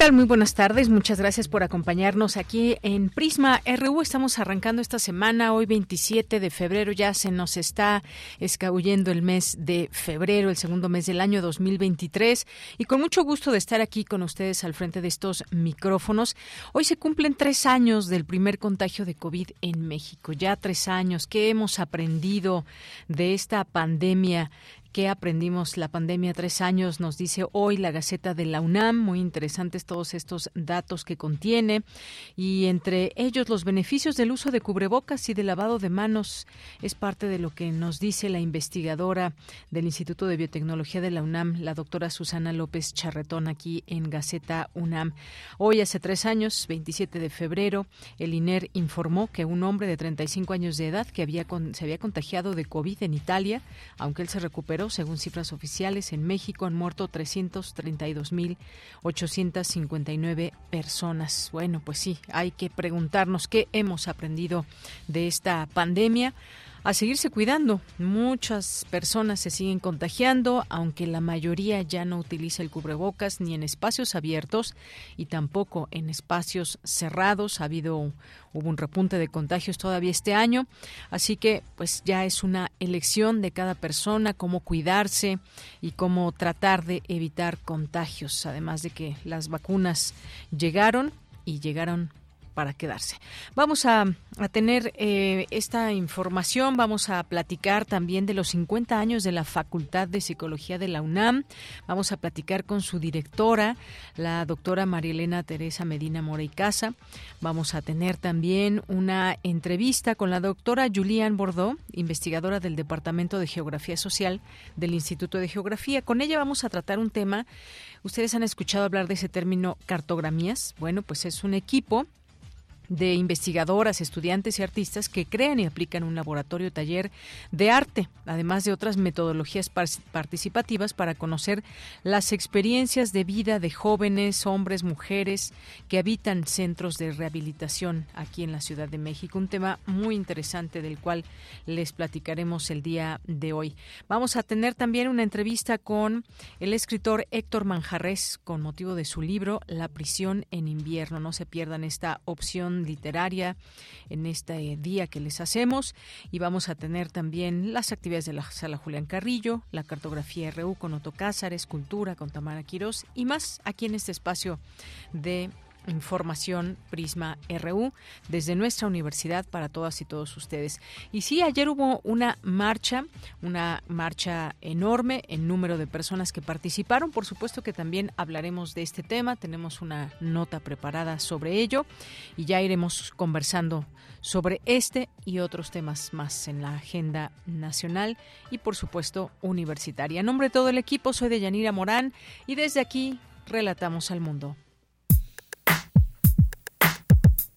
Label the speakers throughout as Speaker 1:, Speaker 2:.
Speaker 1: Tal? Muy buenas tardes. Muchas gracias por acompañarnos aquí en Prisma RU. Estamos arrancando esta semana, hoy 27 de febrero. Ya se nos está escabullendo el mes de febrero, el segundo mes del año 2023. Y con mucho gusto de estar aquí con ustedes al frente de estos micrófonos. Hoy se cumplen tres años del primer contagio de COVID en México. Ya tres años. ¿Qué hemos aprendido de esta pandemia? ¿Qué aprendimos la pandemia? Tres años, nos dice hoy la Gaceta de la UNAM. Muy interesantes todos estos datos que contiene. Y entre ellos, los beneficios del uso de cubrebocas y de lavado de manos es parte de lo que nos dice la investigadora del Instituto de Biotecnología de la UNAM, la doctora Susana López Charretón, aquí en Gaceta UNAM. Hoy, hace tres años, 27 de febrero, el INER informó que un hombre de 35 años de edad que había se había contagiado de COVID en Italia, aunque él se recuperó según cifras oficiales, en México han muerto 332.859 personas. Bueno, pues sí, hay que preguntarnos qué hemos aprendido de esta pandemia a seguirse cuidando. Muchas personas se siguen contagiando, aunque la mayoría ya no utiliza el cubrebocas ni en espacios abiertos y tampoco en espacios cerrados. Ha habido hubo un repunte de contagios todavía este año, así que pues ya es una elección de cada persona cómo cuidarse y cómo tratar de evitar contagios, además de que las vacunas llegaron y llegaron para quedarse. Vamos a, tener eh, esta información, vamos a platicar también de los 50 años de la Facultad de Psicología de la UNAM, vamos a platicar con su directora, la doctora Marielena Teresa Medina Mora Casa, vamos a tener también una entrevista con la doctora Julian Bordeaux, investigadora del Departamento de Geografía Social del Instituto de Geografía. Con ella vamos a tratar un tema, ustedes han escuchado hablar de ese término cartogramías, bueno, pues es un equipo de investigadoras, estudiantes y artistas que crean y aplican un laboratorio taller de arte, además de otras metodologías participativas para conocer las experiencias de vida de jóvenes, hombres, mujeres que habitan centros de rehabilitación aquí en la Ciudad de México. Un tema muy interesante del cual les platicaremos el día de hoy. Vamos a tener también una entrevista con el escritor Héctor Manjarres con motivo de su libro La prisión en invierno. No se pierdan esta opción literaria en este día que les hacemos. Y vamos a tener también las actividades de la sala Julián Carrillo, la cartografía RU con Otto Cázares, cultura con Tamara Quirós y más aquí en este espacio de Información Prisma RU desde nuestra universidad para todas y todos ustedes. Y sí, ayer hubo una marcha, una marcha enorme en número de personas que participaron. Por supuesto que también hablaremos de este tema, tenemos una nota preparada sobre ello y ya iremos conversando sobre este y otros temas más en la agenda nacional y por supuesto universitaria. En nombre de todo el equipo, soy de Yanira Morán y desde aquí relatamos al mundo.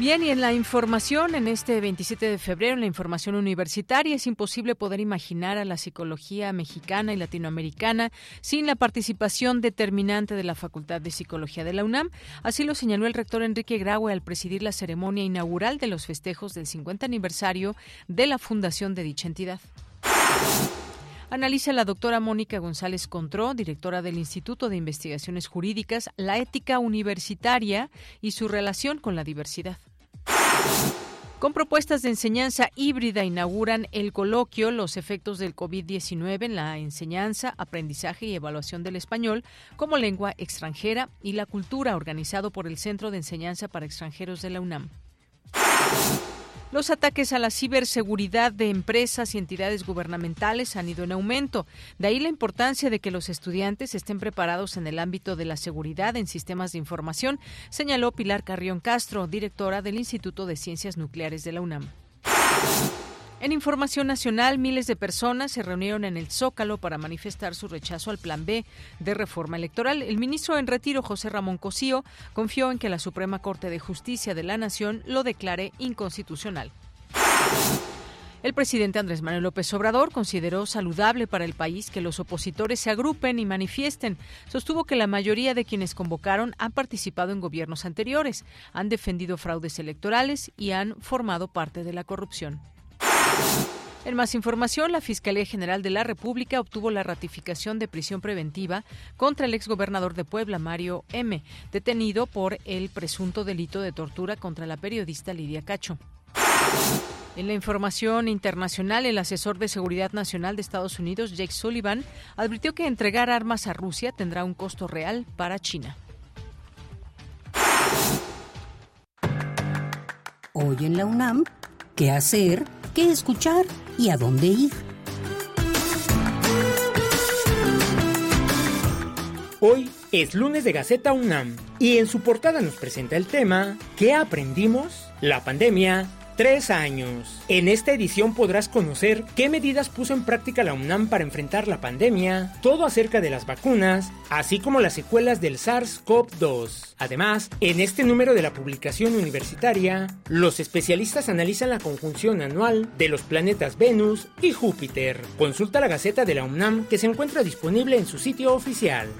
Speaker 1: Bien, y en la información, en este 27 de febrero, en la información universitaria, es imposible poder imaginar a la psicología mexicana y latinoamericana sin la participación determinante de la Facultad de Psicología de la UNAM. Así lo señaló el rector Enrique Graue al presidir la ceremonia inaugural de los festejos del 50 aniversario de la fundación de dicha entidad. Analiza la doctora Mónica González Contró, directora del Instituto de Investigaciones Jurídicas, la ética universitaria y su relación con la diversidad. Con propuestas de enseñanza híbrida inauguran el coloquio Los efectos del COVID-19 en la enseñanza, aprendizaje y evaluación del español como lengua extranjera y la cultura organizado por el Centro de Enseñanza para Extranjeros de la UNAM. Los ataques a la ciberseguridad de empresas y entidades gubernamentales han ido en aumento. De ahí la importancia de que los estudiantes estén preparados en el ámbito de la seguridad en sistemas de información, señaló Pilar Carrión Castro, directora del Instituto de Ciencias Nucleares de la UNAM. En información nacional, miles de personas se reunieron en el Zócalo para manifestar su rechazo al Plan B de reforma electoral. El ministro en retiro, José Ramón Cosío, confió en que la Suprema Corte de Justicia de la Nación lo declare inconstitucional. El presidente Andrés Manuel López Obrador consideró saludable para el país que los opositores se agrupen y manifiesten. Sostuvo que la mayoría de quienes convocaron han participado en gobiernos anteriores, han defendido fraudes electorales y han formado parte de la corrupción. En más información, la Fiscalía General de la República obtuvo la ratificación de prisión preventiva contra el exgobernador de Puebla, Mario M., detenido por el presunto delito de tortura contra la periodista Lidia Cacho. En la información internacional, el asesor de Seguridad Nacional de Estados Unidos, Jake Sullivan, advirtió que entregar armas a Rusia tendrá un costo real para China.
Speaker 2: Hoy en la UNAM, ¿qué hacer? qué escuchar y a dónde ir.
Speaker 3: Hoy es lunes de Gaceta UNAM y en su portada nos presenta el tema ¿Qué aprendimos? La pandemia tres años. En esta edición podrás conocer qué medidas puso en práctica la UNAM para enfrentar la pandemia, todo acerca de las vacunas, así como las secuelas del SARS-CoV-2. Además, en este número de la publicación universitaria, los especialistas analizan la conjunción anual de los planetas Venus y Júpiter. Consulta la Gaceta de la UNAM que se encuentra disponible en su sitio oficial.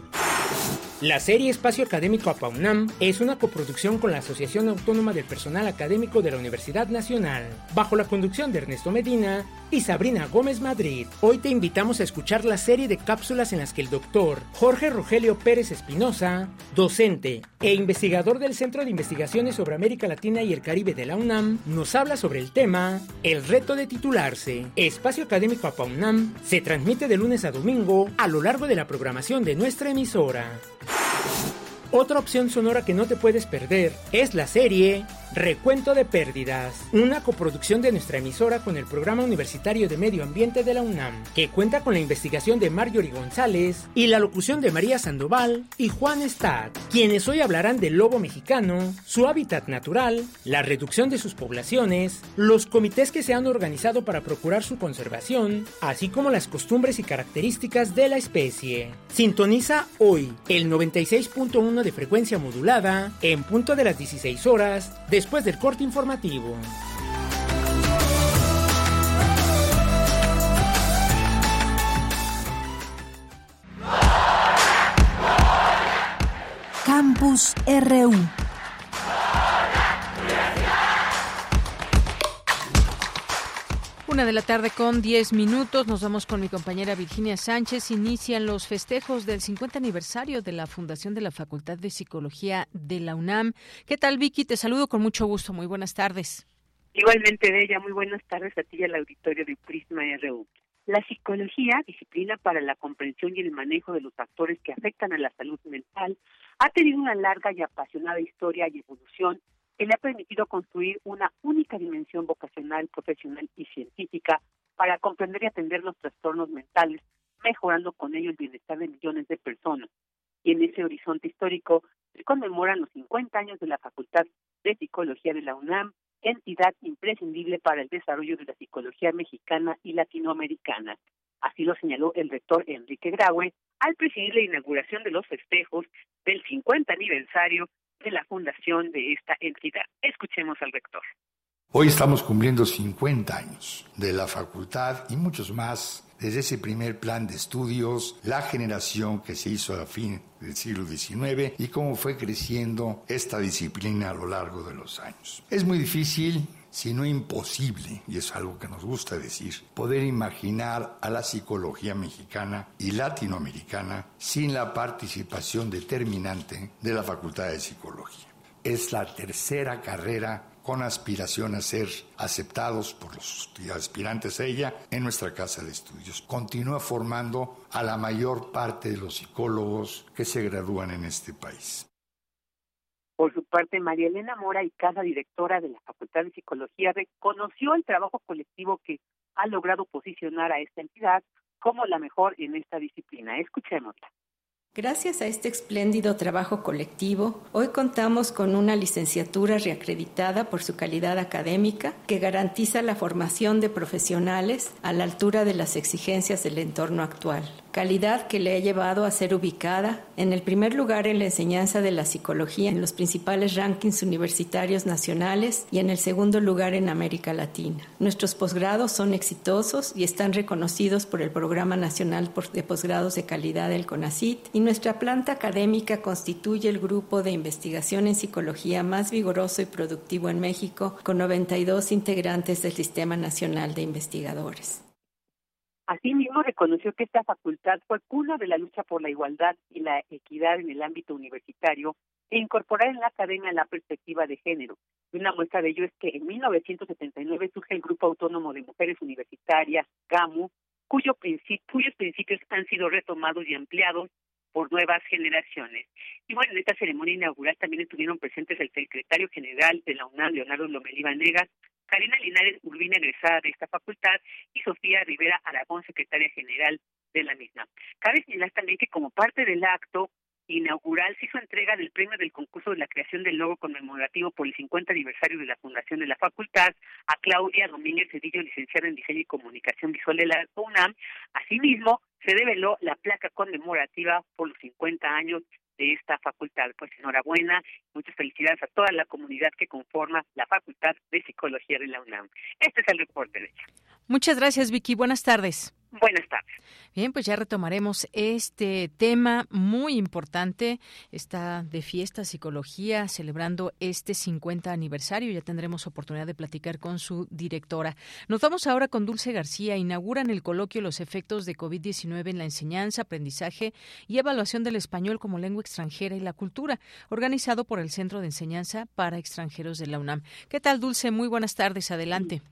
Speaker 3: La serie Espacio Académico APAUNAM es una coproducción con la Asociación Autónoma del Personal Académico de la Universidad Nacional, bajo la conducción de Ernesto Medina y Sabrina Gómez Madrid. Hoy te invitamos a escuchar la serie de cápsulas en las que el doctor Jorge Rogelio Pérez Espinosa, docente e investigador del Centro de Investigaciones sobre América Latina y el Caribe de la UNAM, nos habla sobre el tema El reto de titularse. Espacio Académico APAUNAM se transmite de lunes a domingo a lo largo de la programación de nuestra emisora. Otra opción sonora que no te puedes perder es la serie Recuento de Pérdidas, una coproducción de nuestra emisora con el Programa Universitario de Medio Ambiente de la UNAM, que cuenta con la investigación de Marjorie González y la locución de María Sandoval y Juan Stad, quienes hoy hablarán del lobo mexicano, su hábitat natural, la reducción de sus poblaciones, los comités que se han organizado para procurar su conservación, así como las costumbres y características de la especie. Sintoniza hoy el 96.1 de frecuencia modulada en punto de las 16 horas de después del corte informativo.
Speaker 2: Campus RU
Speaker 1: Una de la tarde con 10 minutos. Nos vamos con mi compañera Virginia Sánchez. Inician los festejos del 50 aniversario de la fundación de la Facultad de Psicología de la UNAM. ¿Qué tal, Vicky? Te saludo con mucho gusto. Muy buenas tardes.
Speaker 4: Igualmente, Bella. Muy buenas tardes a ti y al auditorio de Prisma RU. La psicología, disciplina para la comprensión y el manejo de los factores que afectan a la salud mental, ha tenido una larga y apasionada historia y evolución que le ha permitido construir una única dimensión vocacional, profesional y científica para comprender y atender los trastornos mentales, mejorando con ello el bienestar de millones de personas. Y en ese horizonte histórico se conmemoran los 50 años de la Facultad de Psicología de la UNAM, entidad imprescindible para el desarrollo de la psicología mexicana y latinoamericana. Así lo señaló el rector Enrique Graue al presidir la inauguración de los festejos del 50 aniversario de la fundación de esta entidad. Escuchemos al rector.
Speaker 5: Hoy estamos cumpliendo 50 años de la facultad y muchos más desde ese primer plan de estudios, la generación que se hizo a fin del siglo XIX y cómo fue creciendo esta disciplina a lo largo de los años. Es muy difícil sino imposible, y es algo que nos gusta decir, poder imaginar a la psicología mexicana y latinoamericana sin la participación determinante de la Facultad de Psicología. Es la tercera carrera con aspiración a ser aceptados por los aspirantes a ella en nuestra casa de estudios. Continúa formando a la mayor parte de los psicólogos que se gradúan en este país.
Speaker 4: Por su parte, María Elena Mora, y cada directora de la Facultad de Psicología, reconoció el trabajo colectivo que ha logrado posicionar a esta entidad como la mejor en esta disciplina. Escuchémosla.
Speaker 6: Gracias a este espléndido trabajo colectivo, hoy contamos con una licenciatura reacreditada por su calidad académica que garantiza la formación de profesionales a la altura de las exigencias del entorno actual calidad que le ha llevado a ser ubicada en el primer lugar en la enseñanza de la psicología en los principales rankings universitarios nacionales y en el segundo lugar en América Latina. Nuestros posgrados son exitosos y están reconocidos por el Programa Nacional de Posgrados de Calidad del CONACIT y nuestra planta académica constituye el grupo de investigación en psicología más vigoroso y productivo en México con 92 integrantes del Sistema Nacional de Investigadores.
Speaker 4: Asimismo, reconoció que esta facultad fue cuna de la lucha por la igualdad y la equidad en el ámbito universitario e incorporar en la academia la perspectiva de género. Y una muestra de ello es que en 1979 surge el Grupo Autónomo de Mujeres Universitarias, GAMU, cuyo cuyos principios han sido retomados y ampliados por nuevas generaciones. Y bueno, en esta ceremonia inaugural también estuvieron presentes el secretario general de la UNAM, Leonardo Lomelí Vanegas, Karina Linares Urbina, egresada de esta facultad, y Sofía Rivera Aragón, secretaria general de la misma. Cabe señalar también que como parte del acto inaugural se hizo entrega del premio del concurso de la creación del logo conmemorativo por el 50 aniversario de la fundación de la facultad a Claudia Domínguez Cedillo, licenciada en Diseño y Comunicación Visual de la UNAM. Asimismo, se develó la placa conmemorativa por los 50 años de esta facultad. Pues enhorabuena, muchas felicidades a toda la comunidad que conforma la Facultad de Psicología de la UNAM. Este es el reporte de ella.
Speaker 1: Muchas gracias, Vicky. Buenas tardes.
Speaker 4: Buenas tardes.
Speaker 1: Bien, pues ya retomaremos este tema muy importante. Está de fiesta psicología celebrando este 50 aniversario. Ya tendremos oportunidad de platicar con su directora. Nos vamos ahora con Dulce García. Inauguran el coloquio Los efectos de COVID-19 en la enseñanza, aprendizaje y evaluación del español como lengua extranjera y la cultura, organizado por el Centro de Enseñanza para Extranjeros de la UNAM. ¿Qué tal, Dulce? Muy buenas tardes. Adelante.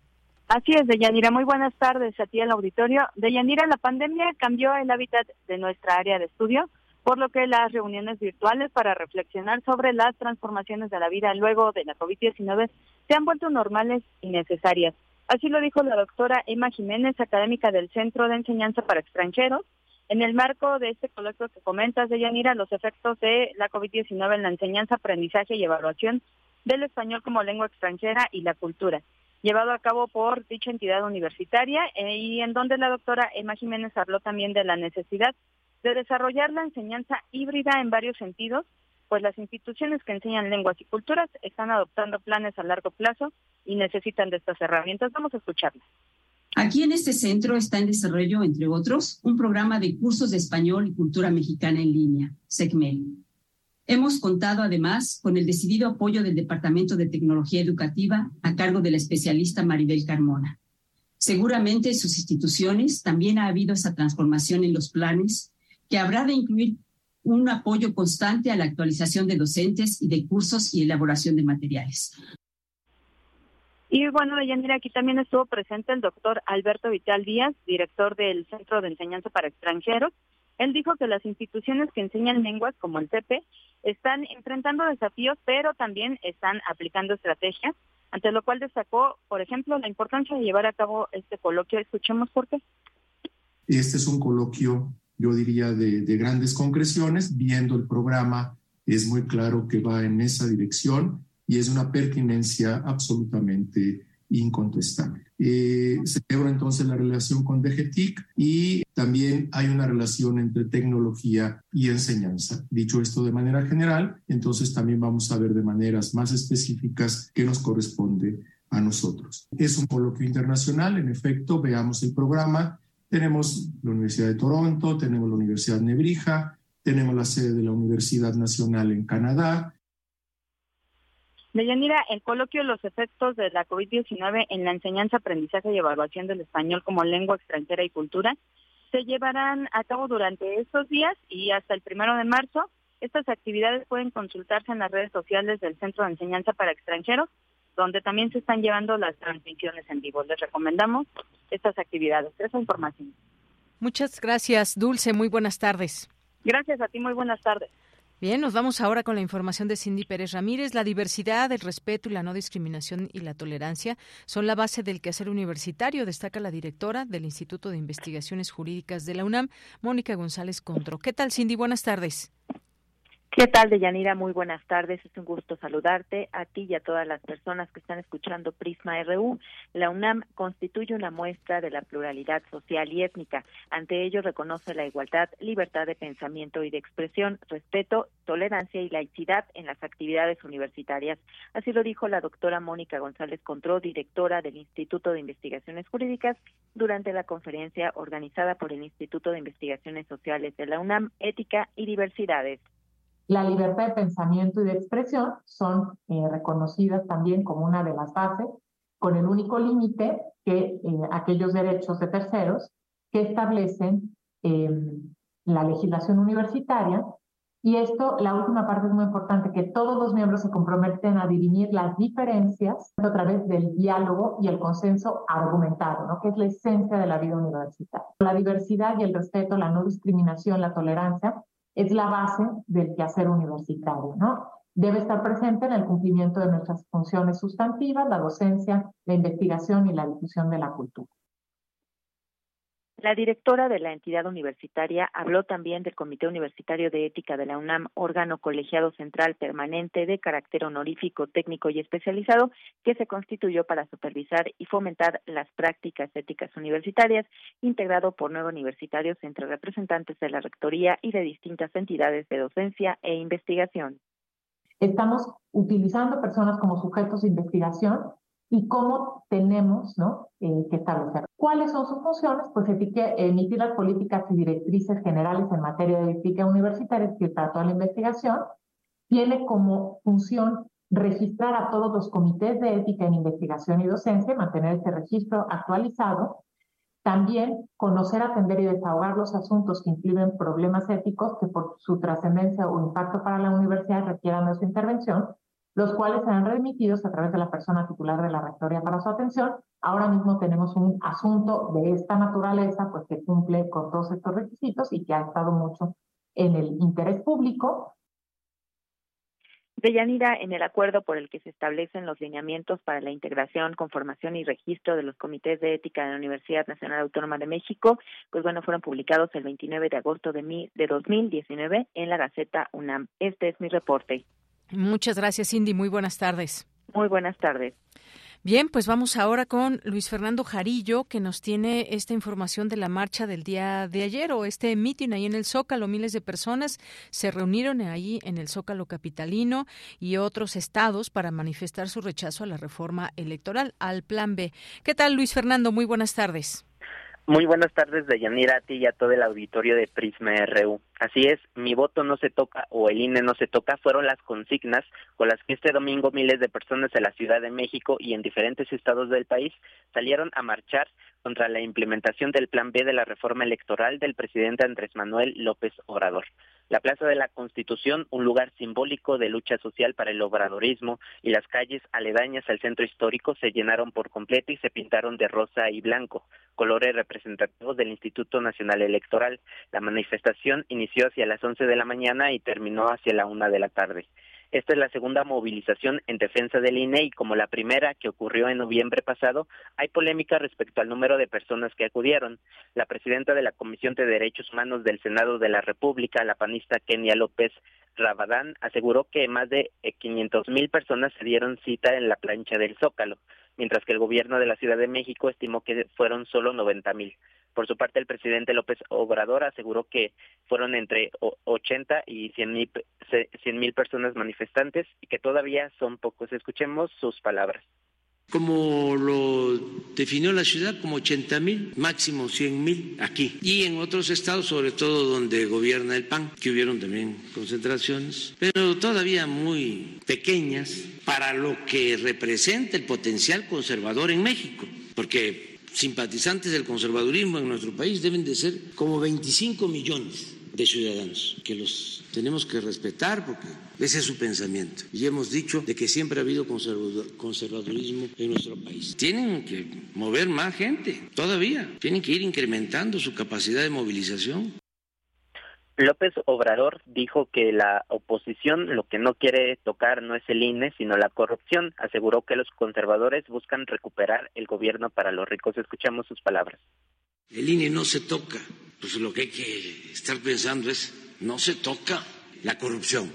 Speaker 7: Así es, Deyanira. Muy buenas tardes a ti el auditorio. Deyanira, la pandemia cambió el hábitat de nuestra área de estudio, por lo que las reuniones virtuales para reflexionar sobre las transformaciones de la vida luego de la COVID-19 se han vuelto normales y necesarias. Así lo dijo la doctora Emma Jiménez, académica del Centro de Enseñanza para Extranjeros. En el marco de este coloquio que comentas, Deyanira, los efectos de la COVID-19 en la enseñanza, aprendizaje y evaluación del español como lengua extranjera y la cultura llevado a cabo por dicha entidad universitaria eh, y en donde la doctora Emma Jiménez habló también de la necesidad de desarrollar la enseñanza híbrida en varios sentidos, pues las instituciones que enseñan lenguas y culturas están adoptando planes a largo plazo y necesitan de estas herramientas. Vamos a escucharla.
Speaker 8: Aquí en este centro está en desarrollo, entre otros, un programa de cursos de español y cultura mexicana en línea, SECMEL Hemos contado además con el decidido apoyo del Departamento de Tecnología Educativa a cargo de la especialista Maribel Carmona. Seguramente en sus instituciones también ha habido esa transformación en los planes que habrá de incluir un apoyo constante a la actualización de docentes y de cursos y elaboración de materiales.
Speaker 7: Y bueno, Deyanira, aquí también estuvo presente el doctor Alberto Vital Díaz, director del Centro de Enseñanza para Extranjeros, él dijo que las instituciones que enseñan lenguas como el CEPE están enfrentando desafíos, pero también están aplicando estrategias, ante lo cual destacó, por ejemplo, la importancia de llevar a cabo este coloquio. Escuchemos por qué.
Speaker 9: Este es un coloquio, yo diría, de, de grandes concreciones. Viendo el programa, es muy claro que va en esa dirección y es una pertinencia absolutamente incontestable. Eh, celebro entonces la relación con DGTIC y también hay una relación entre tecnología y enseñanza. Dicho esto de manera general, entonces también vamos a ver de maneras más específicas qué nos corresponde a nosotros. Es un coloquio internacional, en efecto, veamos el programa. Tenemos la Universidad de Toronto, tenemos la Universidad Nebrija, tenemos la sede de la Universidad Nacional en Canadá,
Speaker 7: Deyanira, el coloquio Los efectos de la COVID-19 en la enseñanza, aprendizaje y evaluación del español como lengua extranjera y cultura se llevarán a cabo durante estos días y hasta el primero de marzo. Estas actividades pueden consultarse en las redes sociales del Centro de Enseñanza para Extranjeros, donde también se están llevando las transmisiones en vivo. Les recomendamos estas actividades, esa información.
Speaker 1: Muchas gracias, Dulce. Muy buenas tardes.
Speaker 7: Gracias a ti, muy buenas tardes.
Speaker 1: Bien, nos vamos ahora con la información de Cindy Pérez Ramírez. La diversidad, el respeto y la no discriminación y la tolerancia son la base del quehacer universitario, destaca la directora del Instituto de Investigaciones Jurídicas de la UNAM, Mónica González Contro. ¿Qué tal, Cindy? Buenas tardes.
Speaker 10: ¿Qué tal, Deyanira? Muy buenas tardes. Es un gusto saludarte a ti y a todas las personas que están escuchando Prisma RU. La UNAM constituye una muestra de la pluralidad social y étnica. Ante ello, reconoce la igualdad, libertad de pensamiento y de expresión, respeto, tolerancia y laicidad en las actividades universitarias. Así lo dijo la doctora Mónica González Contró, directora del Instituto de Investigaciones Jurídicas, durante la conferencia organizada por el Instituto de Investigaciones Sociales de la UNAM, Ética y Diversidades.
Speaker 11: La libertad de pensamiento y de expresión son eh, reconocidas también como una de las bases, con el único límite que eh, aquellos derechos de terceros que establecen em, la legislación universitaria. Y esto, la última parte es muy importante, que todos los miembros se comprometen a dirimir las diferencias a través del diálogo y el consenso argumentado, ¿no? que es la esencia de la vida universitaria. La diversidad y el respeto, la no discriminación, la tolerancia es la base del quehacer universitario, ¿no? Debe estar presente en el cumplimiento de nuestras funciones sustantivas, la docencia, la investigación y la difusión de la cultura.
Speaker 10: La directora de la entidad universitaria habló también del Comité Universitario de Ética de la UNAM, órgano colegiado central permanente de carácter honorífico, técnico y especializado, que se constituyó para supervisar y fomentar las prácticas éticas universitarias, integrado por nueve universitarios entre representantes de la Rectoría y de distintas entidades de docencia e investigación.
Speaker 11: Estamos utilizando personas como sujetos de investigación y cómo tenemos ¿no? Eh, que establecer. ¿Cuáles son sus funciones? Pues emitir las políticas y directrices generales en materia de ética universitaria, que para toda la investigación, tiene como función registrar a todos los comités de ética en investigación y docencia, mantener este registro actualizado, también conocer, atender y desahogar los asuntos que incluyen problemas éticos que por su trascendencia o impacto para la universidad requieran nuestra intervención, los cuales serán remitidos a través de la persona titular de la rectoría para su atención. Ahora mismo tenemos un asunto de esta naturaleza, pues que cumple con todos estos requisitos y que ha estado mucho en el interés público.
Speaker 10: Deyanira, en el acuerdo por el que se establecen los lineamientos para la integración, conformación y registro de los comités de ética de la Universidad Nacional Autónoma de México, pues bueno, fueron publicados el 29 de agosto de, de 2019 en la Gaceta UNAM. Este es mi reporte.
Speaker 1: Muchas gracias, Cindy. Muy buenas tardes.
Speaker 10: Muy buenas tardes.
Speaker 1: Bien, pues vamos ahora con Luis Fernando Jarillo, que nos tiene esta información de la marcha del día de ayer o este mitin ahí en el Zócalo. Miles de personas se reunieron ahí en el Zócalo capitalino y otros estados para manifestar su rechazo a la reforma electoral, al Plan B. ¿Qué tal, Luis Fernando? Muy buenas tardes.
Speaker 12: Muy buenas tardes, Deyanira, a ti y a todo el auditorio de Prisma RU. Así es, mi voto no se toca o el INE no se toca fueron las consignas con las que este domingo miles de personas de la Ciudad de México y en diferentes estados del país salieron a marchar contra la implementación del Plan B de la reforma electoral del presidente Andrés Manuel López Obrador. La Plaza de la Constitución, un lugar simbólico de lucha social para el obradorismo, y las calles aledañas al centro histórico se llenaron por completo y se pintaron de rosa y blanco, colores representativos del Instituto Nacional Electoral. La manifestación inició hacia las 11 de la mañana y terminó hacia la una de la tarde. Esta es la segunda movilización en defensa del INE y como la primera que ocurrió en noviembre pasado, hay polémica respecto al número de personas que acudieron. La presidenta de la Comisión de Derechos Humanos del Senado de la República, la panista Kenia López Rabadán, aseguró que más de 500 mil personas se dieron cita en la plancha del Zócalo, mientras que el gobierno de la Ciudad de México estimó que fueron solo 90 mil. Por su parte, el presidente López Obrador aseguró que fueron entre 80 y 100 mil, 100 mil personas manifestantes y que todavía son pocos. Escuchemos sus palabras.
Speaker 13: Como lo definió la ciudad, como 80 mil, máximo 100 mil aquí. Y en otros estados, sobre todo donde gobierna el PAN, que hubieron también concentraciones, pero todavía muy pequeñas para lo que representa el potencial conservador en México. Porque simpatizantes del conservadurismo en nuestro país deben de ser como 25 millones de ciudadanos, que los tenemos que respetar porque ese es su pensamiento. Y hemos dicho de que siempre ha habido conservadurismo en nuestro país. Tienen que mover más gente, todavía. Tienen que ir incrementando su capacidad de movilización.
Speaker 12: López Obrador dijo que la oposición lo que no quiere tocar no es el INE, sino la corrupción. Aseguró que los conservadores buscan recuperar el gobierno para los ricos. Escuchamos sus palabras.
Speaker 13: El INE no se toca. Pues lo que hay que estar pensando es, no se toca la corrupción.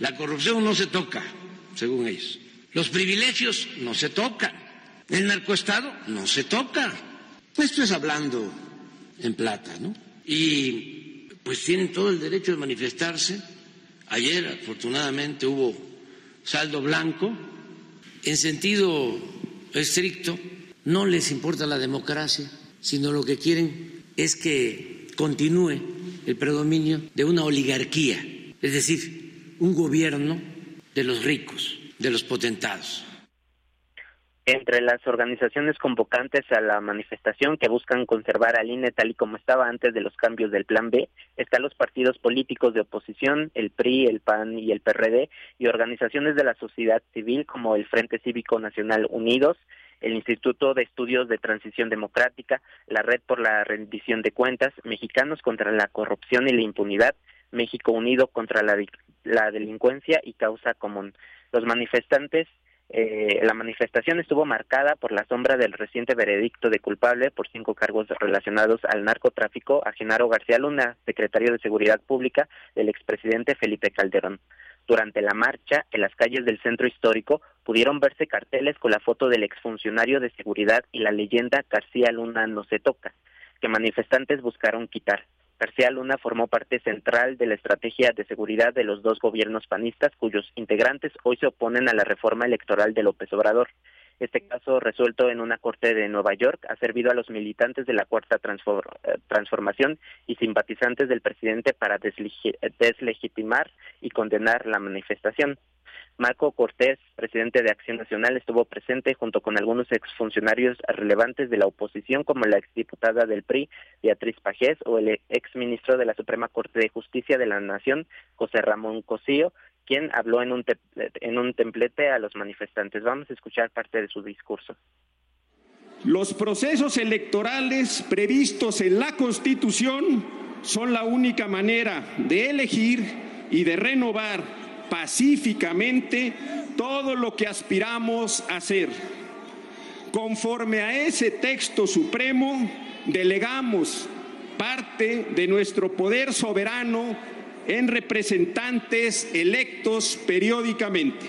Speaker 13: La corrupción no se toca, según ellos. Los privilegios no se tocan. El narcoestado no se toca. Esto es hablando en plata, ¿no? Y pues tienen todo el derecho de manifestarse. Ayer, afortunadamente, hubo saldo blanco. En sentido estricto, no les importa la democracia, sino lo que quieren es que continúe el predominio de una oligarquía, es decir, un gobierno de los ricos, de los potentados.
Speaker 12: Entre las organizaciones convocantes a la manifestación que buscan conservar al INE tal y como estaba antes de los cambios del Plan B, están los partidos políticos de oposición, el PRI, el PAN y el PRD, y organizaciones de la sociedad civil como el Frente Cívico Nacional Unidos, el Instituto de Estudios de Transición Democrática, la Red por la Rendición de Cuentas, Mexicanos contra la Corrupción y la Impunidad, México Unido contra la, la Delincuencia y Causa Común. Los manifestantes eh, la manifestación estuvo marcada por la sombra del reciente veredicto de culpable por cinco cargos relacionados al narcotráfico a Genaro García Luna, secretario de Seguridad Pública del expresidente Felipe Calderón. Durante la marcha, en las calles del centro histórico, pudieron verse carteles con la foto del exfuncionario de seguridad y la leyenda García Luna no se toca, que manifestantes buscaron quitar. García Luna formó parte central de la estrategia de seguridad de los dos gobiernos panistas cuyos integrantes hoy se oponen a la reforma electoral de López Obrador. Este caso, resuelto en una corte de Nueva York, ha servido a los militantes de la Cuarta eh, Transformación y simpatizantes del presidente para deslegitimar y condenar la manifestación. Marco Cortés, presidente de Acción Nacional, estuvo presente junto con algunos exfuncionarios relevantes de la oposición, como la exdiputada del PRI, Beatriz Pajés, o el exministro de la Suprema Corte de Justicia de la Nación, José Ramón Cosío, quien habló en un, en un templete a los manifestantes. Vamos a escuchar parte de su discurso.
Speaker 14: Los procesos electorales previstos en la Constitución son la única manera de elegir y de renovar pacíficamente todo lo que aspiramos a hacer. Conforme a ese texto supremo, delegamos parte de nuestro poder soberano en representantes electos periódicamente.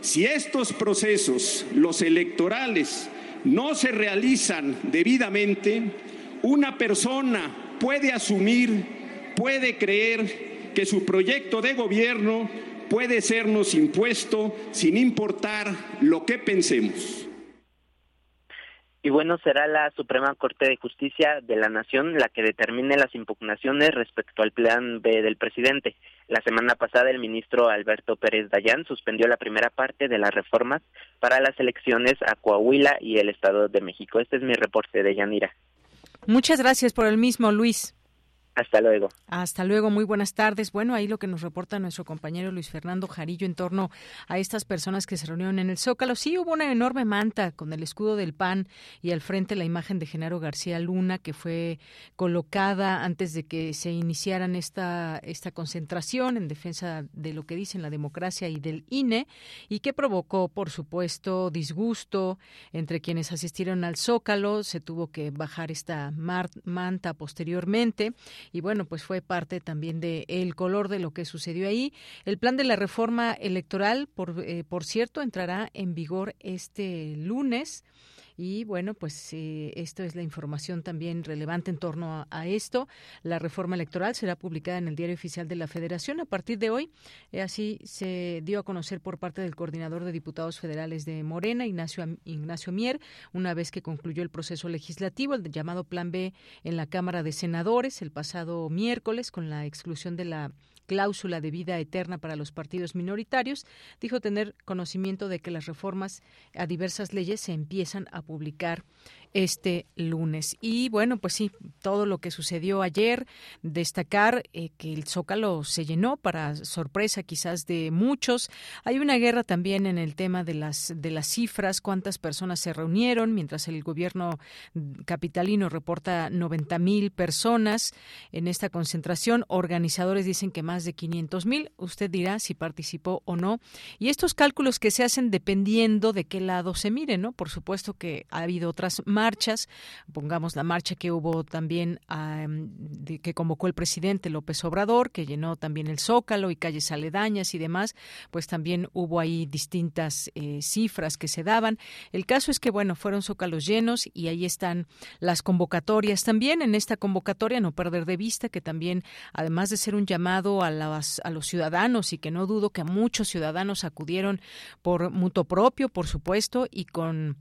Speaker 14: Si estos procesos, los electorales, no se realizan debidamente, una persona puede asumir, puede creer que su proyecto de gobierno puede sernos impuesto sin importar lo que pensemos.
Speaker 12: Y bueno, será la Suprema Corte de Justicia de la Nación la que determine las impugnaciones respecto al plan B del presidente. La semana pasada el ministro Alberto Pérez Dayán suspendió la primera parte de las reformas para las elecciones a Coahuila y el Estado de México. Este es mi reporte de Yanira.
Speaker 1: Muchas gracias por el mismo, Luis.
Speaker 12: Hasta luego.
Speaker 1: Hasta luego, muy buenas tardes. Bueno, ahí lo que nos reporta nuestro compañero Luis Fernando Jarillo en torno a estas personas que se reunieron en el Zócalo. Sí, hubo una enorme manta con el escudo del PAN y al frente la imagen de Genaro García Luna que fue colocada antes de que se iniciaran esta, esta concentración en defensa de lo que dicen la democracia y del INE y que provocó, por supuesto, disgusto entre quienes asistieron al Zócalo. Se tuvo que bajar esta manta posteriormente y bueno, pues fue parte también de el color de lo que sucedió ahí. El plan de la reforma electoral, por, eh, por cierto, entrará en vigor este lunes. Y bueno, pues eh, esto es la información también relevante en torno a, esto. La reforma electoral será publicada en el Diario Oficial de la Federación a partir de hoy. Eh, así se dio a conocer por parte del coordinador de diputados federales de Morena, Ignacio, Ignacio Mier, una vez que concluyó el proceso legislativo, el llamado Plan B en la Cámara de Senadores el pasado miércoles con la exclusión de la cláusula de vida eterna para los partidos minoritarios, dijo tener conocimiento de que las reformas a diversas leyes se empiezan a publicar este lunes. Y bueno, pues sí, todo lo que sucedió ayer, destacar eh, que el Zócalo se llenó para sorpresa quizás de muchos. Hay una guerra también en el tema de las de las cifras, cuántas personas se reunieron, mientras el gobierno capitalino reporta 90 mil personas en esta concentración. Organizadores dicen que más de 500 mil. Usted dirá si participó o no. Y estos cálculos que se hacen dependiendo de qué lado se mire, ¿no? Por supuesto que ha habido otras marchas, pongamos la marcha que hubo también que convocó el presidente López Obrador, que llenó también el Zócalo y calles aledañas y demás, pues también hubo ahí distintas eh, cifras que se daban. El caso es que, bueno, fueron zócalos llenos y ahí están las convocatorias también. En esta convocatoria, no perder de vista que también, además de ser un llamado a, a los ciudadanos y que no dudo que muchos ciudadanos acudieron por mutuo propio, por supuesto, y con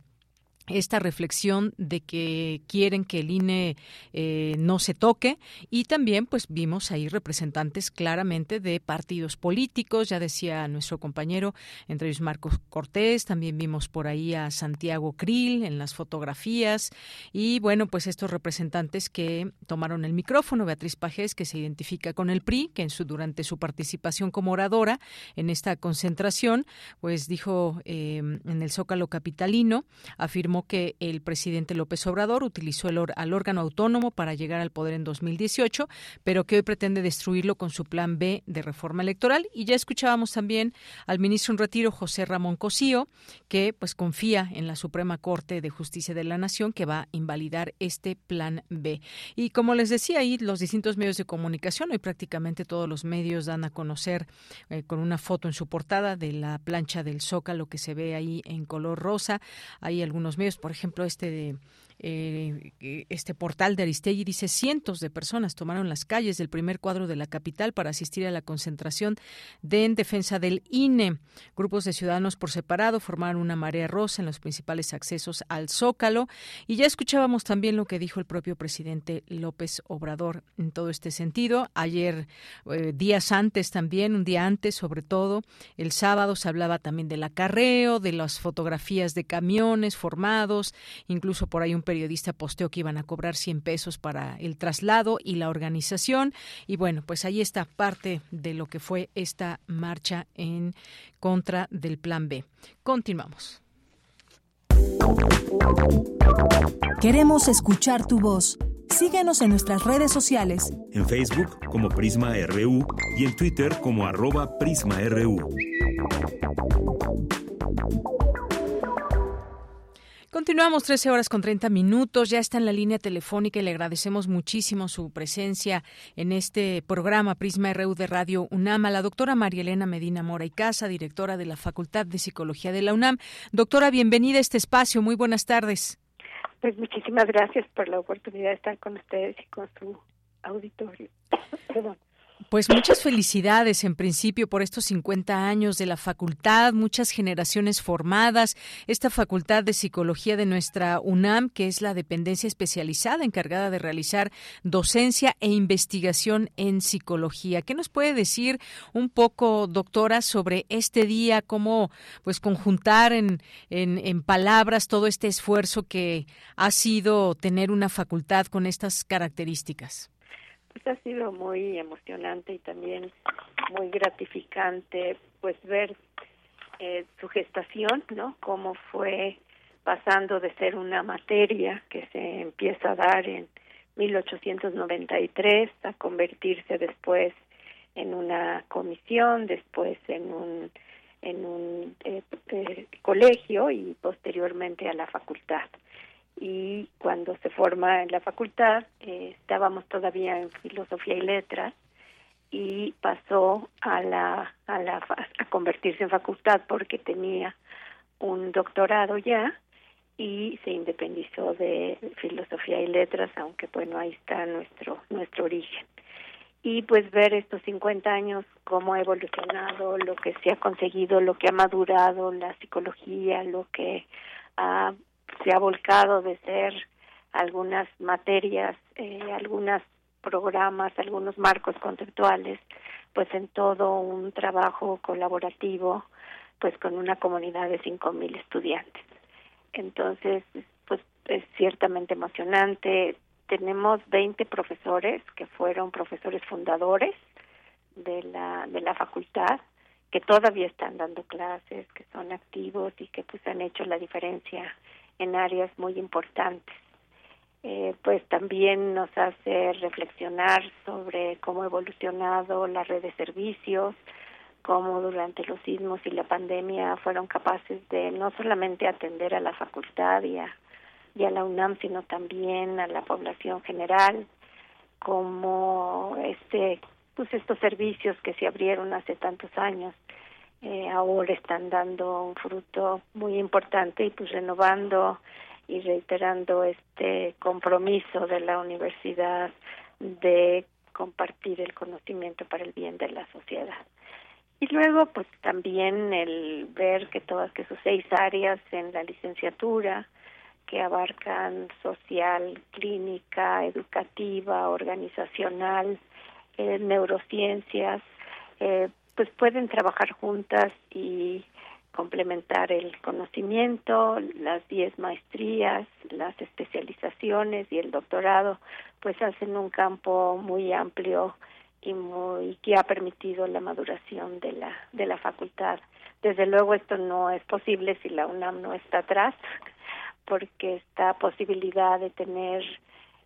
Speaker 1: esta reflexión de que quieren que el INE eh, no se toque. Y también pues vimos ahí representantes claramente de partidos políticos, ya decía nuestro compañero, entre ellos Marcos Cortés, también vimos por ahí a Santiago Krill en las fotografías. Y bueno, pues estos representantes que tomaron el micrófono, Beatriz Pajés que se identifica con el PRI, que en su durante su participación como oradora en esta concentración, pues dijo eh, en el Zócalo capitalino, afirmó que el presidente López Obrador utilizó el al órgano autónomo para llegar al poder en 2018, pero que hoy pretende destruirlo con su plan B de reforma electoral. Y ya escuchábamos también al ministro en retiro, José Ramón Cosío, que pues confía en la Suprema Corte de Justicia de la Nación que va a invalidar este plan B. Y como les decía ahí, los distintos medios de comunicación, hoy prácticamente todos los medios dan a conocer eh, con una foto en su portada de la plancha del Zócalo que se ve ahí en color rosa. Hay algunos medios por ejemplo, este de eh, este portal de Aristegui dice cientos de personas tomaron las calles del primer cuadro de la capital para asistir a la concentración de en defensa del INE. Grupos de ciudadanos por separado formaron una marea rosa en los principales accesos al Zócalo y ya escuchábamos también lo que dijo el propio presidente López Obrador en todo este sentido. Ayer, eh, días antes también, un día antes sobre todo, el sábado se hablaba también del acarreo, de las fotografías de camiones formados, incluso por ahí un periodista posteó que iban a cobrar 100 pesos para el traslado y la organización. Y bueno, pues ahí está parte de lo que fue esta marcha en contra del Plan B. Continuamos.
Speaker 15: Queremos escuchar tu voz. Síguenos en nuestras redes sociales.
Speaker 16: En Facebook como Prisma RU y en Twitter como arroba PrismaRU.
Speaker 1: Continuamos 13 horas con 30 minutos. Ya está en la línea telefónica y le agradecemos muchísimo su presencia en este programa Prisma RU de Radio UNAM la doctora María Elena Medina Mora y Casa, directora de la Facultad de Psicología de la UNAM. Doctora, bienvenida a este espacio. Muy buenas tardes.
Speaker 17: Pues muchísimas gracias por la oportunidad de estar con ustedes y con su auditorio. Perdón.
Speaker 1: Pues muchas felicidades en principio por estos 50 años de la facultad, muchas generaciones formadas, esta facultad de psicología de nuestra UNAM, que es la dependencia especializada encargada de realizar docencia e investigación en psicología. ¿Qué nos puede decir un poco, doctora, sobre este día, cómo pues conjuntar en, en, en palabras todo este esfuerzo que ha sido tener una facultad con estas características?
Speaker 17: Pues ha sido muy emocionante y también muy gratificante pues ver eh, su gestación, ¿no? Cómo fue pasando de ser una materia que se empieza a dar en 1893 a convertirse después en una comisión, después en un en un eh, eh, colegio y posteriormente a la facultad y cuando se forma en la facultad eh, estábamos todavía en filosofía y letras y pasó a la a la a convertirse en facultad porque tenía un doctorado ya y se independizó de filosofía y letras aunque bueno ahí está nuestro nuestro origen. Y pues ver estos 50 años cómo ha evolucionado lo que se ha conseguido lo que ha madurado la psicología lo que ha se ha volcado de ser algunas materias, eh, algunos programas, algunos marcos conceptuales, pues en todo un trabajo colaborativo, pues con una comunidad de cinco mil estudiantes. Entonces, pues es ciertamente emocionante. Tenemos 20 profesores que fueron profesores fundadores de la, de la facultad que todavía están dando clases, que son activos y que pues han hecho la diferencia en áreas muy importantes. Eh, pues también nos hace reflexionar sobre cómo ha evolucionado la red de servicios, cómo durante los sismos y la pandemia fueron capaces de no solamente atender a la facultad y a, y a la UNAM, sino también a la población general, como este pues estos servicios que se abrieron hace tantos años eh, ahora están dando un fruto muy importante y pues renovando y reiterando este compromiso de la universidad de compartir el conocimiento para el bien de la sociedad. Y luego, pues también el ver que todas que sus seis áreas en la licenciatura, que abarcan social, clínica, educativa, organizacional, eh, neurociencias, eh, pues pueden trabajar juntas y complementar el conocimiento, las diez maestrías, las especializaciones y el doctorado, pues hacen un campo muy amplio y muy que ha permitido la maduración de la de la facultad. Desde luego esto no es posible si la UNAM no está atrás, porque esta posibilidad de tener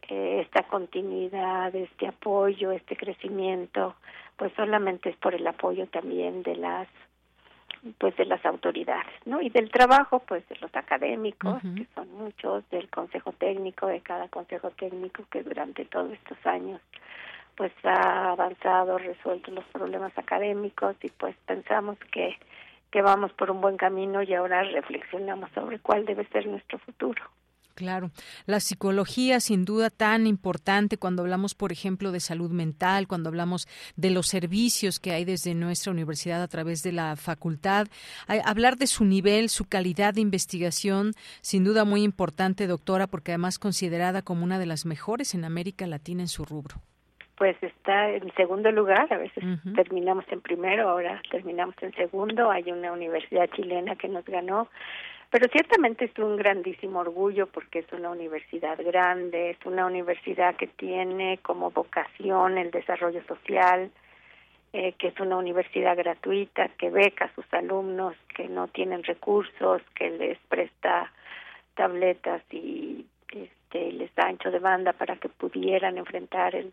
Speaker 17: eh, esta continuidad, este apoyo, este crecimiento, pues solamente es por el apoyo también de las pues de las autoridades, ¿no? Y del trabajo, pues de los académicos, que son muchos, del consejo técnico, de cada consejo técnico que durante todos estos años pues ha avanzado, resuelto los problemas académicos y pues pensamos que que vamos por un buen camino y ahora reflexionamos sobre cuál debe ser nuestro futuro.
Speaker 1: Claro, la psicología sin duda tan importante cuando hablamos, por ejemplo, de salud mental, cuando hablamos de los servicios que hay desde nuestra universidad a través de la facultad. Hablar de su nivel, su calidad de investigación, sin duda muy importante, doctora, porque además considerada como una de las mejores en América Latina en su rubro.
Speaker 17: Pues está en segundo lugar, a veces terminamos en primero, ahora terminamos en segundo. Hay una universidad chilena que nos ganó pero ciertamente es un grandísimo orgullo porque es una universidad grande, es una universidad que tiene como vocación el desarrollo social, eh, que es una universidad gratuita, que beca a sus alumnos que no tienen recursos, que les presta tabletas y este, les da ancho de banda para que pudieran enfrentar el,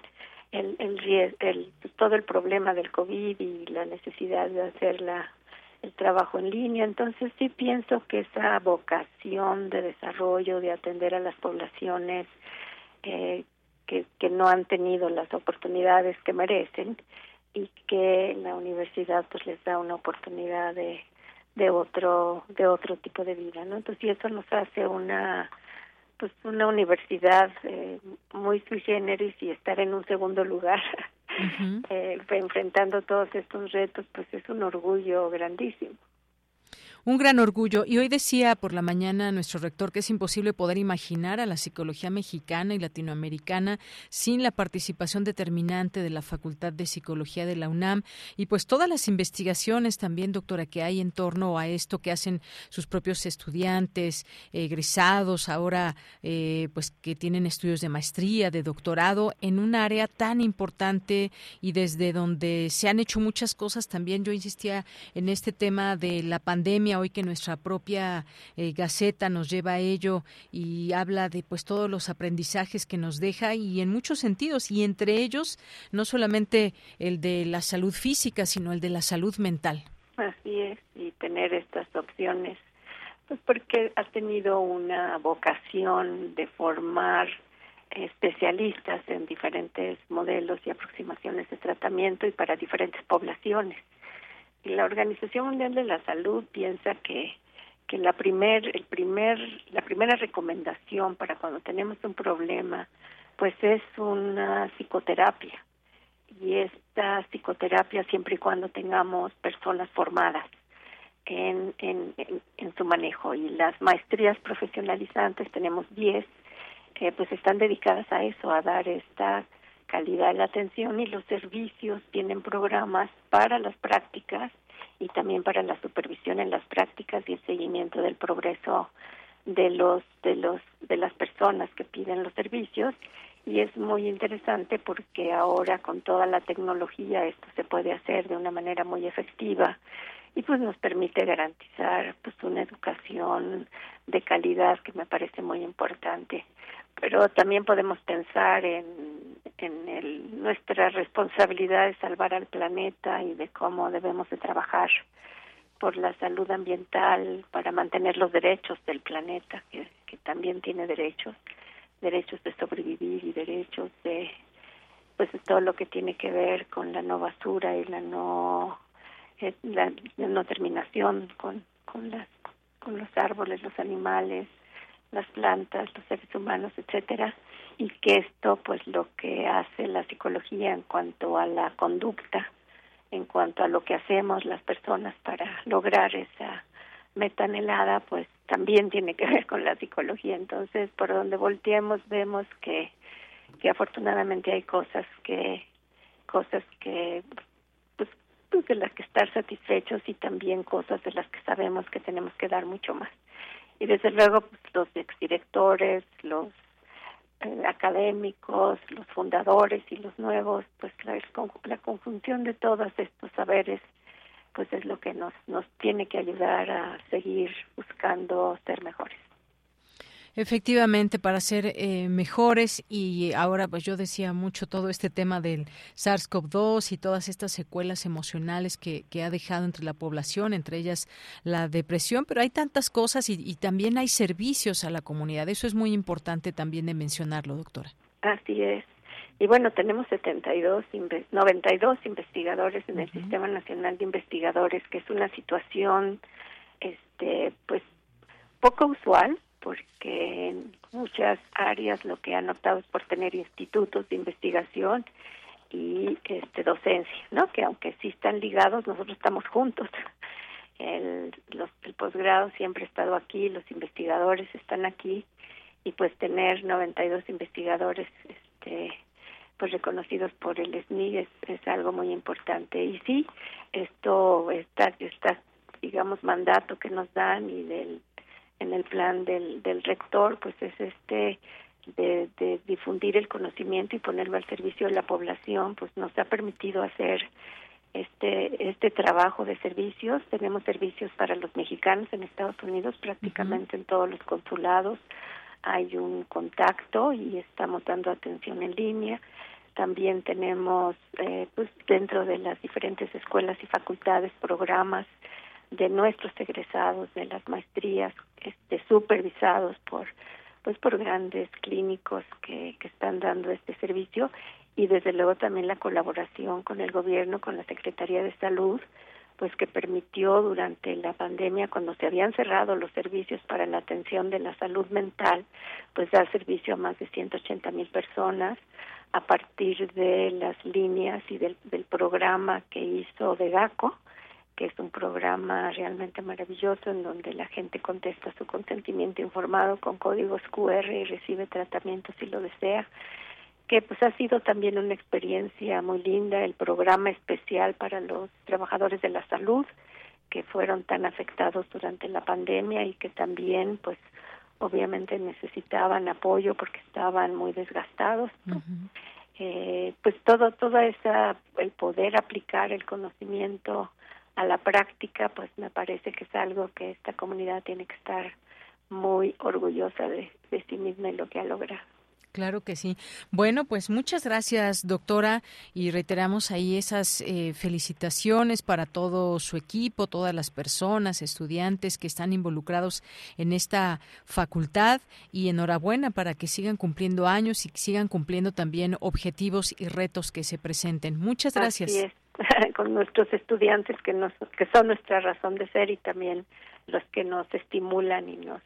Speaker 17: el, el, el, todo el problema del COVID y la necesidad de hacerla el trabajo en línea. Entonces sí pienso que esa vocación de desarrollo, de atender a las poblaciones eh, que, que no han tenido las oportunidades que merecen y que la universidad pues les da una oportunidad de, de otro de otro tipo de vida, ¿no? Entonces y eso nos hace una pues una universidad eh, muy sui generis y estar en un segundo lugar eh, enfrentando todos estos retos, pues es un orgullo grandísimo.
Speaker 1: Un gran orgullo. Y hoy decía por la mañana nuestro rector que es imposible poder imaginar a la psicología mexicana y latinoamericana sin la participación determinante de la Facultad de Psicología de la UNAM y pues todas las investigaciones también, doctora, que hay en torno a esto que hacen sus propios estudiantes, egresados, ahora eh, pues que tienen estudios de maestría, de doctorado en un área tan importante y desde donde se han hecho muchas cosas también. Yo insistía en este tema de la pandemia hoy que nuestra propia eh, Gaceta nos lleva a ello y habla de pues todos los aprendizajes que nos deja y en muchos sentidos y entre ellos no solamente el de la salud física, sino el de la salud mental.
Speaker 17: Así es, y tener estas opciones, pues porque ha tenido una vocación de formar especialistas en diferentes modelos y aproximaciones de tratamiento y para diferentes poblaciones la Organización Mundial de la Salud piensa que que la primer el primer la primera recomendación para cuando tenemos un problema pues es una psicoterapia. Y esta psicoterapia siempre y cuando tengamos personas formadas en, en, en, su manejo. Y las maestrías profesionalizantes tenemos 10 que pues están dedicadas a eso a dar esta calidad de la atención y los servicios tienen programas para las prácticas y también para la supervisión en las prácticas y el seguimiento del progreso de los de los de las personas que piden los servicios. Y es muy interesante porque ahora con toda la tecnología esto se puede hacer de una manera muy efectiva y pues nos permite garantizar pues una educación de calidad que me parece muy importante. Pero también podemos pensar en, en el, nuestra responsabilidad de salvar al planeta y de cómo debemos de trabajar por la salud ambiental para mantener los derechos del planeta que, que también tiene derechos derechos de sobrevivir y derechos de pues de todo lo que tiene que ver con la no basura y la no eh, la, no terminación con con las con los árboles los animales las plantas los seres humanos etcétera y que esto pues lo que hace la psicología en cuanto a la conducta en cuanto a lo que hacemos las personas para lograr esa meta anhelada pues también tiene que ver con la psicología. Entonces, por donde volteemos vemos que, que afortunadamente hay cosas que, cosas que, pues, de las que estar satisfechos y también cosas de las que sabemos que tenemos que dar mucho más. Y desde luego, pues, los exdirectores, los eh, académicos, los fundadores y los nuevos, pues la, la conjunción de todos estos saberes pues es lo que nos, nos tiene que ayudar a seguir buscando ser mejores.
Speaker 1: Efectivamente, para ser eh, mejores y ahora pues yo decía mucho todo este tema del SARS-CoV-2 y todas estas secuelas emocionales que, que, ha dejado entre la población, entre ellas la depresión, pero hay tantas cosas y, y también hay servicios a la comunidad. Eso es muy importante también de mencionarlo, doctora.
Speaker 17: Así es. Y bueno, tenemos 72, 92 investigadores en el Sistema Nacional de Investigadores, que es una situación, este, pues, poco usual, porque en muchas áreas lo que han optado es por tener institutos de investigación y este docencia, ¿no? Que aunque sí están ligados, nosotros estamos juntos. El, los, el posgrado siempre ha estado aquí, los investigadores están aquí y pues tener 92 investigadores este pues reconocidos por el SNI es, es algo muy importante y sí esto está está digamos mandato que nos dan y del en el plan del, del rector pues es este de, de difundir el conocimiento y ponerlo al servicio de la población pues nos ha permitido hacer este este trabajo de servicios. Tenemos servicios para los mexicanos en Estados Unidos prácticamente en todos los consulados hay un contacto y estamos dando atención en línea. También tenemos eh, pues dentro de las diferentes escuelas y facultades programas de nuestros egresados de las maestrías este supervisados por pues por grandes clínicos que, que están dando este servicio y desde luego también la colaboración con el gobierno con la Secretaría de Salud pues que permitió durante la pandemia cuando se habían cerrado los servicios para la atención de la salud mental pues dar servicio a más de 180 mil personas a partir de las líneas y del, programa que hizo de GACO, que es un programa realmente maravilloso en donde la gente contesta su consentimiento informado con códigos QR y recibe tratamiento si lo desea que pues ha sido también una experiencia muy linda el programa especial para los trabajadores de la salud que fueron tan afectados durante la pandemia y que también pues obviamente necesitaban apoyo porque estaban muy desgastados. eh, pues todo, toda esa, el poder aplicar el conocimiento a la práctica, pues me parece que es algo que esta comunidad tiene que estar muy orgullosa de, de sí misma y lo que ha logrado.
Speaker 1: Claro que sí. Bueno, pues muchas gracias, doctora, y reiteramos ahí esas eh, felicitaciones para todo su equipo, todas las personas, estudiantes que están involucrados en esta facultad y enhorabuena para que sigan cumpliendo años y sigan cumpliendo también objetivos y retos que se presenten. Muchas gracias.
Speaker 17: Así es. con nuestros estudiantes que nos que son nuestra razón de ser y también los que nos estimulan y nos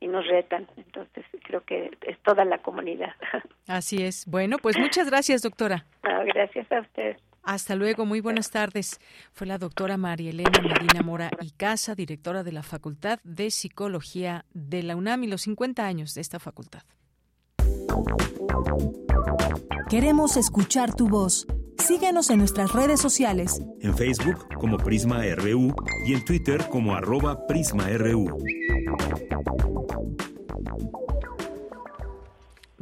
Speaker 17: y nos retan. Entonces, creo que es toda la comunidad.
Speaker 1: Así es. Bueno, pues muchas gracias, doctora.
Speaker 17: gracias a usted.
Speaker 1: Hasta luego, muy buenas tardes. Fue la doctora María Elena Medina Mora y Casa, directora de la Facultad de Psicología de la UNAM y los 50 años de esta facultad.
Speaker 15: Queremos escuchar tu voz. Síguenos en nuestras redes sociales.
Speaker 16: En Facebook como Prisma RU y en Twitter como arroba PrismaRU.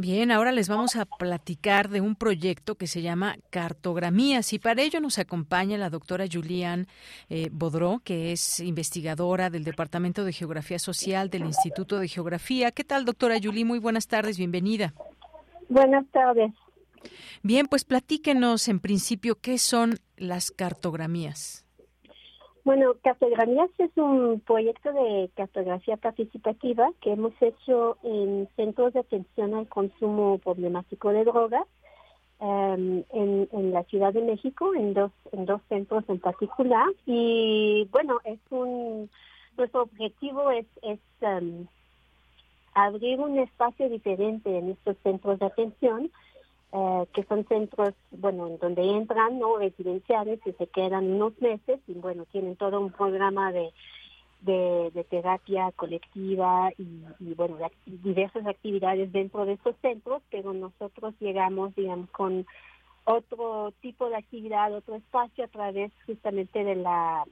Speaker 1: Bien, ahora les vamos a platicar de un proyecto que se llama Cartogramías y para ello nos acompaña la doctora Julián eh, Bodró, que es investigadora del Departamento de Geografía Social del Instituto de Geografía. ¿Qué tal, doctora Julie? Muy buenas tardes, bienvenida.
Speaker 18: Buenas tardes.
Speaker 1: Bien, pues platíquenos en principio qué son las cartogramías.
Speaker 18: Bueno, Cartogramías es un proyecto de cartografía participativa que hemos hecho en centros de atención al consumo problemático de drogas em, en, la Ciudad de México, en dos, en dos centros en particular. Y bueno, es un nuestro objetivo es, es em, abrir un espacio diferente en estos centros de atención eh, que son centros, bueno, en donde entran, ¿no? Residenciales y se quedan unos meses y, bueno, tienen todo un programa de, de, terapia colectiva y, bueno, diversas actividades dentro de estos centros, pero nosotros llegamos, digamos, con otro tipo de actividad, otro espacio a través justamente de la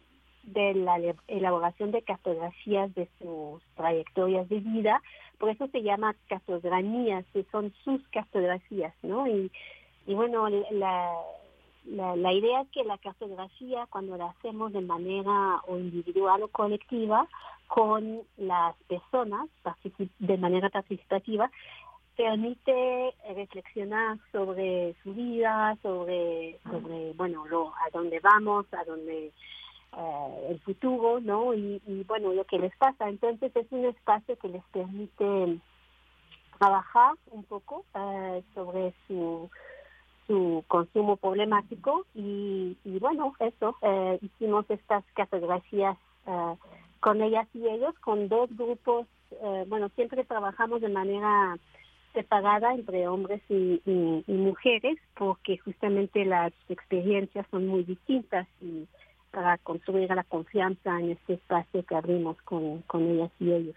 Speaker 18: de la elaboración de cartografías de sus trayectorias de vida, por eso se llama cartografías, que son sus cartografías, ¿no? Y, y bueno, la, la, la, idea es que la cartografía, cuando la hacemos de manera o individual o colectiva, con las personas, de manera participativa, permite reflexionar sobre su vida, sobre, sobre bueno, lo, a dónde vamos, a dónde eh, el futuro, ¿no? Y, bueno, lo que les pasa. Entonces es un espacio que les permite trabajar un poco eh, sobre su su consumo problemático y, bueno, eso, eh, hicimos estas cartografías con ellas y ellos, con dos grupos, bueno, siempre trabajamos de manera separada entre hombres y, y, mujeres porque justamente las experiencias son muy distintas y para construir la confianza en este espacio que abrimos con, con ellas y ellos.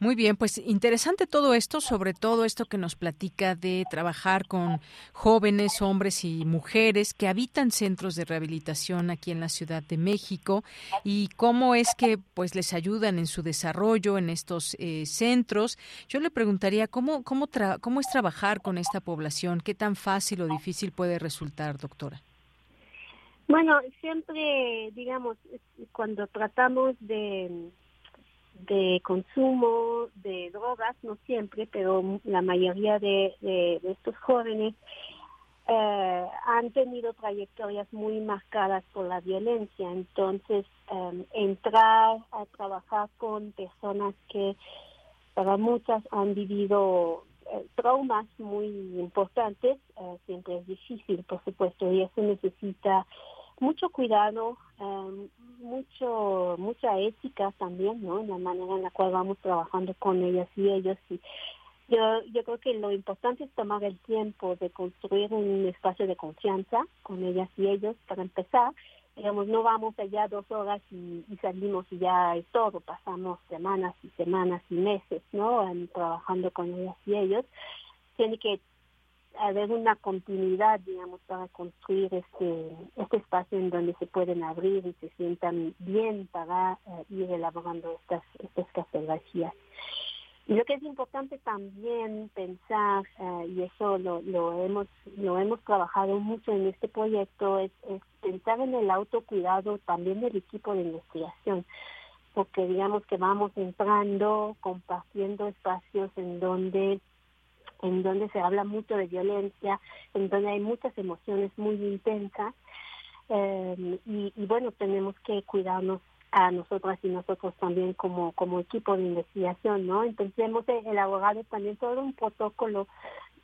Speaker 1: Muy bien, pues interesante todo esto, sobre todo esto que nos platica de trabajar con jóvenes, hombres y mujeres que habitan centros de rehabilitación aquí en la Ciudad de México y cómo es que pues les ayudan en su desarrollo en estos eh, centros. Yo le preguntaría cómo cómo cómo es trabajar con esta población, qué tan fácil o difícil puede resultar, doctora.
Speaker 18: Bueno, siempre, digamos, cuando tratamos de, de consumo de drogas, no siempre, pero la mayoría de, de, estos jóvenes eh, han tenido trayectorias muy marcadas por la violencia. Entonces, em, entrar a trabajar con personas que para muchas han vivido eh, traumas muy importantes, eh, siempre es difícil, por supuesto, y eso necesita mucho cuidado, em, mucho mucha ética también, ¿no? En la manera en la cual vamos trabajando con ellas y ellos. Y yo, yo creo que lo importante es tomar el tiempo de construir un espacio de confianza con ellas y ellos para empezar. Digamos, no vamos allá dos horas y, salimos y ya es todo. Pasamos semanas y semanas y meses, ¿no? trabajando con ellas y ellos. Tiene que haber una continuidad, digamos, para construir este, este espacio en donde se pueden abrir y se sientan bien para eh, ir elaborando estas, estas cartografías. Y lo que es importante también pensar, eh, y eso lo, lo, hemos, lo hemos trabajado mucho en este proyecto, es, es pensar en el autocuidado también del equipo de investigación porque digamos que vamos entrando, compartiendo espacios en donde en donde se habla mucho de violencia, en donde hay muchas emociones muy intensas. Eh, y, bueno, tenemos que cuidarnos a nosotras y nosotros también como, como equipo de investigación, ¿no? Entonces hemos elaborado también todo un protocolo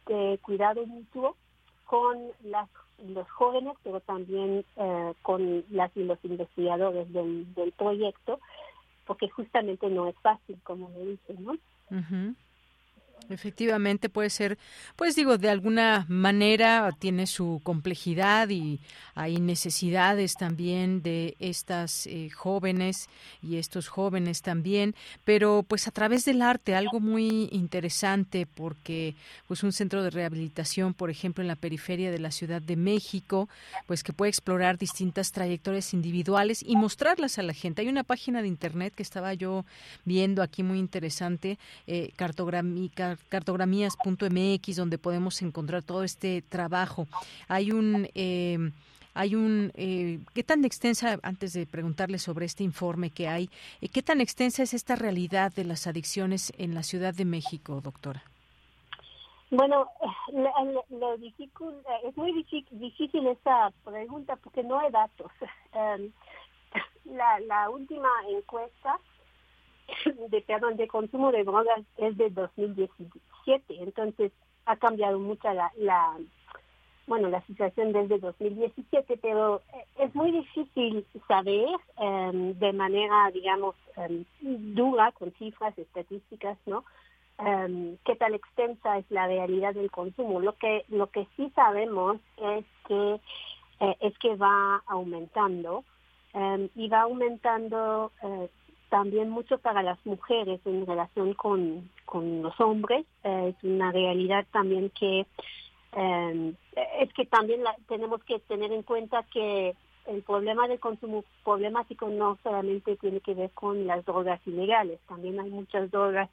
Speaker 18: de cuidado mutuo con las, los jóvenes, pero también eh, con las y los investigadores del, del proyecto, porque justamente no es fácil, como me dicen, ¿no?
Speaker 1: Efectivamente puede ser, pues digo, de alguna manera tiene su complejidad y hay necesidades también de estas eh, jóvenes y estos jóvenes también, pero pues a través del arte algo muy interesante porque pues un centro de rehabilitación, por ejemplo, en la periferia de la Ciudad de México, pues que puede explorar distintas trayectorias individuales y mostrarlas a la gente. Hay una página de internet que estaba yo viendo aquí muy interesante, eh, cartografías.mx donde podemos encontrar todo este trabajo. Hay un eh, hay un eh, qué tan extensa antes de preguntarle sobre este informe que hay eh, qué tan extensa es esta realidad de las adicciones en la Ciudad de México doctora
Speaker 18: bueno lo, difícil, es muy difícil, esa pregunta porque no hay datos em, la, la última encuesta de perdón de consumo de drogas es de 2017 entonces ha cambiado mucho la, la bueno, la situación desde 2017, pero eh, es muy difícil saber em, de manera, digamos, um, dura, con cifras estadísticas, ¿no? Em, qué tan extensa es la realidad del consumo. Lo que, lo que sí sabemos es que, eh, es que va aumentando y va aumentando eh, también mucho para las mujeres en relación con, con los hombres. es una realidad también que eh, es que también tenemos que tener en cuenta que el problema del consumo problemático no solamente tiene que ver con las drogas ilegales, también hay muchas drogas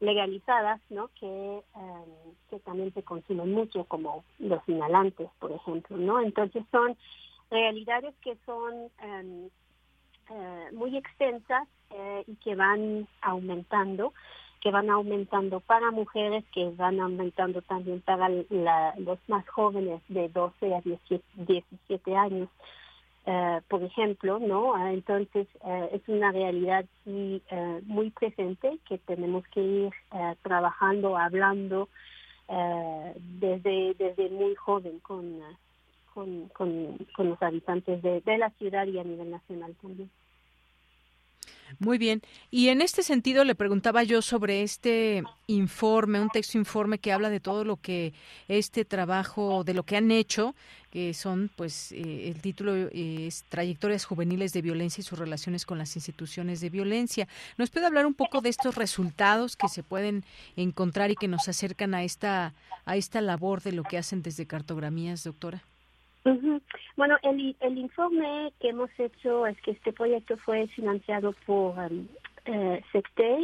Speaker 18: legalizadas, ¿no? Que, em, que también se consumen mucho, como los inhalantes, por ejemplo, ¿no? Entonces son realidades que son em, eh, muy extensas eh, y que van aumentando que van aumentando para mujeres, que van aumentando también para los más jóvenes de 12 a 17, años, eh, por ejemplo, ¿no? Ah, entonces eh, es una realidad sí, muy presente que tenemos que ir trabajando, hablando desde, desde muy joven con, con, con, los habitantes de la ciudad y a nivel nacional también.
Speaker 1: Muy bien. Y en este sentido le preguntaba yo sobre este informe, un texto informe que habla de todo lo que este trabajo, de lo que han hecho, que son, pues, eh, el título es Trayectorias juveniles de violencia y sus relaciones con las instituciones de violencia. ¿Nos puede hablar un poco de estos resultados que se pueden encontrar y que nos acercan a esta, a esta labor de lo que hacen desde cartografías, doctora?
Speaker 18: Bueno, el, el informe que hemos hecho es que este proyecto fue financiado por um, eh,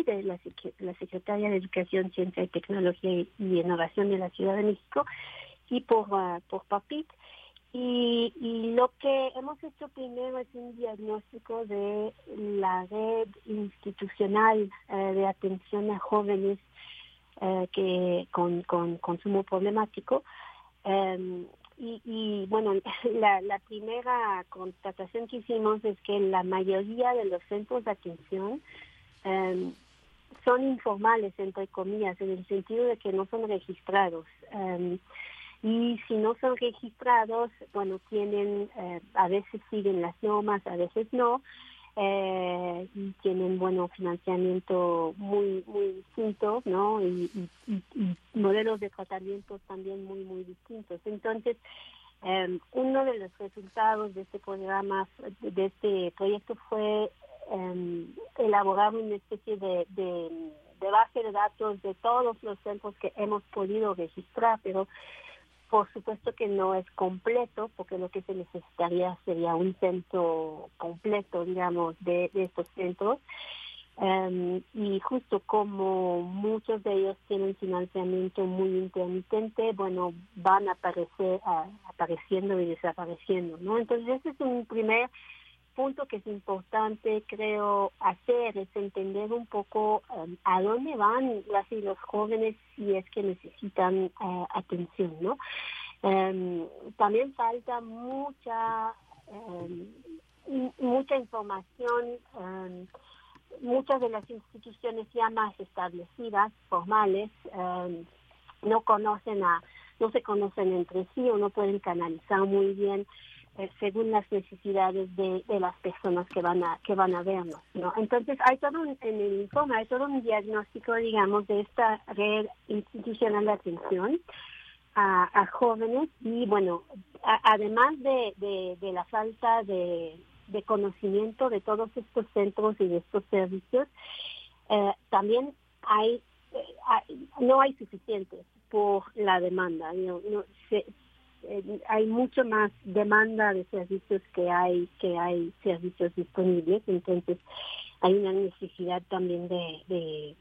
Speaker 18: de la, la Secretaría de Educación, Ciencia y Tecnología y, Innovación de la Ciudad de México, y por, uh, por PAPIT. Y, lo que hemos hecho primero es un diagnóstico de la red institucional eh, de atención a jóvenes eh, que con, con consumo problemático. Um, y, bueno, la, la primera constatación que hicimos es que la mayoría de los centros de atención em, son informales, entre comillas, en el sentido de que no son registrados. Em, y si no son registrados, bueno, tienen, eh, a veces siguen las normas, a veces no, eh, y tienen bueno financiamiento muy muy distinto no y, modelos de tratamiento también muy muy distintos. Entonces em, uno de los resultados de este programa de este proyecto fue em, elaborar una especie de, de de base de datos de todos los centros que hemos podido registrar pero por supuesto que no es completo, porque lo que se necesitaría sería un centro completo, digamos, de, estos centros. Em, y justo como muchos de ellos tienen financiamiento muy intermitente, bueno, van a aparecer, apareciendo y desapareciendo, ¿no? Entonces ese es un primer punto que es importante, creo, hacer es entender un poco um, a dónde van las los jóvenes si es que necesitan uh, atención, ¿no? Um, también falta mucha um, mucha información. muchas de las instituciones ya más establecidas, formales, no conocen a, no se conocen entre sí o no pueden canalizar muy bien eh, según las necesidades de, las personas que van a que van a vernos no entonces hay todo un, en el informe hay todo un diagnóstico digamos de esta red institucional de atención a, jóvenes y bueno además de, de, la falta de, conocimiento de todos estos centros y de estos servicios eh, también hay, eh, no hay suficientes por la demanda no, no se, eh, hay mucho más demanda de servicios que hay que hay servicios disponibles entonces hay una necesidad también de,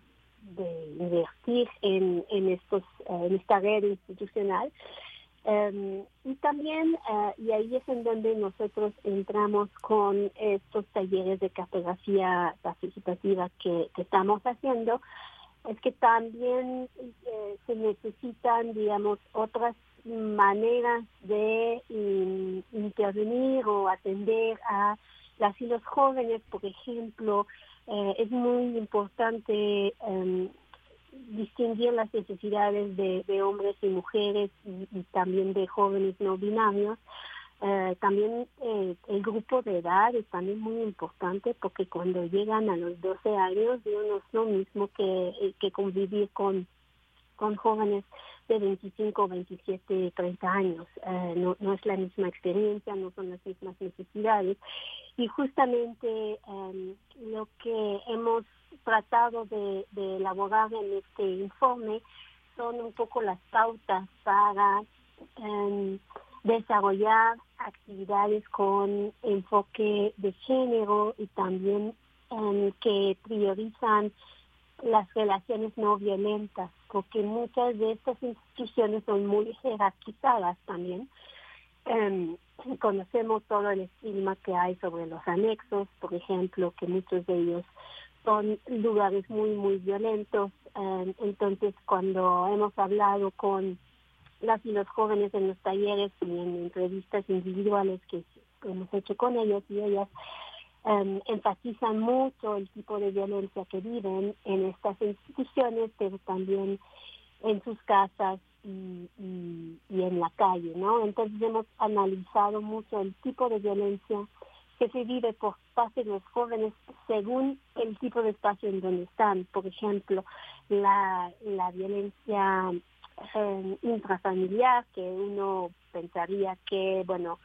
Speaker 18: invertir en, en, estos, en esta red institucional. Em, y también, eh, y ahí es en donde nosotros entramos con estos talleres de cartografía participativa que, estamos haciendo, es que también eh, se necesitan, digamos, otras maneras de intervenir o atender a las y los jóvenes, por ejemplo, eh, es muy importante em, distinguir las necesidades de, hombres y mujeres y, también de jóvenes no binarios. Eh, también eh, el grupo de edad es también muy importante porque cuando llegan a los 12 años no es lo mismo que, que convivir con, con jóvenes de 25, 27, 30 años. no, no es la misma experiencia, no son las mismas necesidades. Y justamente em, lo que hemos tratado de, elaborar en este informe son un poco las pautas para em, desarrollar actividades con enfoque de género y también em, que priorizan las relaciones no violentas, porque muchas de estas instituciones son muy jerarquizadas también. Em, conocemos todo el estigma que hay sobre los anexos, por ejemplo, que muchos de ellos son lugares muy, muy violentos. Eh, entonces, cuando hemos hablado con las y los jóvenes en los talleres y en entrevistas individuales que hemos hecho con ellos y ellas, eh, enfatizan mucho el tipo de violencia que viven en estas instituciones, pero también en sus casas y, en la calle, ¿no? Entonces hemos analizado mucho el tipo de violencia que se vive por parte de los jóvenes según el tipo de espacio en donde están. Por ejemplo, la, violencia eh, intrafamiliar, que uno pensaría que, bueno,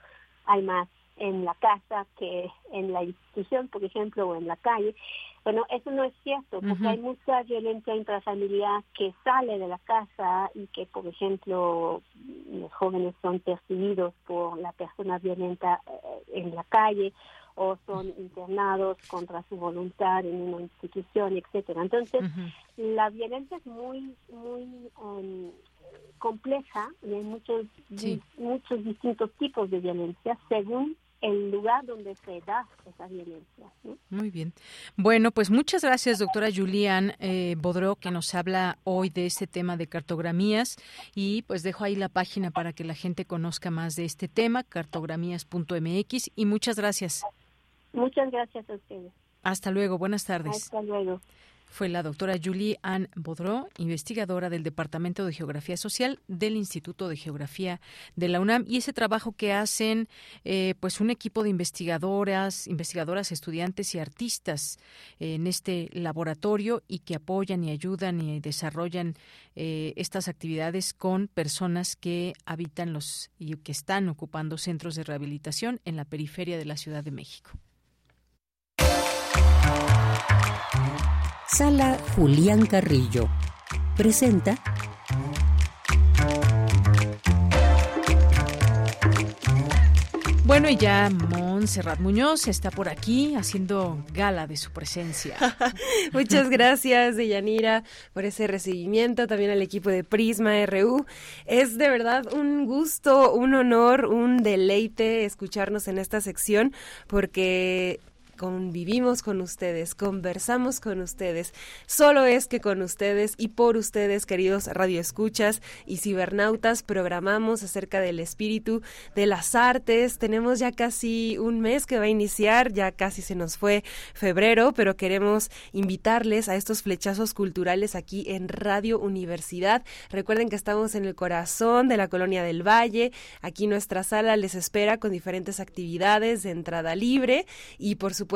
Speaker 18: hay más en la casa que en la institución, por ejemplo, o en la calle. Bueno, eso no es cierto, porque hay mucha violencia intrafamiliar que sale de la casa y que, por ejemplo, los jóvenes son percibidos por la persona violenta eh, en la calle o son internados contra su voluntad en una institución, etcétera. Entonces, la violencia es muy, muy um, compleja y hay muchos, muchos distintos tipos de violencia según el lugar donde se da esa violencia.
Speaker 1: Muy bien. Bueno, pues muchas gracias, doctora Julián eh, Bodro, que nos habla hoy de este tema de cartografías y pues dejo ahí la página para que la gente conozca más de este tema, cartografías.mx y muchas gracias.
Speaker 18: Muchas gracias a ustedes.
Speaker 1: Hasta luego, buenas tardes.
Speaker 18: Hasta luego
Speaker 1: fue la doctora Julie Anne Baudreau, investigadora del Departamento de Geografía Social del Instituto de Geografía de la UNAM y ese trabajo que hacen eh, pues un equipo de investigadoras, investigadoras, estudiantes y artistas en este laboratorio y que apoyan y ayudan y desarrollan eh, estas actividades con personas que habitan los y que están ocupando centros de rehabilitación en la periferia de la Ciudad de México.
Speaker 2: Sala Julián Carrillo. Presenta
Speaker 1: Bueno, y ya Montserrat Muñoz está por aquí haciendo gala de su presencia.
Speaker 19: Muchas gracias, Deyanira, por ese recibimiento, también al equipo de Prisma RU. Es de verdad un gusto, un honor, un deleite escucharnos en esta sección, porque convivimos con ustedes, conversamos con ustedes. Solo es que con ustedes y por ustedes, queridos radioescuchas y cibernautas, programamos acerca del espíritu de las artes. Tenemos ya casi un mes que va a iniciar, ya casi se nos fue febrero, pero queremos invitarles a estos flechazos culturales aquí en Radio Universidad. Recuerden que estamos en el corazón de la colonia del Valle. Aquí nuestra sala les espera con diferentes actividades de entrada libre y por supuesto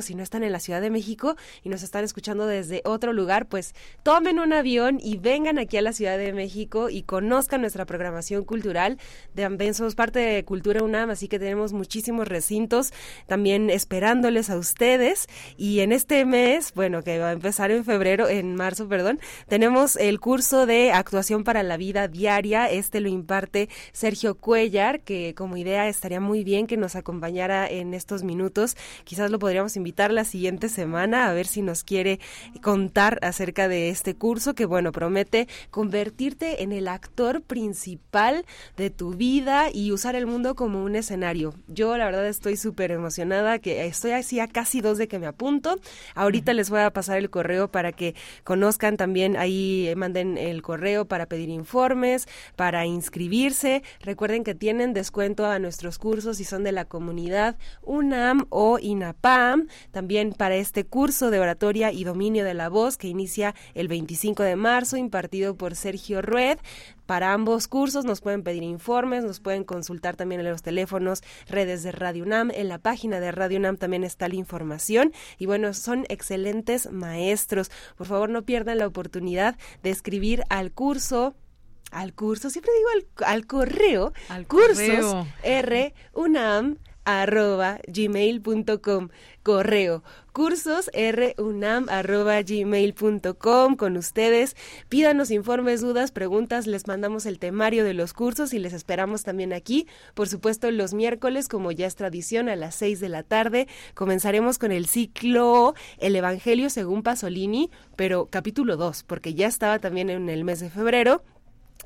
Speaker 19: si no están en la Ciudad de México y nos están escuchando desde otro lugar, pues tomen un avión y vengan aquí a la Ciudad de México y conozcan nuestra programación cultural. También somos parte de Cultura UNAM, así que tenemos muchísimos recintos también esperándoles a ustedes. Y en este mes, bueno, que va a empezar en febrero, en marzo, perdón, tenemos el curso de actuación para la vida diaria. Este lo imparte Sergio Cuellar, que como idea estaría muy bien que nos acompañara en estos minutos. Quizás lo lo podríamos invitar la siguiente semana a ver si nos quiere contar acerca de este curso que, bueno, promete convertirte en el actor principal de tu vida y usar el mundo como un escenario. Yo, la verdad, estoy súper emocionada, que estoy así a casi dos de que me apunto. Ahorita les voy a pasar el correo para que conozcan también, ahí manden el correo para pedir informes, para inscribirse. Recuerden que tienen descuento a nuestros cursos si son de la comunidad UNAM o INAPAM. También para este curso de oratoria y dominio de la voz que inicia el 25 de marzo, impartido por Sergio Rued. Para ambos cursos nos pueden pedir informes, nos pueden consultar también en los teléfonos, redes de Radio UNAM, en la página de Radio UNAM también está la información y bueno, son excelentes maestros. Por favor, no pierdan la oportunidad de escribir al curso al curso, siempre digo al, correo, al cursos r unam arroba gmail.com correo cursos runam arroba gmail.com con ustedes pídanos informes dudas preguntas les mandamos el temario de los cursos y les esperamos también aquí. Por supuesto los miércoles como ya es tradición a las seis de la tarde comenzaremos con el ciclo el evangelio según Pasolini pero capítulo 2 porque ya estaba también en el mes de febrero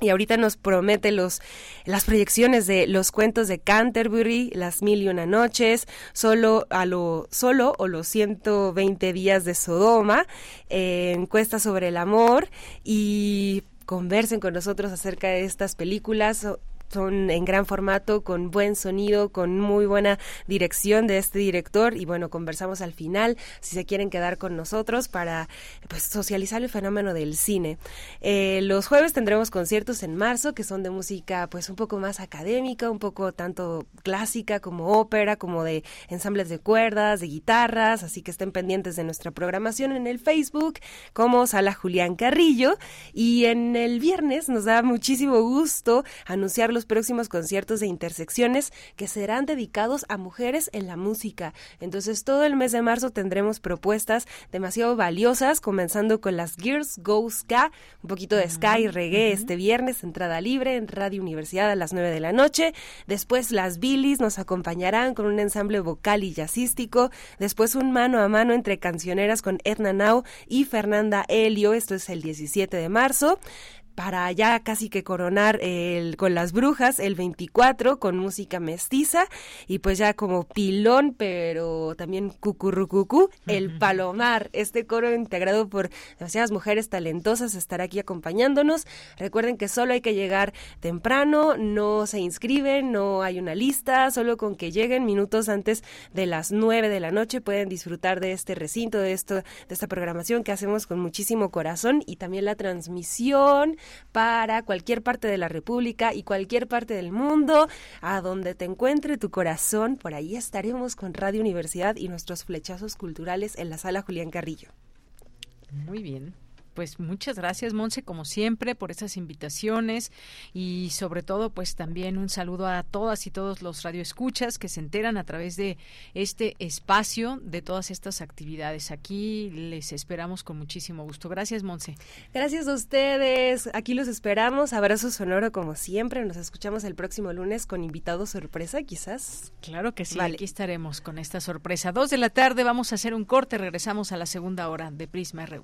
Speaker 19: y ahorita nos promete los, las proyecciones de los cuentos de Canterbury, las mil y una noches, solo a lo solo o los 120 días de Sodoma, eh, encuesta sobre el amor y conversen con nosotros acerca de estas películas son en gran formato, con buen sonido, con muy buena dirección de este director. Y bueno, conversamos al final si se quieren quedar con nosotros para pues socializar el fenómeno del cine. Eh, los jueves tendremos conciertos en marzo que son de música pues un poco más académica, un poco tanto clásica como ópera, como de ensambles de cuerdas, de guitarras, así que estén pendientes de nuestra programación en el Facebook como Sala Julián Carrillo. Y en el viernes nos da muchísimo gusto próximos conciertos de intersecciones que serán dedicados a mujeres en la música. Entonces todo el mes de marzo tendremos propuestas demasiado valiosas, comenzando con las Girls Go Ska, un poquito de ska y reggae este viernes, entrada libre en Radio Universidad a las 9 de la noche. Después las Billys nos acompañarán con un ensamble vocal y jazzístico. Después un mano a mano entre cancioneras con Edna Nau y Fernanda Helio. Esto es el 17 de marzo para ya casi que coronar el, con las brujas el 24 con música mestiza y pues ya como pilón pero también cucurrucucú el palomar. Este coro integrado por demasiadas mujeres talentosas estará aquí acompañándonos. Recuerden que solo hay que llegar temprano no se inscriben no hay una lista solo con que lleguen minutos antes de las 9 de la noche pueden disfrutar de este recinto de esto de esta programación que hacemos con muchísimo corazón y también la transmisión para cualquier parte de la República y cualquier parte del mundo, a donde te encuentre tu corazón. Por ahí estaremos con Radio Universidad y nuestros flechazos culturales en la sala Julián Carrillo.
Speaker 1: Muy bien pues muchas gracias, Monse, como siempre, por esas invitaciones y sobre todo, pues también un saludo a todas y todos los radioescuchas que se enteran a través de este espacio de todas estas actividades. Aquí les esperamos con muchísimo gusto. Gracias, Monse.
Speaker 19: Gracias a ustedes. Aquí los esperamos. Abrazo sonoro como siempre. Nos escuchamos el próximo lunes con invitado sorpresa, quizás.
Speaker 1: Claro que sí. Aquí estaremos con esta sorpresa. Dos de la tarde vamos a hacer un corte. Regresamos a la segunda hora de Prisma RU.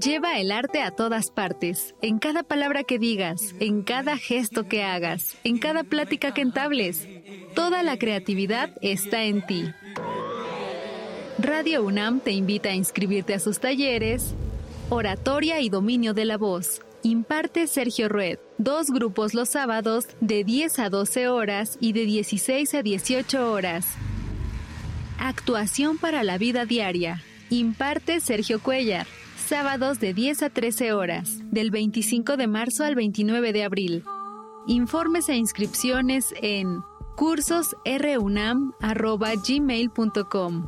Speaker 20: Lleva el arte a todas partes, en cada palabra que digas, en cada gesto que hagas, en cada plática que entables. Toda la creatividad está en ti. Radio UNAM te invita a inscribirte a sus talleres Oratoria y Dominio de la Voz. Imparte Sergio Rued. Dos grupos los sábados de 10 a 12 horas y de 16 a 18 horas. Actuación para la vida diaria. Imparte Sergio Cuellar sábados de 10 a 13 horas, del 25 de marzo al 29 de abril. Informes e inscripciones en cursosrunam.gmail.com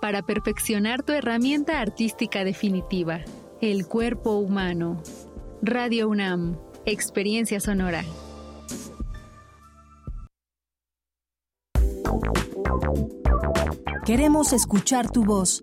Speaker 20: para perfeccionar tu herramienta artística definitiva, el cuerpo humano. Radio UNAM, experiencia sonora.
Speaker 15: Queremos escuchar tu voz.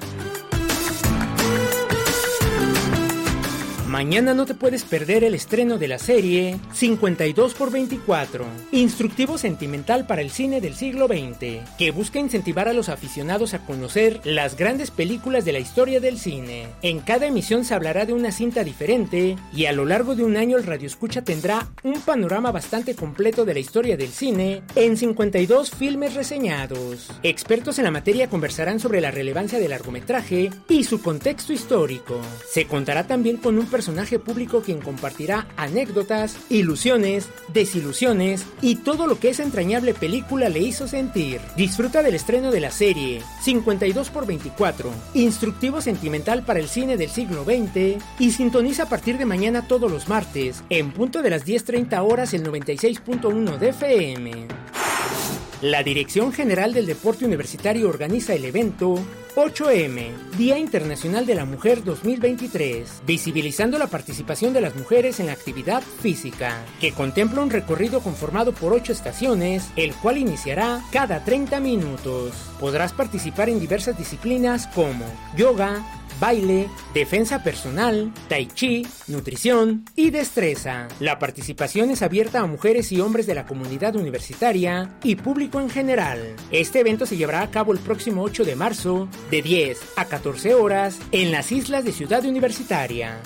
Speaker 3: Mañana no te puedes perder el estreno de la serie 52 por 24, instructivo sentimental para el cine del siglo XX, que busca incentivar a los aficionados a conocer las grandes películas de la historia del cine. En cada emisión se hablará de una cinta diferente y a lo largo de un año el Radio Escucha tendrá un panorama bastante completo de la historia del cine en 52 filmes reseñados. Expertos en la materia conversarán sobre la relevancia del largometraje y su contexto histórico. Se contará también con un público quien compartirá anécdotas, ilusiones, desilusiones y todo lo que esa entrañable película le hizo sentir. Disfruta del estreno de la serie 52 x 24, instructivo sentimental para el cine del siglo XX y sintoniza a partir de mañana todos los martes en punto de las 10.30 horas el 96.1 de FM. La Dirección General del Deporte Universitario organiza el evento 8M, Día Internacional de la Mujer 2023, visibilizando la participación de las mujeres en la actividad física, que contempla un recorrido conformado por 8 estaciones, el cual iniciará cada 30 minutos. Podrás participar en diversas disciplinas como yoga, baile, defensa personal, tai chi, nutrición y destreza. La participación es abierta a mujeres y hombres de la comunidad universitaria y público en general. Este evento se llevará a cabo el próximo 8 de marzo de 10 a 14 horas en las islas de Ciudad Universitaria.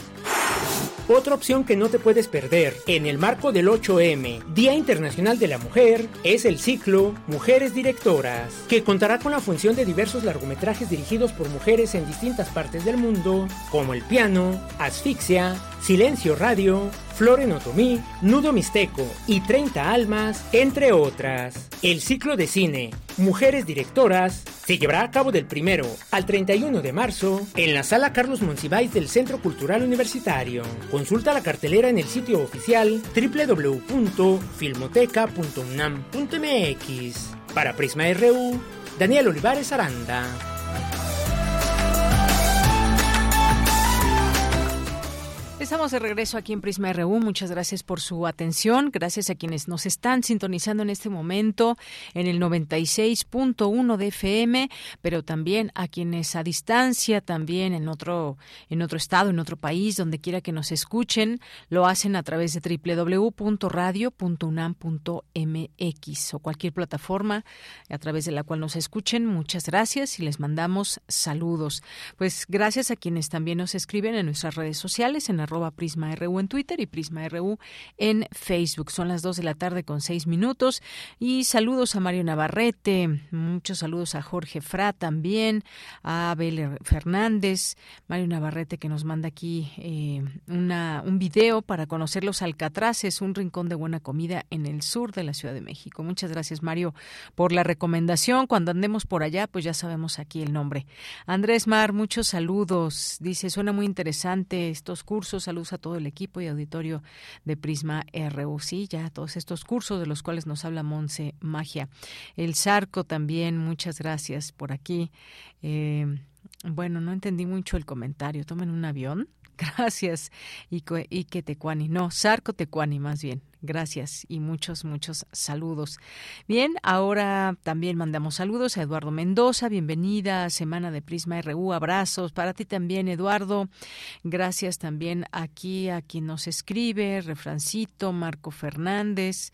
Speaker 3: Otra opción que no te puedes perder en el marco del 8M, Día Internacional de la Mujer, es el ciclo Mujeres Directoras, que contará con la función de diversos largometrajes dirigidos por mujeres en distintas partes del mundo, como El piano, Asfixia, Silencio Radio, Florenotomí, Nudo Mixteco y 30 Almas, entre otras. El ciclo de cine Mujeres Directoras se llevará a cabo del primero al 31 de marzo en la sala Carlos Monsiváis del Centro Cultural Universitario. Consulta la cartelera en el sitio oficial www.filmoteca.unam.mx. Para Prisma RU, Daniel Olivares Aranda.
Speaker 1: Estamos de regreso aquí en Prisma RU. Muchas gracias por su atención. Gracias a quienes nos están sintonizando en este momento en el 96.1 de FM, pero también a quienes a distancia, también en otro en otro estado, en otro país, donde quiera que nos escuchen, lo hacen a través de www.radio.unam.mx o cualquier plataforma a través de la cual nos escuchen. Muchas gracias y les mandamos saludos. Pues gracias a quienes también nos escriben en nuestras redes sociales en arroba Prisma RU en Twitter y Prisma RU en Facebook. Son las dos de la tarde con seis minutos. Y saludos a Mario Navarrete, muchos saludos a Jorge Fra también, a Abel Fernández, Mario Navarrete que nos manda aquí eh, un video para conocer los Alcatraces, un rincón de buena comida en el sur de la Ciudad de México. Muchas gracias Mario por la recomendación. Cuando andemos por allá, pues ya sabemos aquí el nombre. Andrés Mar, muchos saludos. Dice, suena muy interesante estos cursos Saludos a todo el equipo y auditorio de Prisma RU. Sí, ya todos estos cursos de los cuales nos habla Monse Magia. El Zarco también, muchas gracias por aquí. Eh, bueno, no entendí mucho el comentario. ¿Tomen un avión? Gracias, Ike Tecuani. No, Sarco Tecuani más bien. Gracias y muchos, muchos saludos. Bien, ahora también mandamos saludos a Eduardo Mendoza. Bienvenida a Semana de Prisma RU. Abrazos para ti también, Eduardo. Gracias también aquí a quien nos escribe, Refrancito, Marco Fernández.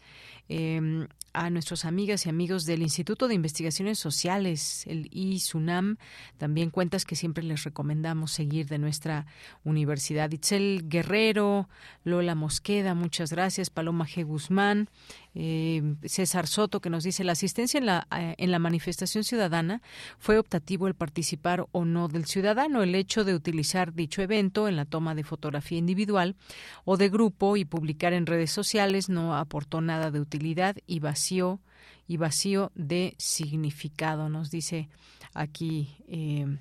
Speaker 1: Eh, a nuestras amigas y amigos del Instituto de Investigaciones Sociales, el ISUNAM, también cuentas que siempre les recomendamos seguir de nuestra universidad. Itzel Guerrero, Lola Mosqueda, muchas gracias, Paloma G. Guzmán, eh, César Soto, que nos dice la asistencia en la, eh, en la manifestación ciudadana fue optativo el participar o no del ciudadano. El hecho de utilizar dicho evento en la toma de fotografía individual o de grupo y publicar en redes sociales no aportó nada de utilidad y vacío y vacío de significado, nos dice aquí eh,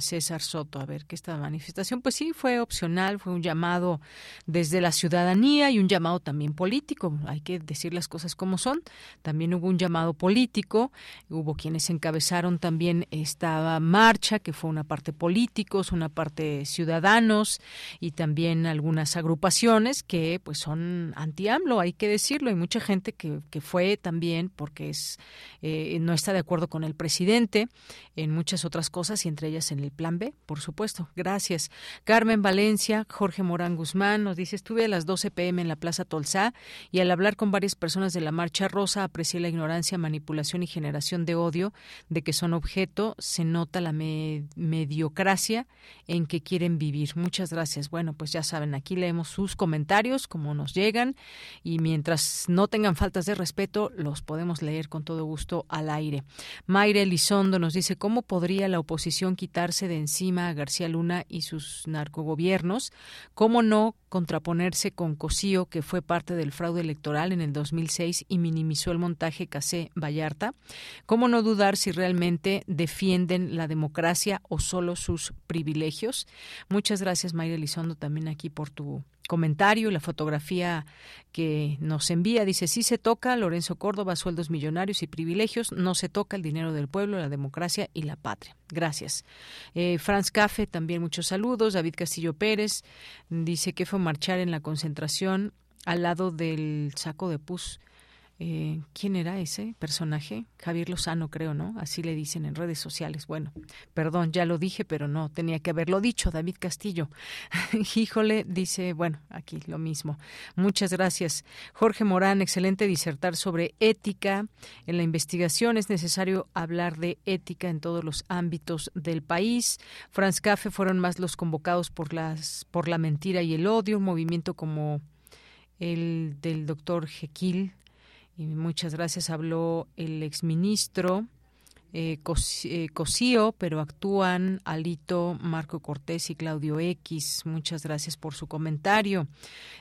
Speaker 1: César Soto, a ver, que esta manifestación, pues sí, fue opcional, fue un llamado desde la ciudadanía y un llamado también político, hay que decir las cosas como son, también hubo un llamado político, hubo quienes encabezaron también esta marcha, que fue una parte políticos, una parte ciudadanos y también algunas agrupaciones que pues son anti-AMLO, hay que decirlo, hay mucha gente que, que fue también porque es eh, no está de acuerdo con el presidente en muchas otras cosas y entre ellas en el plan B, por supuesto. Gracias. Carmen Valencia, Jorge Morán Guzmán nos dice, estuve a las 12 pm en la Plaza Tolsá y al hablar con varias personas de la Marcha Rosa aprecié la ignorancia, manipulación y generación de odio de que son objeto. Se nota la mediocracia en que quieren vivir. Muchas gracias. Bueno, pues ya saben, aquí leemos sus comentarios, como nos llegan, y mientras no tengan faltas de respeto, los podemos leer con todo gusto al aire. Mayre Elizondo nos dice, ¿cómo podría la oposición quitar de encima a García Luna y sus narcogobiernos, cómo no contraponerse con Cosío, que fue parte del fraude electoral en el 2006 y minimizó el montaje Casé Vallarta, cómo no dudar si realmente defienden la democracia o solo sus privilegios. Muchas gracias, Mayra Elizondo, también aquí por tu comentario, la fotografía que nos envía, dice, sí se toca, Lorenzo Córdoba, sueldos millonarios y privilegios, no se toca el dinero del pueblo, la democracia y la patria. Gracias. Eh, Franz Cafe, también muchos saludos. David Castillo Pérez dice que fue marchar en la concentración al lado del saco de pus eh, ¿Quién era ese personaje? Javier Lozano, creo, ¿no? Así le dicen en redes sociales. Bueno, perdón, ya lo dije, pero no, tenía que haberlo dicho, David Castillo. Híjole, dice, bueno, aquí lo mismo. Muchas gracias. Jorge Morán, excelente disertar sobre ética. En la investigación es necesario hablar de ética en todos los ámbitos del país. Franz Café fueron más los convocados por, las, por la mentira y el odio, un movimiento como el del doctor Jekyll y muchas gracias. Habló el exministro eh, eh, Cosío, pero actúan Alito, Marco Cortés y Claudio X. Muchas gracias por su comentario.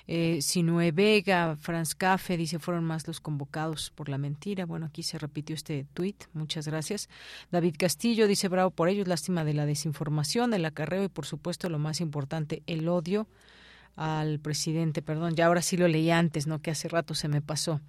Speaker 1: Eh, Sinue Vega, Franz Cafe, dice, fueron más los convocados por la mentira. Bueno, aquí se repitió este tuit. Muchas gracias. David Castillo dice, bravo por ellos, lástima de la desinformación, el acarreo y, por supuesto, lo más importante, el odio al presidente, perdón, ya ahora sí lo leí antes, ¿no? Que hace rato se me pasó.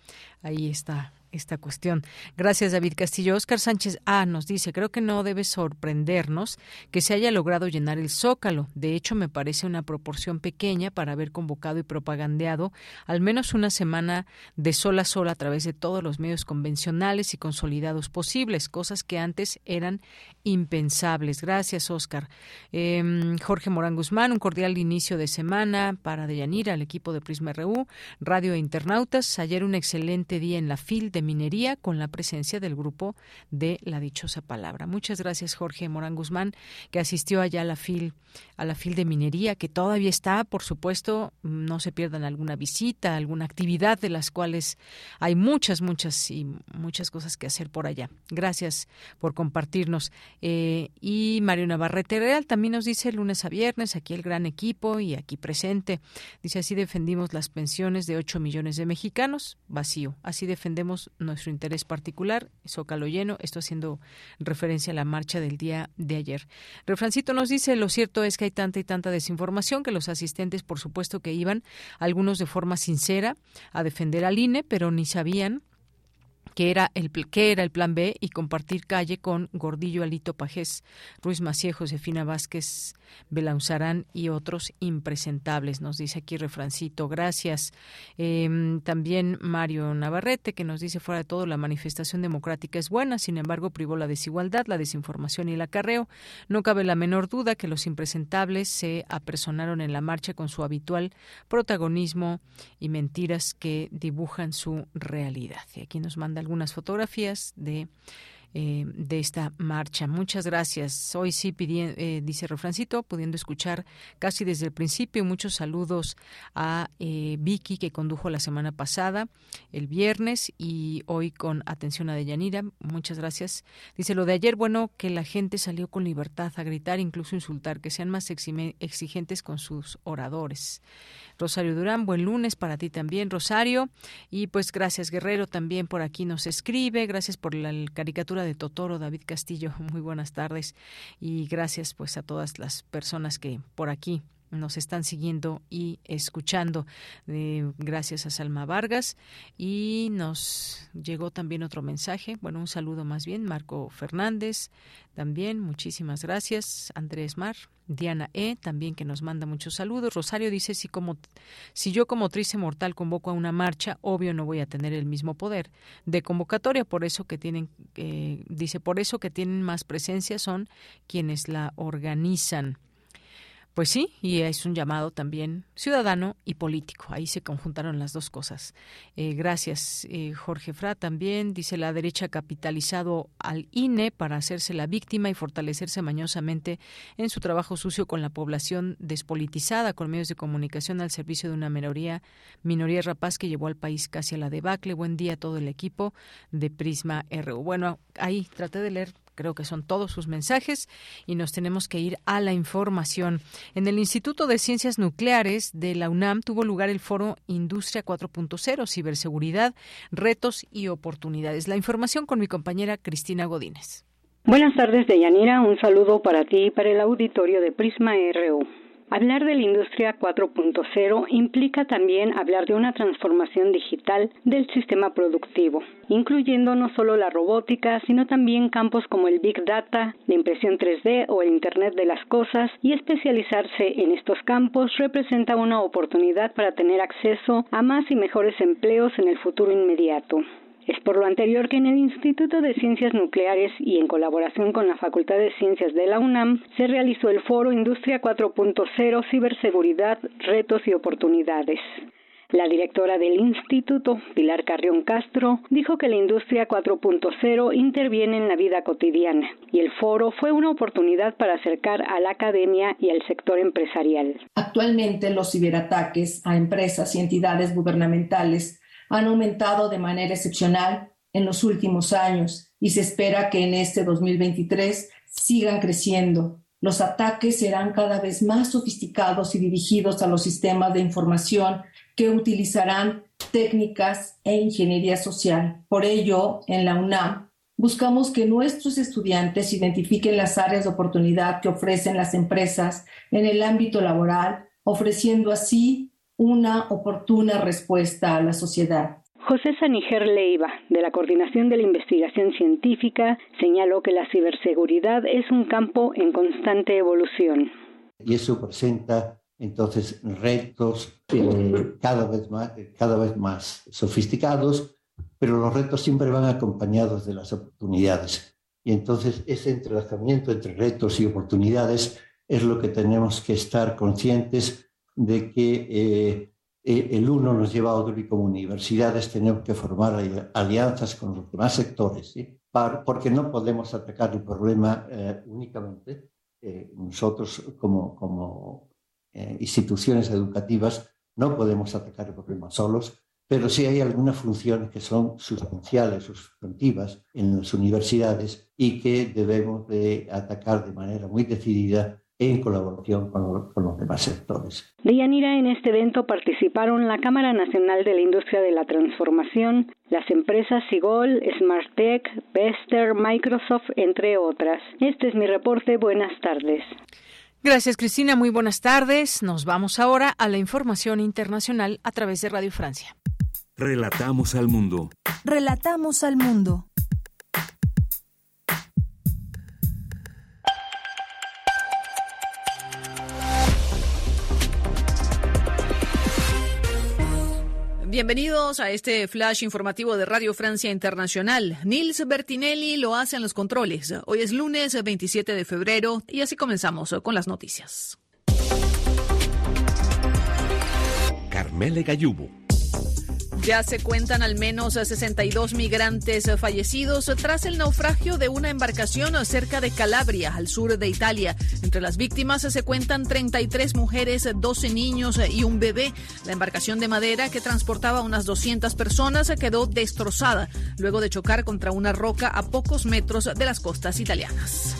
Speaker 1: Ahí está esta cuestión. Gracias, David Castillo. Oscar Sánchez A nos dice, creo que no debe sorprendernos que se haya logrado llenar el zócalo. De hecho, me parece una proporción pequeña para haber convocado y propagandeado al menos una semana de sol a sol a través de todos los medios convencionales y consolidados posibles, cosas que antes eran impensables. Gracias, Oscar. Em, Jorge Morán Guzmán, un cordial inicio de semana para Deyanira, al equipo de Prisma RU, Radio e Internautas. Ayer un excelente día en la FIL de minería con la presencia del grupo de la dichosa palabra. Muchas gracias Jorge Morán Guzmán que asistió allá a la fil a la fil de minería que todavía está, por supuesto, no se pierdan alguna visita, alguna actividad de las cuales hay muchas muchas y muchas cosas que hacer por allá. Gracias por compartirnos. Eh, y Mario Navarrete Real también nos dice lunes a viernes aquí el gran equipo y aquí presente. Dice así defendimos las pensiones de 8 millones de mexicanos, vacío. Así defendemos nuestro interés particular, Zócalo lleno, esto haciendo referencia a la marcha del día de ayer. Refrancito nos dice, lo cierto es que hay tanta y tanta desinformación que los asistentes, por supuesto que iban, algunos de forma sincera, a defender al INE, pero ni sabían que era el era el plan B y compartir calle con Gordillo Alito Pajés, Ruiz Macié, Josefina Vázquez Belauzarán y otros impresentables, nos dice aquí refrancito. Gracias. Em, también Mario Navarrete, que nos dice fuera de todo, la manifestación democrática es buena, sin embargo, privó la desigualdad, la desinformación y el acarreo. No cabe la menor duda que los impresentables se apersonaron en la marcha con su habitual protagonismo y mentiras que dibujan su realidad. Y aquí nos manda algunas fotografías de eh, de esta marcha. Muchas gracias. Hoy sí, eh, dice Refrancito, pudiendo escuchar casi desde el principio. Muchos saludos a eh, Vicky, que condujo la semana pasada, el viernes, y hoy con atención a Deyanira. Muchas gracias. Dice lo de ayer, bueno, que la gente salió con libertad a gritar, incluso insultar, que sean más exigentes con sus oradores. Rosario Durán, buen lunes para ti también, Rosario. Y pues gracias, Guerrero, también por aquí nos escribe. Gracias por la caricatura de Totoro, David Castillo. Muy buenas tardes. Y gracias pues a todas las personas que por aquí nos están siguiendo y escuchando. Eh, gracias a Salma Vargas. Y nos llegó también otro mensaje, bueno, un saludo más bien, Marco Fernández, también, muchísimas gracias. Andrés Mar, Diana E, también que nos manda muchos saludos. Rosario dice, si, como, si yo como trice mortal convoco a una marcha, obvio no voy a tener el mismo poder de convocatoria, por eso que tienen, eh, dice, por eso que tienen más presencia son quienes la organizan. Pues sí, y es un llamado también ciudadano y político. Ahí se conjuntaron las dos cosas. Eh, gracias, eh, Jorge Fra. También dice la derecha capitalizado al INE para hacerse la víctima y fortalecerse mañosamente en su trabajo sucio con la población despolitizada, con medios de comunicación al servicio de una minoría, minoría rapaz que llevó al país casi a la debacle. Buen día a todo el equipo de Prisma RU. Bueno, ahí traté de leer creo que son todos sus mensajes y nos tenemos que ir a la información. En el Instituto de Ciencias Nucleares de la UNAM tuvo lugar el foro Industria 4.0, Ciberseguridad, Retos y Oportunidades. La información con mi compañera Cristina Godínez.
Speaker 21: Buenas tardes, Deyanira. Un saludo para ti y para el auditorio de Prisma RU. Hablar de la industria 4.0 implica también hablar de una transformación digital del sistema productivo, incluyendo no solo la robótica, sino también campos como el Big Data, la impresión 3D o el Internet de las Cosas, y especializarse en estos campos representa una oportunidad para tener acceso a más y mejores empleos en el futuro inmediato. Es por lo anterior que en el Instituto de Ciencias Nucleares y en colaboración con la Facultad de Ciencias de la UNAM se realizó el foro Industria 4.0 Ciberseguridad, Retos y Oportunidades. La directora del instituto, Pilar Carrión Castro, dijo que la industria 4.0 interviene en la vida cotidiana y el foro fue una oportunidad para acercar a la academia y al sector empresarial.
Speaker 22: Actualmente los ciberataques a empresas y entidades gubernamentales han aumentado de manera excepcional en los últimos años y se espera que en este 2023 sigan creciendo. Los ataques serán cada vez más sofisticados y dirigidos a los sistemas de información que utilizarán técnicas e ingeniería social. Por ello, en la UNAM buscamos que nuestros estudiantes identifiquen las áreas de oportunidad que ofrecen las empresas en el ámbito laboral, ofreciendo así una oportuna respuesta a la sociedad.
Speaker 21: José Saniger Leiva, de la Coordinación de la Investigación Científica, señaló que la ciberseguridad es un campo en constante evolución.
Speaker 23: Y eso presenta entonces retos eh, cada, vez más, cada vez más sofisticados, pero los retos siempre van acompañados de las oportunidades. Y entonces ese entrelazamiento entre retos y oportunidades es lo que tenemos que estar conscientes de que eh, eh, el uno nos lleva a otro y como universidades tenemos que formar alianzas con los demás sectores, porque no podemos atacar el problema eh, únicamente nosotros como, como instituciones educativas no podemos atacar el problema solos, pero sí hay algunas funciones que son sustanciales sustantivas en las universidades y que debemos de atacar de manera muy decidida en colaboración con, los demás sectores.
Speaker 21: De Yanira, en este evento participaron la Cámara Nacional de la Industria de la Transformación, las empresas Sigol, Smartech, Bester, Microsoft, entre otras. Este es mi reporte. Buenas tardes.
Speaker 1: Gracias, Cristina. Muy buenas tardes. Nos vamos ahora a la información internacional a través de Radio Francia.
Speaker 16: Relatamos al mundo.
Speaker 2: Relatamos al mundo.
Speaker 24: Bienvenidos a este flash informativo de Radio Francia Internacional. Nils Bertinelli lo hace en los controles. Hoy es lunes 27 de febrero y así comenzamos con las noticias.
Speaker 16: Carmele Gayubo
Speaker 24: ya se cuentan al menos 62 migrantes fallecidos tras el naufragio de una embarcación cerca de Calabria, al sur de Italia. Entre las víctimas se cuentan 33 mujeres, 12 niños y un bebé. La embarcación de madera que transportaba unas 200 personas quedó destrozada luego de chocar contra una roca a pocos metros de las costas italianas.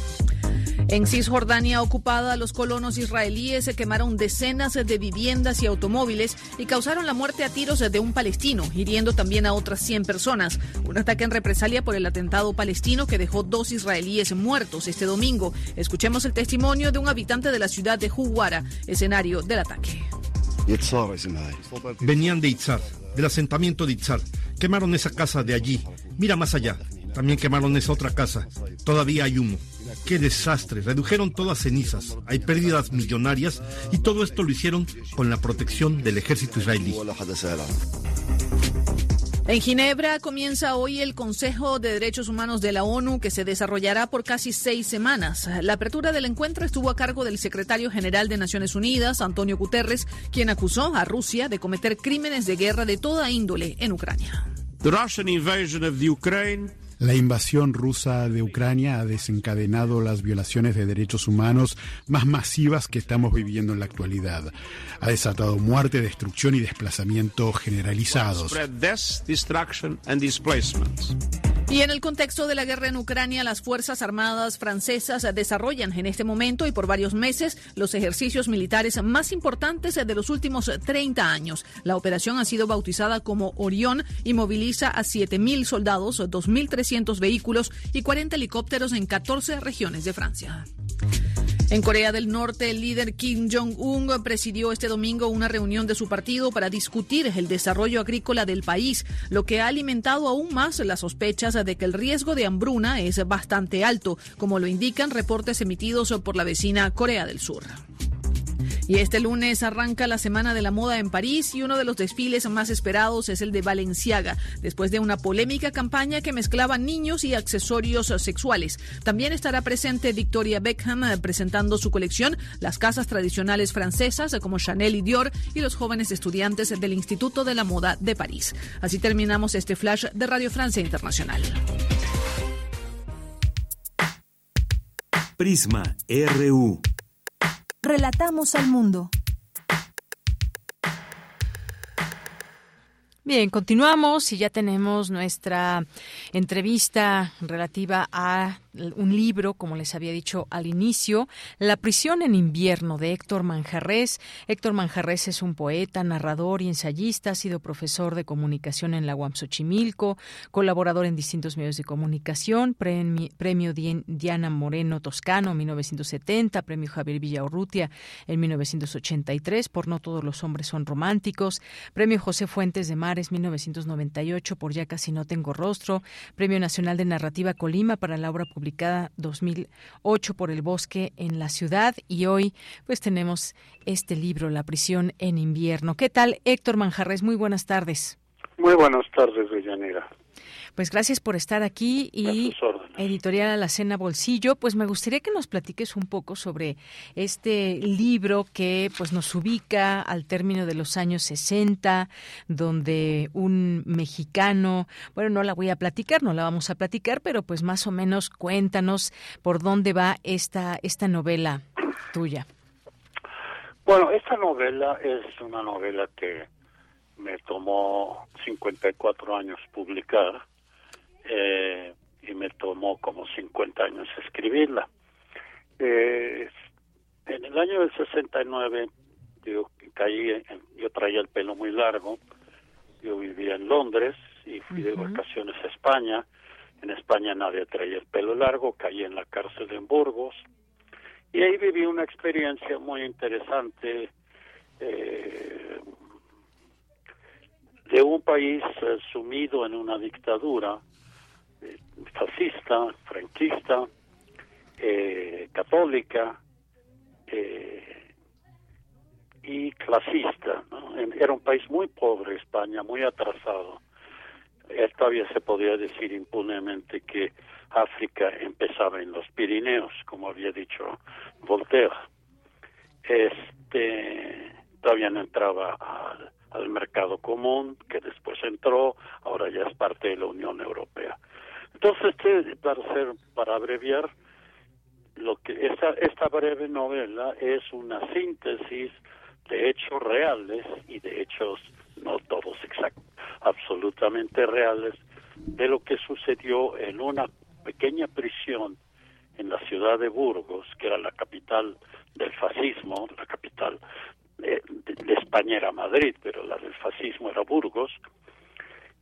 Speaker 24: En Cisjordania ocupada, los colonos israelíes se quemaron decenas de viviendas y automóviles y causaron la muerte a tiros de un palestino, hiriendo también a otras 100 personas. Un ataque en represalia por el atentado palestino que dejó dos israelíes muertos este domingo. Escuchemos el testimonio de un habitante de la ciudad de Huwara, escenario del ataque.
Speaker 25: Venían de Itzar, del asentamiento de Itzar. Quemaron esa casa de allí. Mira más allá. También quemaron esa otra casa. Todavía hay humo. Qué desastre, redujeron todas cenizas, hay pérdidas millonarias y todo esto lo hicieron con la protección del ejército israelí.
Speaker 24: En Ginebra comienza hoy el Consejo de Derechos Humanos de la ONU que se desarrollará por casi seis semanas. La apertura del encuentro estuvo a cargo del secretario general de Naciones Unidas, Antonio Guterres, quien acusó a Rusia de cometer crímenes de guerra de toda índole en Ucrania.
Speaker 26: The Russian invasion of the Ukraine
Speaker 14: la invasión rusa de Ucrania ha desencadenado las violaciones de derechos humanos más masivas que estamos viviendo en la actualidad. Ha desatado muerte, destrucción y desplazamiento generalizados.
Speaker 24: Y en el contexto de la guerra en Ucrania, las Fuerzas Armadas francesas desarrollan en este momento y por varios meses los ejercicios militares más importantes de los últimos 30 años. La operación ha sido bautizada como Orión y moviliza a 7.000 soldados, 2.300 vehículos y 40 helicópteros en 14 regiones de Francia. En Corea del Norte, el líder Kim Jong-un presidió este domingo una reunión de su partido para discutir el desarrollo agrícola del país, lo que ha alimentado aún más las sospechas de que el riesgo de hambruna es bastante alto, como lo indican reportes emitidos por la vecina Corea del Sur. Y este lunes arranca la Semana de la Moda en París y uno de los desfiles más esperados es el de Valenciaga, después de una polémica campaña que mezclaba niños y accesorios sexuales. También estará presente Victoria Beckham eh, presentando su colección, las casas tradicionales francesas eh, como Chanel y Dior y los jóvenes estudiantes del Instituto de la Moda de París. Así terminamos este flash de Radio Francia Internacional.
Speaker 16: Prisma RU.
Speaker 2: Relatamos al mundo.
Speaker 24: Bien, continuamos y ya tenemos nuestra entrevista relativa a un libro, como les había dicho al inicio, La prisión en invierno de Héctor Manjarres. Héctor Manjarres es un poeta, narrador y ensayista, ha sido profesor de comunicación en la UAM Xochimilco, colaborador en distintos medios de comunicación, premio, Diana Moreno Toscano en 1970, premio Javier Villaurrutia en 1983 por No todos los hombres son románticos, premio José Fuentes de Mares 1998 por Ya casi no tengo rostro, premio Nacional de Narrativa Colima para la obra publicada publicada 2008 por El Bosque en la Ciudad y hoy pues tenemos este libro, La prisión en invierno. ¿Qué tal, Héctor Manjarres? Muy buenas tardes.
Speaker 27: Muy buenas tardes, Villanera.
Speaker 24: Pues gracias por estar aquí y editorial a la cena Bolsillo. Pues me gustaría que nos platiques un poco sobre este libro que pues nos ubica al término de los años 60, donde un mexicano, bueno, no la voy a platicar, no la vamos a platicar, pero pues más o menos cuéntanos por dónde va esta esta novela tuya.
Speaker 27: Bueno, esta novela es una novela que me tomó 54 años publicar eh, y me tomó como 50 años escribirla. Eh, en el año del 69 yo caí, yo traía el pelo muy largo, yo vivía en Londres y fui de vacaciones a España. En España nadie traía el pelo largo, caí en la cárcel en Burgos y ahí viví una experiencia muy interesante. Eh, de un país eh, sumido en una dictadura fascista, franquista, eh, católica y clasista. Era un país muy pobre, España, muy atrasado. todavía se podía decir impunemente que África empezaba en los Pirineos, como había dicho Voltaire. Este, todavía no entraba al mercado común, que después entró, ahora ya es parte de la Unión Europea. Entonces, este, para, ser, para abreviar, lo que esta, esta breve novela es una síntesis de hechos reales y de hechos no todos exactos, absolutamente reales, de lo que sucedió en una pequeña prisión en la ciudad de Burgos, que era la capital del fascismo, la capital de, España era Madrid, pero la del fascismo era Burgos,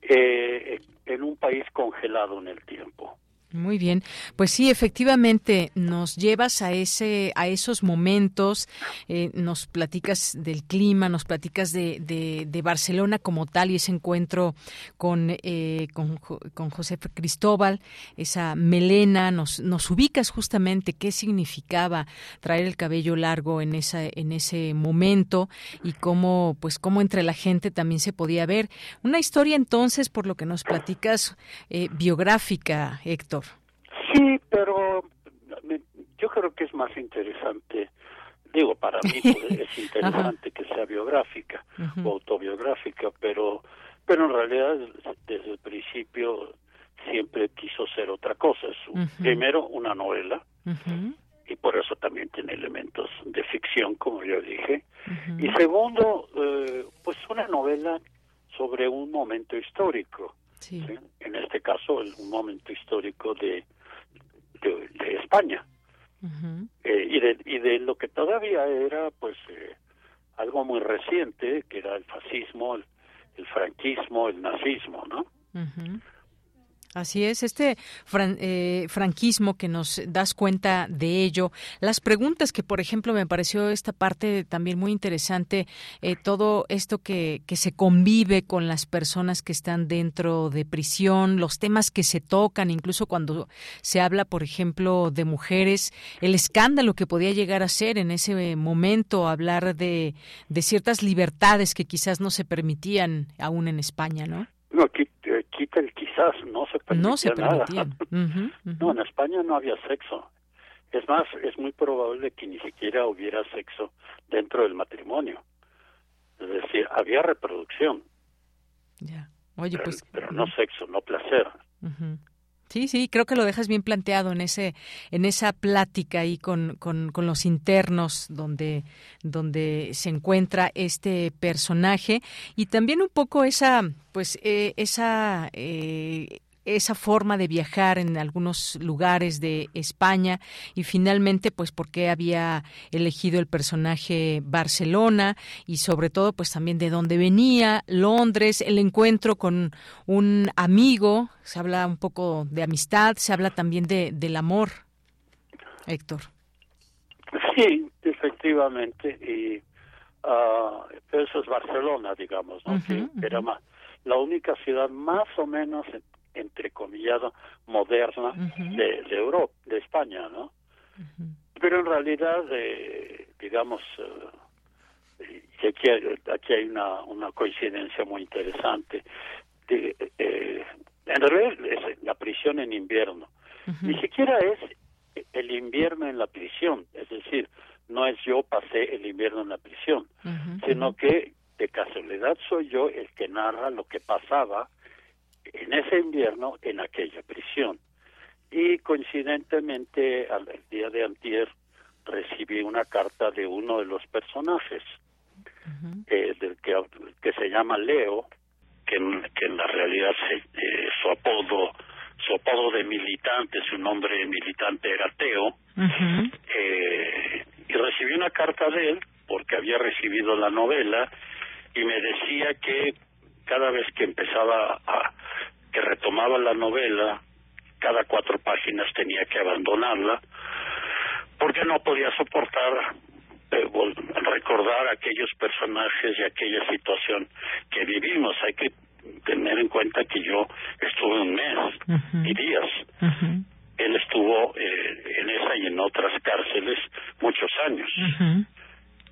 Speaker 27: eh, en un país congelado en el tiempo.
Speaker 1: Muy bien, pues sí, efectivamente nos llevas a ese, a esos momentos, eh, nos platicas del clima, nos platicas de, de, Barcelona como tal y ese encuentro con, eh, con, con, José Cristóbal, esa melena, nos, nos ubicas justamente qué significaba traer el cabello largo en esa, en ese momento y cómo, pues cómo entre la gente también se podía ver. Una historia entonces, por lo que nos platicas, eh, biográfica, Héctor.
Speaker 27: Sí, pero yo creo que es más interesante, digo, para mí pues, es interesante que sea biográfica o autobiográfica, pero, pero en realidad desde el principio siempre quiso ser otra cosa. Primero, una novela, y por eso también tiene elementos de ficción, como yo dije. Y segundo, eh, pues una novela sobre un momento histórico. En este caso, un momento histórico de, de, España. Eh, y, de, y de lo que todavía era, pues, eh, algo muy reciente, que era el fascismo, el, el franquismo, el nazismo, ¿no?
Speaker 1: Así es, este eh, franquismo que nos das cuenta de ello, las preguntas que, por ejemplo, me pareció esta parte también muy interesante, eh, todo esto que, que se convive con las personas que están dentro de prisión, los temas que se tocan, incluso cuando se habla, por ejemplo, de mujeres, el escándalo que podía llegar a ser en ese momento hablar de, de ciertas libertades que quizás no se permitían aún en España, ¿no?
Speaker 27: No, aquí quita el quizás, no se permitía nada. No, en España no había sexo. Es más, es muy probable que ni siquiera hubiera sexo dentro del matrimonio. Es decir, había reproducción.
Speaker 1: Ya. Oye,
Speaker 27: pero,
Speaker 1: pues.
Speaker 27: Pero no sexo, no placer.
Speaker 1: Sí, sí, creo que lo dejas bien planteado en ese, en esa plática ahí con, con, con, los internos donde, donde se encuentra este personaje. Y también un poco esa, pues, eh, esa eh, esa forma de viajar en algunos lugares de España y finalmente pues por qué había elegido el personaje Barcelona y sobre todo pues también de dónde venía, Londres, el encuentro con un amigo, se habla un poco de amistad, se habla también de, del amor, Héctor.
Speaker 27: Sí, efectivamente, y uh, eso es Barcelona, digamos, ¿no? era más, la única ciudad más o menos entrecomillado moderna de, de Europa, de España, ¿no? Pero en realidad, eh, digamos, eh, aquí, aquí hay una, una coincidencia muy interesante. De, eh, en realidad es la prisión en invierno. Ni siquiera es el invierno en la prisión, es decir, no es yo pasé el invierno en la prisión, sino que de casualidad soy yo el que narra lo que pasaba en ese invierno en aquella prisión. Y coincidentemente, al día de antier, recibí una carta de uno de los personajes, eh, del que, que se llama Leo, que, que en la realidad eh, su apodo su apodo de militante, su nombre militante era Teo, eh, y recibí una carta de él porque había recibido la novela y me decía que cada vez que empezaba a que retomaba la novela, cada cuatro páginas tenía que abandonarla porque no podía soportar eh, recordar aquellos personajes y aquella situación que vivimos. Hay que tener en cuenta que yo estuve un mes y días. Él estuvo eh, en esa y en otras cárceles muchos años.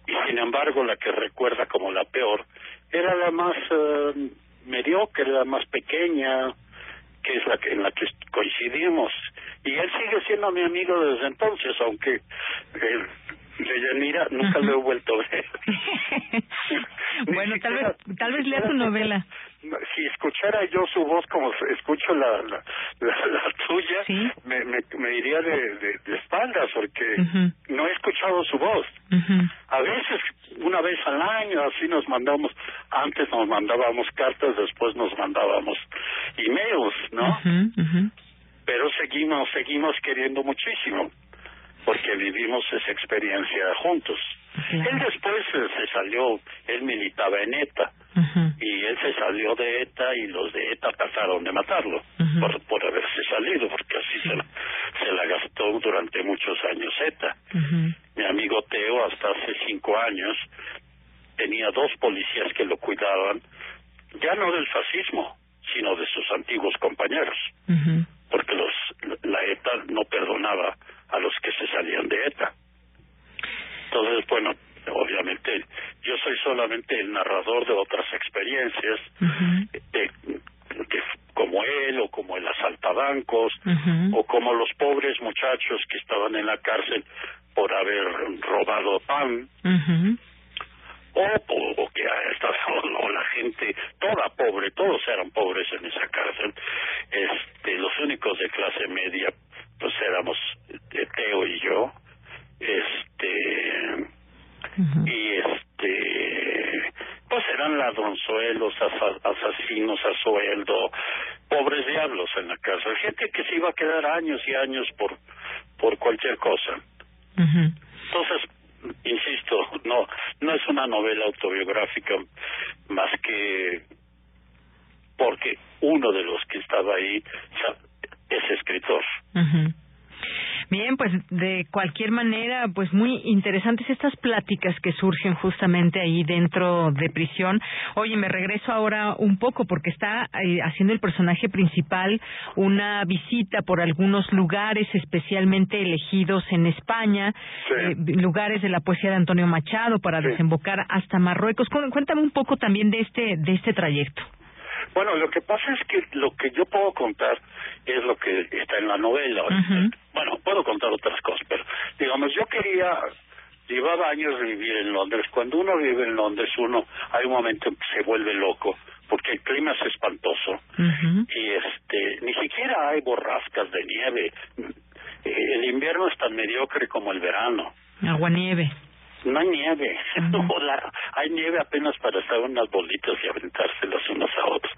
Speaker 27: Y sin embargo, la que recuerda como la peor era la más eh, mediocre, la más pequeña, que es la que en la que coincidimos. Y él sigue siendo mi amigo desde entonces, aunque eh, de Yanira nunca lo he vuelto a ver.
Speaker 1: bueno, tal vez, tal vez lea su novela.
Speaker 27: Si escuchara yo su voz como escucho la la, la, tuya, me, me, me, iría de, de, espaldas porque no he escuchado su voz. A veces, una vez al año, así nos mandamos, antes nos mandábamos cartas, después nos mandábamos emails, ¿no? Pero seguimos, seguimos queriendo muchísimo porque vivimos esa experiencia juntos. Él después se salió, él militaba en ETA, y él se salió de ETA y los de ETA trataron de matarlo por, por haberse salido, porque así se, la, se la gastó durante muchos años ETA. Mi amigo Teo, hasta hace cinco años, tenía dos policías que lo cuidaban, ya no del fascismo, sino de sus antiguos compañeros, porque los la ETA no perdonaba a los que se salían de ETA. Entonces, bueno, obviamente yo soy solamente el narrador de otras experiencias, de, como él o como el asaltabancos o como los pobres muchachos que estaban en la cárcel por haber robado pan. O, o, que o la gente toda pobre todos eran pobres en esa cárcel. Este los únicos de clase media pues éramos Teo y yo este y este pues eran ladronzuelos asesinos a sueldo pobres diablos en la cárcel. Gente que se iba a quedar años y años por por cualquier cosa. Entonces insisto no no es una novela autobiográfica más que porque uno de los que estaba ahí es escritor.
Speaker 1: Bien, pues de cualquier manera, pues muy interesantes estas pláticas que surgen justamente ahí dentro de prisión. Oye, me regreso ahora un poco porque está eh, haciendo el personaje principal una visita por algunos lugares especialmente elegidos en España, eh, lugares de la poesía de Antonio Machado para desembocar hasta Marruecos. Cuéntame un poco también de este de este trayecto.
Speaker 27: Bueno, lo que pasa es que lo que yo puedo contar es lo que está en la novela. Bueno, puedo contar otras cosas, pero digamos, yo quería, llevaba años de vivir en Londres. Cuando uno vive en Londres, uno, hay un momento en que se vuelve loco, porque el clima es espantoso. Y este, ni siquiera hay borrascas de nieve. El invierno es tan mediocre como el verano.
Speaker 1: Agua nieve
Speaker 27: no hay nieve, hay nieve apenas para estar unas bolitas y aventárselas unos a otros.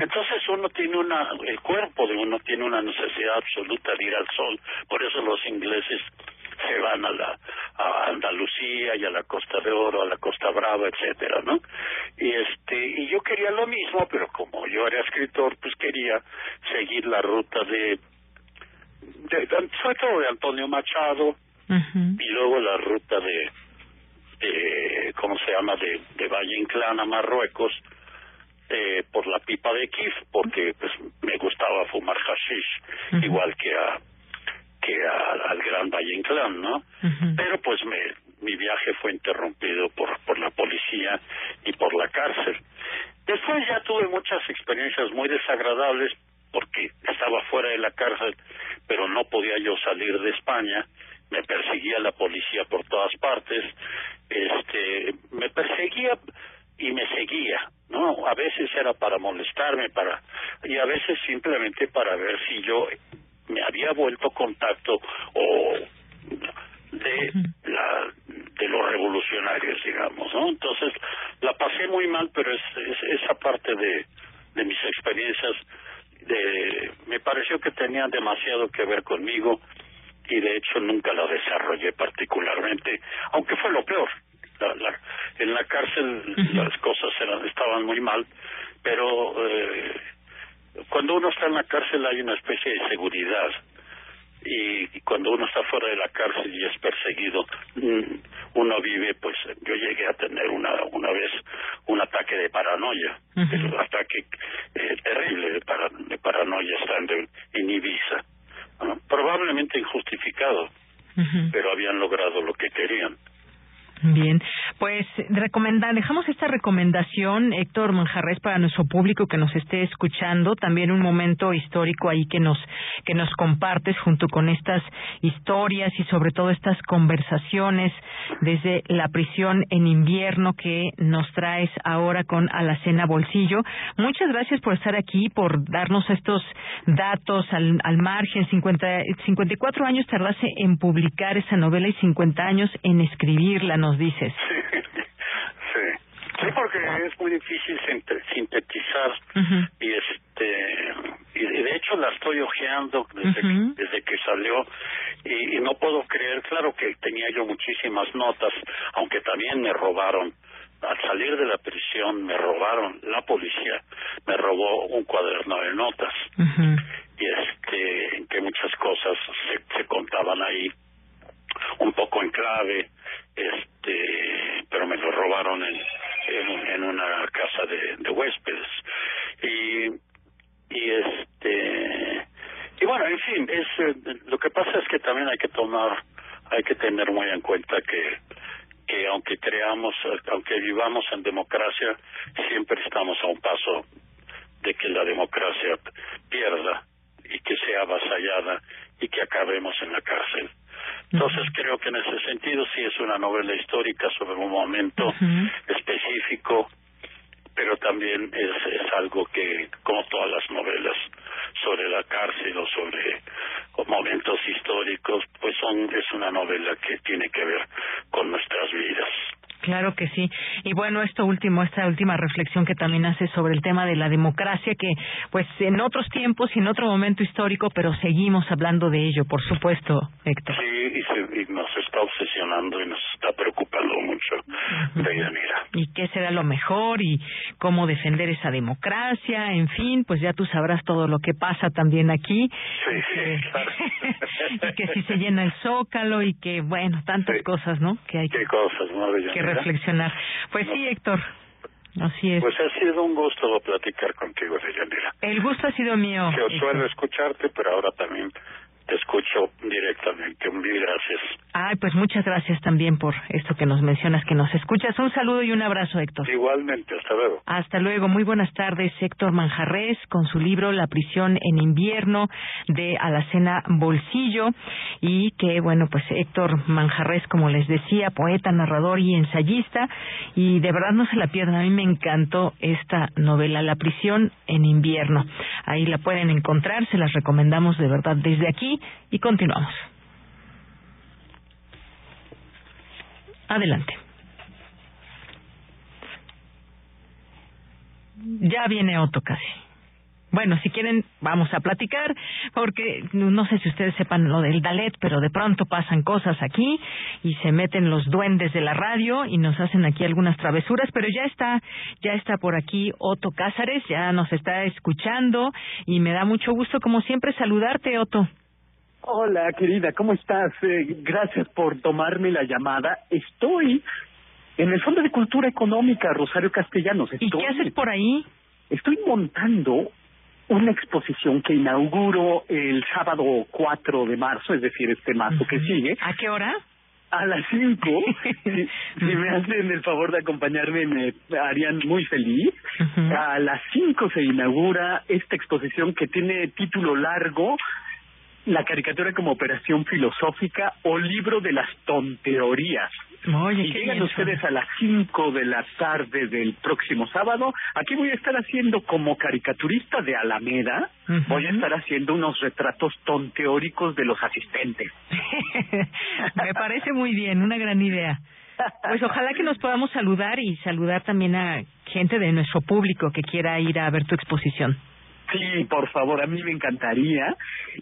Speaker 27: Entonces uno tiene una, el cuerpo de uno tiene una necesidad absoluta de ir al sol, por eso los ingleses se van a la a Andalucía y a la Costa de Oro, a la Costa Brava, etcétera, ¿no? Y este y yo quería lo mismo, pero como yo era escritor, pues quería seguir la ruta de, de, sobre todo de Antonio Machado y luego la ruta de de ¿cómo se llama? de, de Valle Inclán a Marruecos eh, por la pipa de Kif porque pues me gustaba fumar hashish igual que a que al Gran Valle Inclán, ¿no? Pero pues me, mi viaje fue interrumpido por, por la policía y por la cárcel. Después ya tuve muchas experiencias muy desagradables porque estaba fuera de la cárcel, pero no podía yo salir de España me perseguía la policía por todas partes, este, me perseguía y me seguía, ¿no? A veces era para molestarme, para y a veces simplemente para ver si yo me había vuelto contacto o de la de los revolucionarios, digamos, ¿no? Entonces la pasé muy mal, pero es, es esa parte de de mis experiencias de me pareció que tenían demasiado que ver conmigo y de hecho nunca la desarrollé particularmente, aunque fue lo peor. La, en la cárcel las cosas eran, estaban muy mal, pero eh, cuando uno está en la cárcel hay una especie de seguridad y, cuando uno está fuera de la cárcel y es perseguido, mm, uno vive, pues yo llegué a tener una, una vez un ataque de paranoia, un ataque eh, terrible de, de paranoia estando en Ibiza, probablemente injustificado, pero habían logrado lo que querían.
Speaker 1: Bien, pues recomenda, dejamos esta recomendación, Héctor Manjarres, para nuestro público que nos esté escuchando, también un momento histórico ahí que nos que nos compartes junto con estas historias y sobre todo estas conversaciones desde la prisión en invierno que nos traes ahora con Alacena Bolsillo. Muchas gracias por estar aquí, por darnos estos datos al, al margen. 50, 54 años tardaste en publicar esa novela y 50 años en escribirla nos dices.
Speaker 27: Sí, sí. porque es muy difícil sintetizar y este y de hecho la estoy hojeando desde, desde que salió y, no puedo creer, claro que tenía yo muchísimas notas, aunque también me robaron al salir de la prisión me robaron la policía me robó un cuaderno de notas y este en que muchas cosas se, se contaban ahí un poco en clave este pero me lo robaron en en, una casa de, de huéspedes. Y y este y bueno en fin es eh, lo que pasa es que también hay que tomar hay que tener muy en cuenta que que aunque creamos aunque vivamos en democracia siempre estamos a un paso de que la democracia pierda y que sea avasallada y que acabemos en la cárcel entonces creo que en ese sentido sí es una novela histórica sobre un momento específico, pero también es, es algo que, como todas las novelas sobre la cárcel o sobre momentos históricos, pues son es una novela que tiene que ver con nuestras vidas.
Speaker 1: Claro que sí. Y bueno, esto último, esta última reflexión que también hace sobre el tema de la democracia, que pues en otros tiempos y en otro momento histórico, pero seguimos hablando de ello, por supuesto, Héctor.
Speaker 27: Sí, y, nos está obsesionando y nos está preocupando mucho,
Speaker 1: Y qué será lo mejor y cómo defender esa democracia, en fin, pues ya tú sabrás todo lo que pasa también aquí.
Speaker 27: Sí, sí, claro.
Speaker 1: y que si se llena el zócalo y que, bueno, tantas cosas, ¿no? Que hay
Speaker 27: ¿Qué cosas, no,
Speaker 1: reflexionar. Pues sí, Héctor. Así es.
Speaker 27: Pues ha sido un gusto platicar contigo, Deyanira.
Speaker 1: El gusto ha sido mío.
Speaker 27: Yo suelo escucharte, pero ahora también te escucho directamente. Mil gracias.
Speaker 1: Ay, pues muchas gracias también por esto que nos mencionas, que nos escuchas. Un saludo y un abrazo, Héctor.
Speaker 27: Igualmente, hasta luego.
Speaker 1: Hasta luego. Muy buenas tardes, Héctor Manjarres, con su libro La prisión en invierno de Alacena Bolsillo. Y que, bueno, pues Héctor Manjarres, como les decía, poeta, narrador y ensayista. Y de verdad no se la pierdan. A mí me encantó esta novela, La prisión en invierno. Ahí la pueden encontrar, se las recomendamos de verdad desde aquí y continuamos. Adelante. Ya viene Otto casi. Bueno, si quieren, vamos a platicar, porque no sé si ustedes sepan lo del Dalet, pero de pronto pasan cosas aquí y se meten los duendes de la radio y nos hacen aquí algunas travesuras, pero ya está, ya está por aquí Otto Cázares, ya nos está escuchando y me da mucho gusto, como siempre, saludarte, Otto.
Speaker 28: Hola, querida, ¿cómo estás? Eh, gracias por tomarme la llamada. Estoy en el Fondo de Cultura Económica, Rosario Castellanos.
Speaker 1: ¿Y qué haces por ahí?
Speaker 28: Estoy montando una exposición que inauguro el sábado 4 de marzo, es decir, este marzo que sigue.
Speaker 1: ¿A qué hora?
Speaker 28: A las 5. si, me hacen el favor de acompañarme, me harían muy feliz. A las 5 se inaugura esta exposición que tiene título largo, la caricatura como operación filosófica o libro de las tonteorías.
Speaker 1: Oye,
Speaker 28: y llegan ustedes a las 5 de la tarde del próximo sábado. Aquí voy a estar haciendo como caricaturista de Alameda, voy a estar haciendo unos retratos tonteóricos de los asistentes.
Speaker 1: Me parece muy bien, una gran idea. Pues ojalá que nos podamos saludar y saludar también a gente de nuestro público que quiera ir a ver tu exposición.
Speaker 28: Sí, por favor, a mí me encantaría.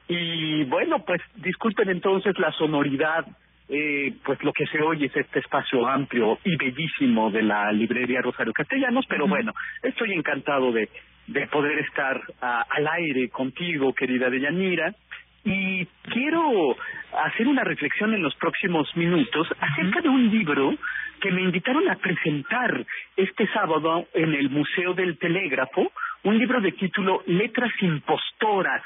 Speaker 28: Y bueno, pues disculpen entonces la sonoridad, eh, pues lo que se oye es este espacio amplio y bellísimo de la librería Rosario Castellanos, pero bueno, estoy encantado de, de poder estar al aire contigo, querida Deyanira. Y quiero hacer una reflexión en los próximos minutos acerca de un libro que me invitaron a presentar este sábado en el Museo del Telégrafo, un libro de título Letras impostoras,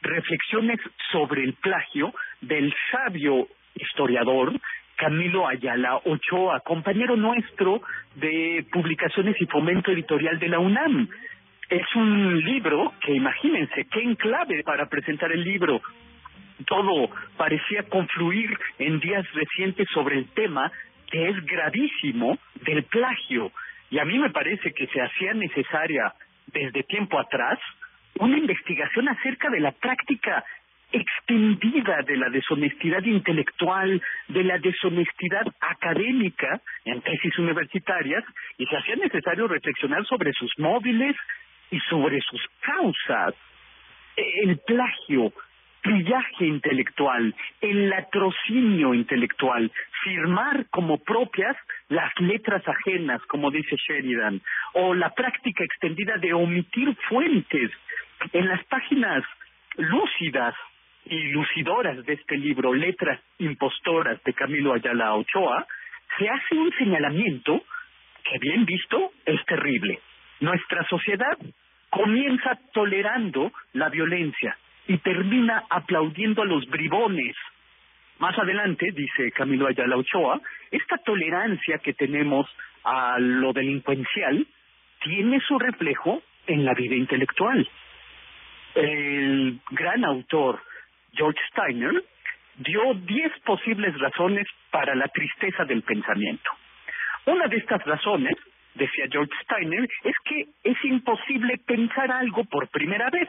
Speaker 28: reflexiones sobre el plagio del sabio historiador Camilo Ayala Ochoa, compañero nuestro de publicaciones y fomento editorial de la UNAM. Es un libro que imagínense qué enclave para presentar el libro. Todo parecía confluir en días recientes sobre el tema que es gravísimo del plagio. Y a mí me parece que se hacía necesaria desde tiempo atrás una investigación acerca de la práctica extendida de la deshonestidad intelectual, de la deshonestidad académica en tesis universitarias, y se hacía necesario reflexionar sobre sus móviles y sobre sus causas. El plagio, pillaje intelectual, el latrocinio intelectual, firmar como propias las letras ajenas, como dice Sheridan, o la práctica extendida de omitir fuentes en las páginas lúcidas y lucidoras de este libro, Letras Impostoras de Camilo Ayala Ochoa, se hace un señalamiento que bien visto es terrible. Nuestra sociedad comienza tolerando la violencia y termina aplaudiendo a los bribones. Más adelante, dice Camilo Ayala Ochoa, esta tolerancia que tenemos a lo delincuencial tiene su reflejo en la vida intelectual. El gran autor George Steiner dio diez posibles razones para la tristeza del pensamiento. Una de estas razones, decía George Steiner, es que es imposible pensar algo por primera vez.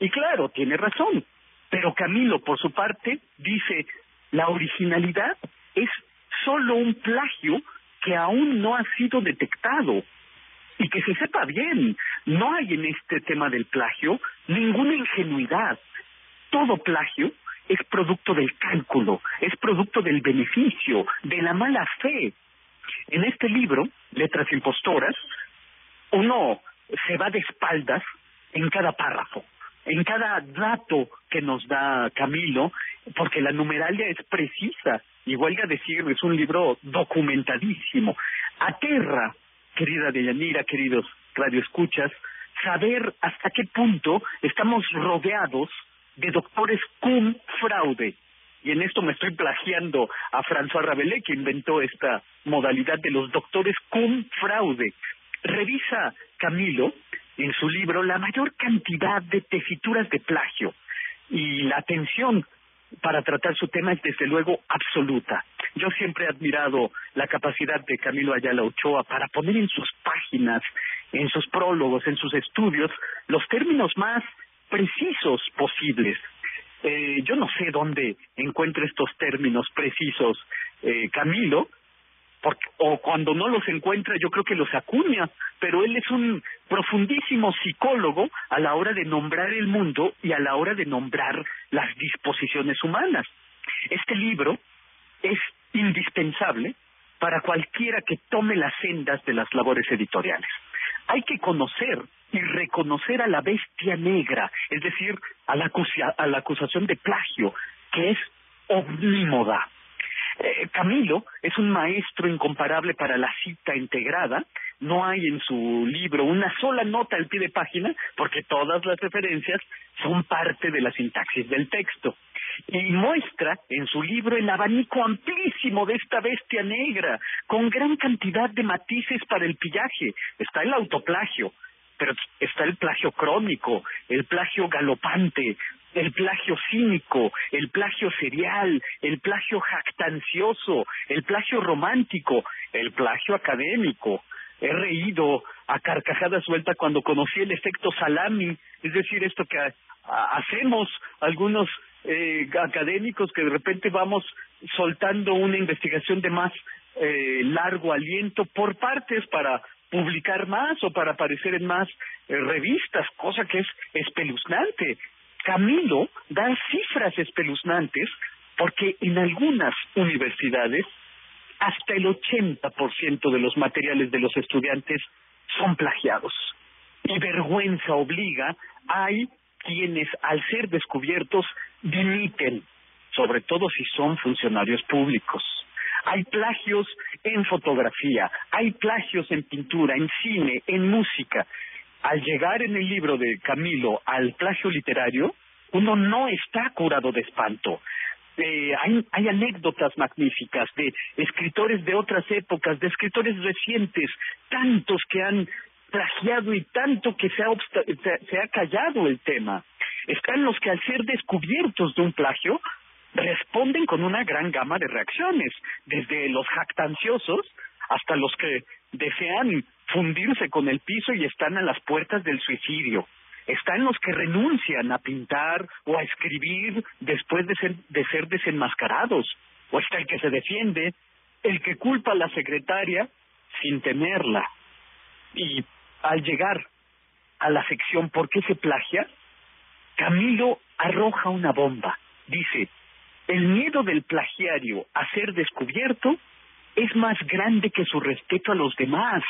Speaker 28: Y claro, tiene razón. Pero Camilo, por su parte, dice, la originalidad es solo un plagio que aún no ha sido detectado. Y que se sepa bien, no hay en este tema del plagio ninguna ingenuidad, todo plagio es producto del cálculo, es producto del beneficio, de la mala fe. En este libro, Letras Impostoras, uno se va de espaldas en cada párrafo, en cada dato que nos da Camilo, porque la numeralia es precisa, y huelga decir, es un libro documentadísimo. Aterra, querida Deyanira, queridos radioescuchas, saber hasta qué punto estamos rodeados de doctores cum fraude. Y en esto me estoy plagiando a François Rabelais, que inventó esta modalidad de los doctores cum fraude. Revisa Camilo en su libro la mayor cantidad de tesituras de plagio y la atención para tratar su tema es desde luego absoluta. Yo siempre he admirado la capacidad de Camilo Ayala Ochoa para poner en sus páginas, en sus prólogos, en sus estudios, los términos más precisos posibles. Eh, yo no sé dónde encuentra estos términos precisos eh, Camilo, porque, o cuando no los encuentra yo creo que los acuña, pero él es un profundísimo psicólogo a la hora de nombrar el mundo y a la hora de nombrar las disposiciones humanas. Este libro es indispensable para cualquiera que tome las sendas de las labores editoriales. Hay que conocer y reconocer a la bestia negra, es decir, a la, a la acusación de plagio, que es omnímoda. Eh, Camilo es un maestro incomparable para la cita integrada. No hay en su libro una sola nota al pie de página porque todas las referencias son parte de la sintaxis del texto. Y muestra en su libro el abanico amplísimo de esta bestia negra, con gran cantidad de matices para el pillaje. Está el autoplagio, pero está el plagio crónico, el plagio galopante, el plagio cínico, el plagio serial, el plagio jactancioso, el plagio romántico, el plagio académico. He reído a carcajada suelta cuando conocí el efecto salami, es decir, esto que hacemos algunos eh, académicos que de repente vamos soltando una investigación de más eh, largo aliento por partes para publicar más o para aparecer en más eh, revistas, cosa que es espeluznante. Camilo da cifras espeluznantes porque en algunas universidades hasta el 80% de los materiales de los estudiantes son plagiados. Y vergüenza obliga, hay quienes al ser descubiertos dimiten, sobre todo si son funcionarios públicos. Hay plagios en fotografía, hay plagios en pintura, en cine, en música. Al llegar en el libro de Camilo al plagio literario, uno no está curado de espanto. Eh, hay, hay anécdotas magníficas de escritores de otras épocas, de escritores recientes, tantos que han plagiado y tanto que se ha, se ha callado el tema. Están los que al ser descubiertos de un plagio responden con una gran gama de reacciones, desde los jactanciosos hasta los que desean fundirse con el piso y están a las puertas del suicidio. Están los que renuncian a pintar o a escribir después de ser, de ser desenmascarados. O está el que se defiende, el que culpa a la secretaria sin tenerla. Y al llegar a la sección ¿Por qué se plagia? Camilo arroja una bomba. Dice, el miedo del plagiario a ser descubierto es más grande que su respeto a los demás.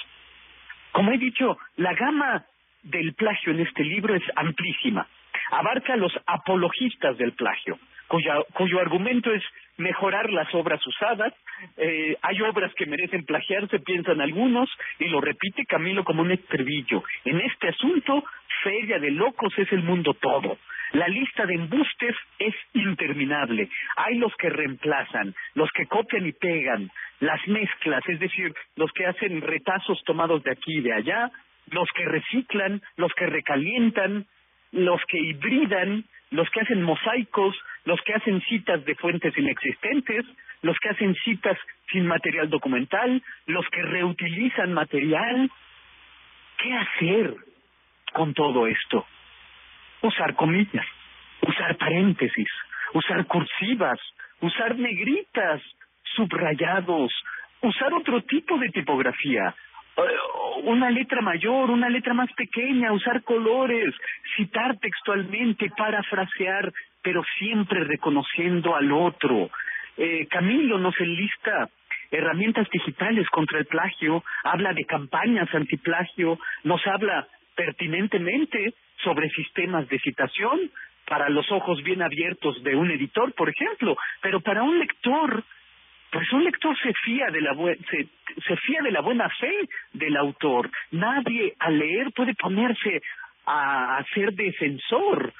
Speaker 28: Como he dicho, la gama del plagio en este libro es amplísima. Abarca a los apologistas del plagio, cuyo argumento es mejorar las obras usadas. Eh, hay obras que merecen plagiarse, piensan algunos, y lo repite Camilo como un estribillo. En este asunto, feria de locos es el mundo todo. La lista de embustes es interminable. Hay los que reemplazan, los que copian y pegan, las mezclas, es decir, los que hacen retazos tomados de aquí y de allá, los que reciclan, los que recalientan, los que hibridan, los que hacen mosaicos, los que hacen citas de fuentes inexistentes, los que hacen citas sin material documental, los que reutilizan material. ¿Qué hacer con todo esto? Usar comillas, usar paréntesis, usar cursivas, usar negritas, subrayados, usar otro tipo de tipografía, eh, una letra mayor, una letra más pequeña, usar colores, citar textualmente, parafrasear, pero siempre reconociendo al otro. Eh, Camilo nos enlista herramientas digitales contra el plagio, habla de campañas antiplagio, nos habla pertinentemente sobre sistemas de citación para los ojos bien abiertos de un editor, por ejemplo, pero para un lector pues un lector se fía de la se, se fía de la buena fe del autor. Nadie al leer puede ponerse a, a ser defensor.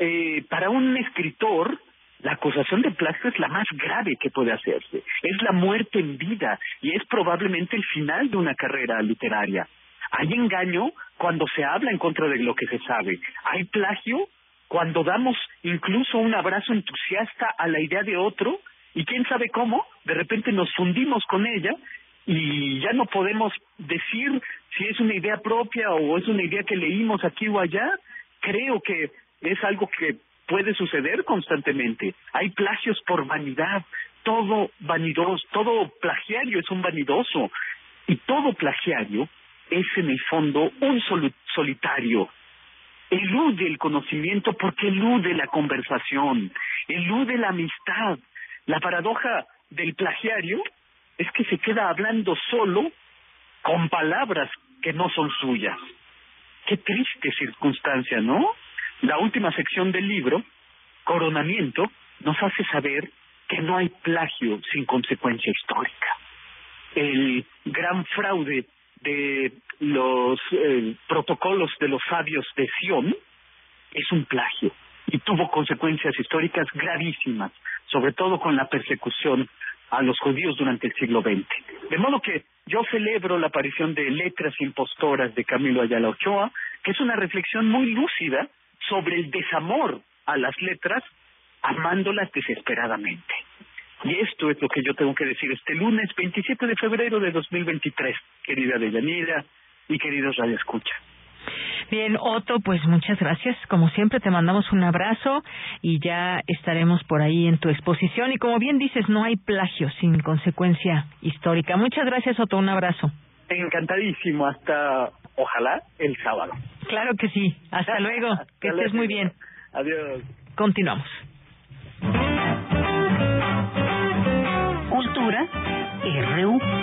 Speaker 28: Eh, para un escritor, la acusación de plagio es la más grave que puede hacerse. Es la muerte en vida y es probablemente el final de una carrera literaria. Hay engaño cuando se habla en contra de lo que se sabe. Hay plagio cuando damos incluso un abrazo entusiasta a la idea de otro y quién sabe cómo, de repente nos fundimos con ella y ya no podemos decir si es una idea propia o es una idea que leímos aquí o allá. Creo que es algo que puede suceder constantemente. Hay plagios por vanidad, todo vanidoso, todo plagiario es un vanidoso y todo plagiario es en el fondo un solitario. Elude el conocimiento porque elude la conversación, elude la amistad, la paradoja del plagiario es que se queda hablando solo con palabras que no son suyas. Qué triste circunstancia, ¿no? La última sección del libro, Coronamiento, nos hace saber que no hay plagio sin consecuencia histórica. El gran fraude de los eh, protocolos de los sabios de Sion es un plagio y tuvo consecuencias históricas gravísimas sobre todo con la persecución a los judíos durante el siglo XX. De modo que yo celebro la aparición de Letras Impostoras de Camilo Ayala Ochoa, que es una reflexión muy lúcida sobre el desamor a las letras, amándolas desesperadamente. Y esto es lo que yo tengo que decir este lunes 27 de febrero de 2023, querida Deyanira y queridos Radio Escucha.
Speaker 1: Bien, Otto, pues muchas gracias. Como siempre, te mandamos un abrazo y ya estaremos por ahí en tu exposición. Y como bien dices, no hay plagio sin consecuencia histórica. Muchas gracias, Otto. Un abrazo.
Speaker 28: Encantadísimo. Hasta, ojalá, el sábado.
Speaker 1: Claro que sí. Hasta luego. que estés muy bien.
Speaker 28: Adiós.
Speaker 1: Continuamos.
Speaker 2: Cultura RU.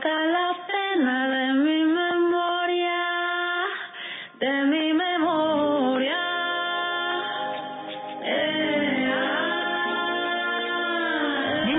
Speaker 29: Saca la pena de mi memoria, de mi memoria. Eh, ah.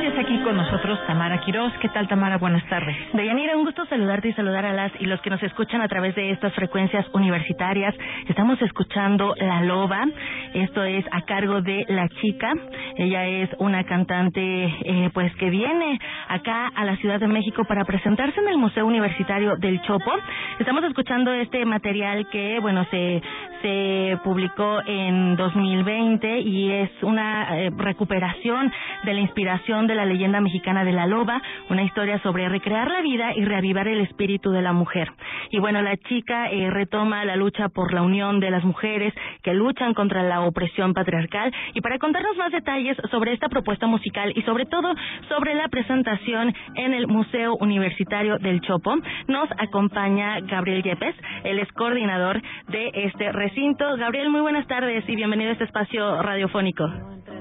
Speaker 30: Está aquí con nosotros Tamara Quiroz. ¿Qué tal, Tamara? Buenas tardes.
Speaker 31: Deyanira, un gusto saludarte y saludar a las y los que nos escuchan a través de estas frecuencias universitarias. Estamos escuchando La Loba. Esto es a cargo de La Chica. Ella es una cantante, eh, pues, que viene acá a la Ciudad de México para presentarse en el Museo Universitario del Chopo. Estamos escuchando este material que, bueno, se se publicó en 2020 y es una eh, recuperación de la inspiración de la leyenda mexicana de la loba, una historia sobre recrear la vida y reavivar el espíritu de la mujer. Y bueno, la chica eh, retoma la lucha por la unión de las mujeres que luchan contra la opresión patriarcal y para contarnos más detalles sobre esta propuesta musical y sobre todo sobre la presentación en el Museo Universitario del Chopo, nos acompaña Gabriel Yepes, él es coordinador de este recinto. Gabriel, muy buenas tardes y bienvenido a este espacio radiofónico.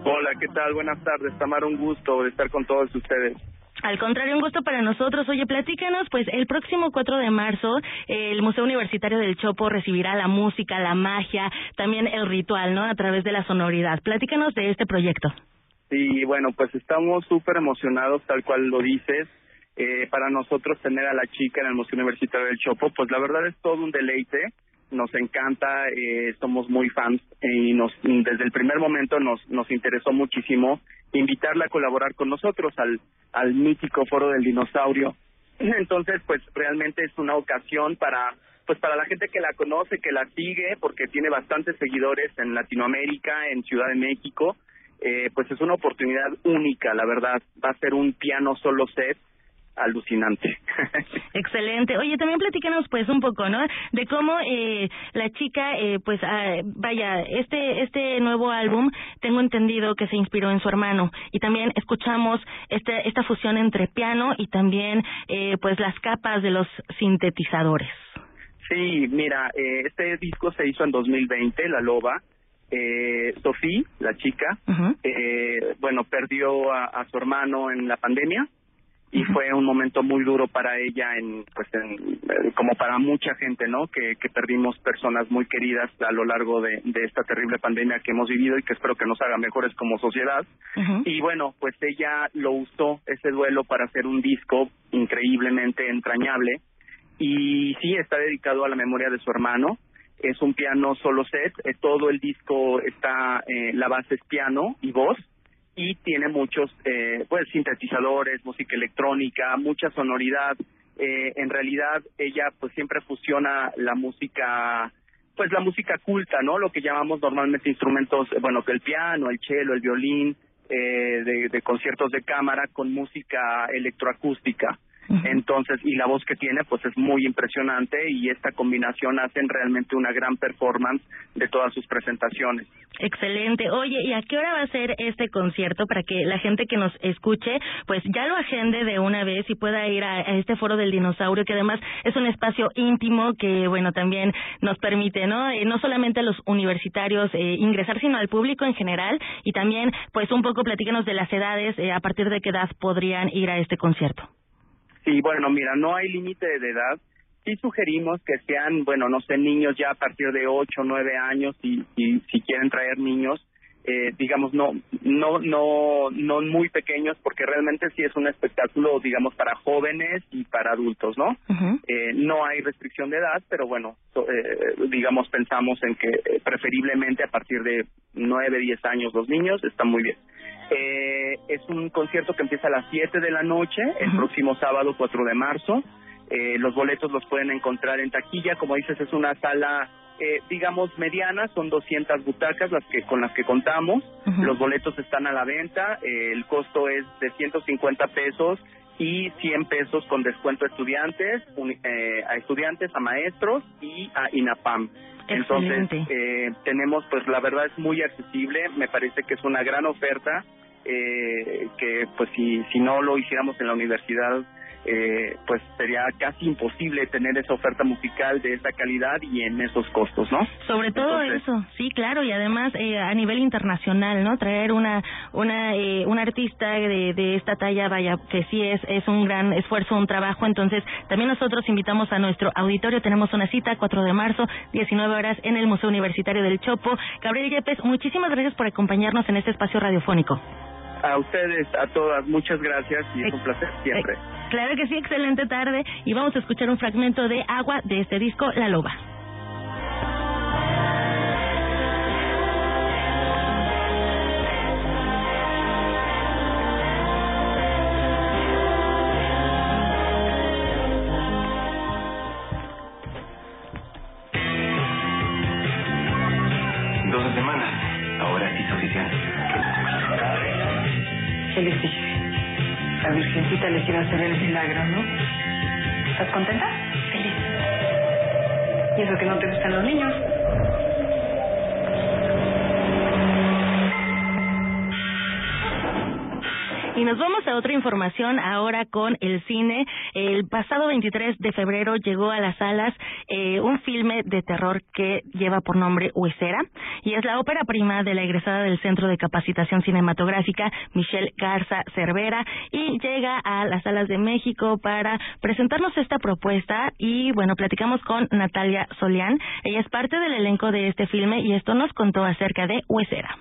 Speaker 32: Hola, ¿qué tal? Buenas tardes, Tamara, un gusto estar con todos ustedes.
Speaker 31: Al contrario, un gusto para nosotros. Oye, platícanos, pues el próximo 4 de marzo el Museo Universitario del Chopo recibirá la música, la magia, también el ritual, ¿no? A través de la sonoridad. Platícanos de este proyecto.
Speaker 32: Sí, bueno, pues estamos súper emocionados, tal cual lo dices. Eh, para nosotros tener a la chica en el Museo Universitario del Chopo, pues la verdad es todo un deleite nos encanta, eh, somos muy fans y nos desde el primer momento nos nos interesó muchísimo invitarla a colaborar con nosotros al al mítico Foro del Dinosaurio. Entonces, pues realmente es una ocasión para pues para la gente que la conoce, que la sigue, porque tiene bastantes seguidores en Latinoamérica, en Ciudad de México, eh, pues es una oportunidad única, la verdad. Va a ser un piano solo set alucinante.
Speaker 31: Excelente. Oye, también platícanos pues un poco, ¿no? De cómo eh, la chica, eh, pues, ah, vaya, este este nuevo álbum, tengo entendido que se inspiró en su hermano y también escuchamos este, esta fusión entre piano y también, eh, pues, las capas de los sintetizadores.
Speaker 32: Sí, mira, eh, este disco se hizo en 2020, La Loba. Eh, Sofía, la chica, eh, bueno, perdió a, a su hermano en la pandemia y fue un momento muy duro para ella en pues en, eh, como para mucha gente no que, que perdimos personas muy queridas a lo largo de, de esta terrible pandemia que hemos vivido y que espero que nos haga mejores como sociedad. Y bueno pues ella lo usó ese duelo para hacer un disco increíblemente entrañable. Y sí está dedicado a la memoria de su hermano. Es un piano solo set. Eh, todo el disco está eh, la base es piano y voz y tiene muchos eh, pues sintetizadores, música electrónica, mucha sonoridad. Eh, en realidad ella pues siempre fusiona la música pues la música culta, ¿no? Lo que llamamos normalmente instrumentos, bueno, que el piano, el cello, el violín, eh, de conciertos de cámara con música electroacústica. Entonces, y la voz que tiene, pues es muy impresionante y esta combinación hacen realmente una gran performance de todas sus presentaciones.
Speaker 31: Excelente. Oye, ¿y a qué hora va a ser este concierto para que la gente que nos escuche, pues ya lo agende de una vez y pueda ir a, este foro del dinosaurio, que además es un espacio íntimo que, bueno, también nos permite, ¿no? Eh, no solamente a los universitarios eh, ingresar, sino al público en general y también, pues un poco platícanos de las edades, eh, a partir de qué edad podrían ir a este concierto.
Speaker 32: Sí, bueno, mira, no hay límite de edad. Sí sugerimos que sean, bueno, no sé, niños ya a partir de 8 o 9 años y, y si quieren traer niños, eh, digamos, no, no, no, no muy pequeños, porque realmente sí es un espectáculo, digamos, para jóvenes y para adultos, ¿no? eh, no hay restricción de edad, pero bueno, eh, digamos, pensamos en que eh, preferiblemente a partir de 9, 10 años los niños, está muy bien. Eh, es un concierto que empieza a las 7 de la noche, el próximo sábado 4 de marzo. Eh, los boletos los pueden encontrar en taquilla, como dices, es una sala eh, digamos mediana, son 200 butacas las que con las que contamos. Los boletos están a la venta, eh, el costo es de 150 pesos y 100 pesos con descuento a estudiantes, eh, a estudiantes, a maestros y a INAPAM. Entonces, eh, tenemos, pues la verdad es muy accesible, me parece que es una gran oferta eh, que pues si, si no lo hiciéramos en la universidad eh, pues sería casi imposible tener esa oferta musical de esa calidad y en esos costos, ¿no?
Speaker 31: Sobre todo eso, sí, claro, y además eh, a nivel internacional, ¿no? Traer una una eh, un artista de, de esta talla, vaya, que sí es es un gran esfuerzo, un trabajo, entonces también nosotros invitamos a nuestro auditorio, tenemos una cita 4 de marzo, 19 horas en el Museo Universitario del Chopo. Gabriel Yepes, muchísimas gracias por acompañarnos en este espacio radiofónico.
Speaker 32: A ustedes, a todas, muchas gracias y es un placer siempre.
Speaker 31: Claro que sí, excelente tarde y vamos a escuchar un fragmento de Agua de este disco La Loba.
Speaker 33: A hacer el milagro, ¿no? ¿Estás contenta? Feliz. ¿Y eso que no te gustan los niños?
Speaker 31: Nos vamos a otra información ahora con el cine. El pasado 23 de febrero llegó a las salas eh, un filme de terror que lleva por nombre Huesera y es la ópera prima de la egresada del Centro de Capacitación Cinematográfica Michelle Garza Cervera y llega a las salas de México para presentarnos esta propuesta y bueno, platicamos con Natalia Solián. Ella es parte del elenco de este filme y esto nos contó acerca de Huesera.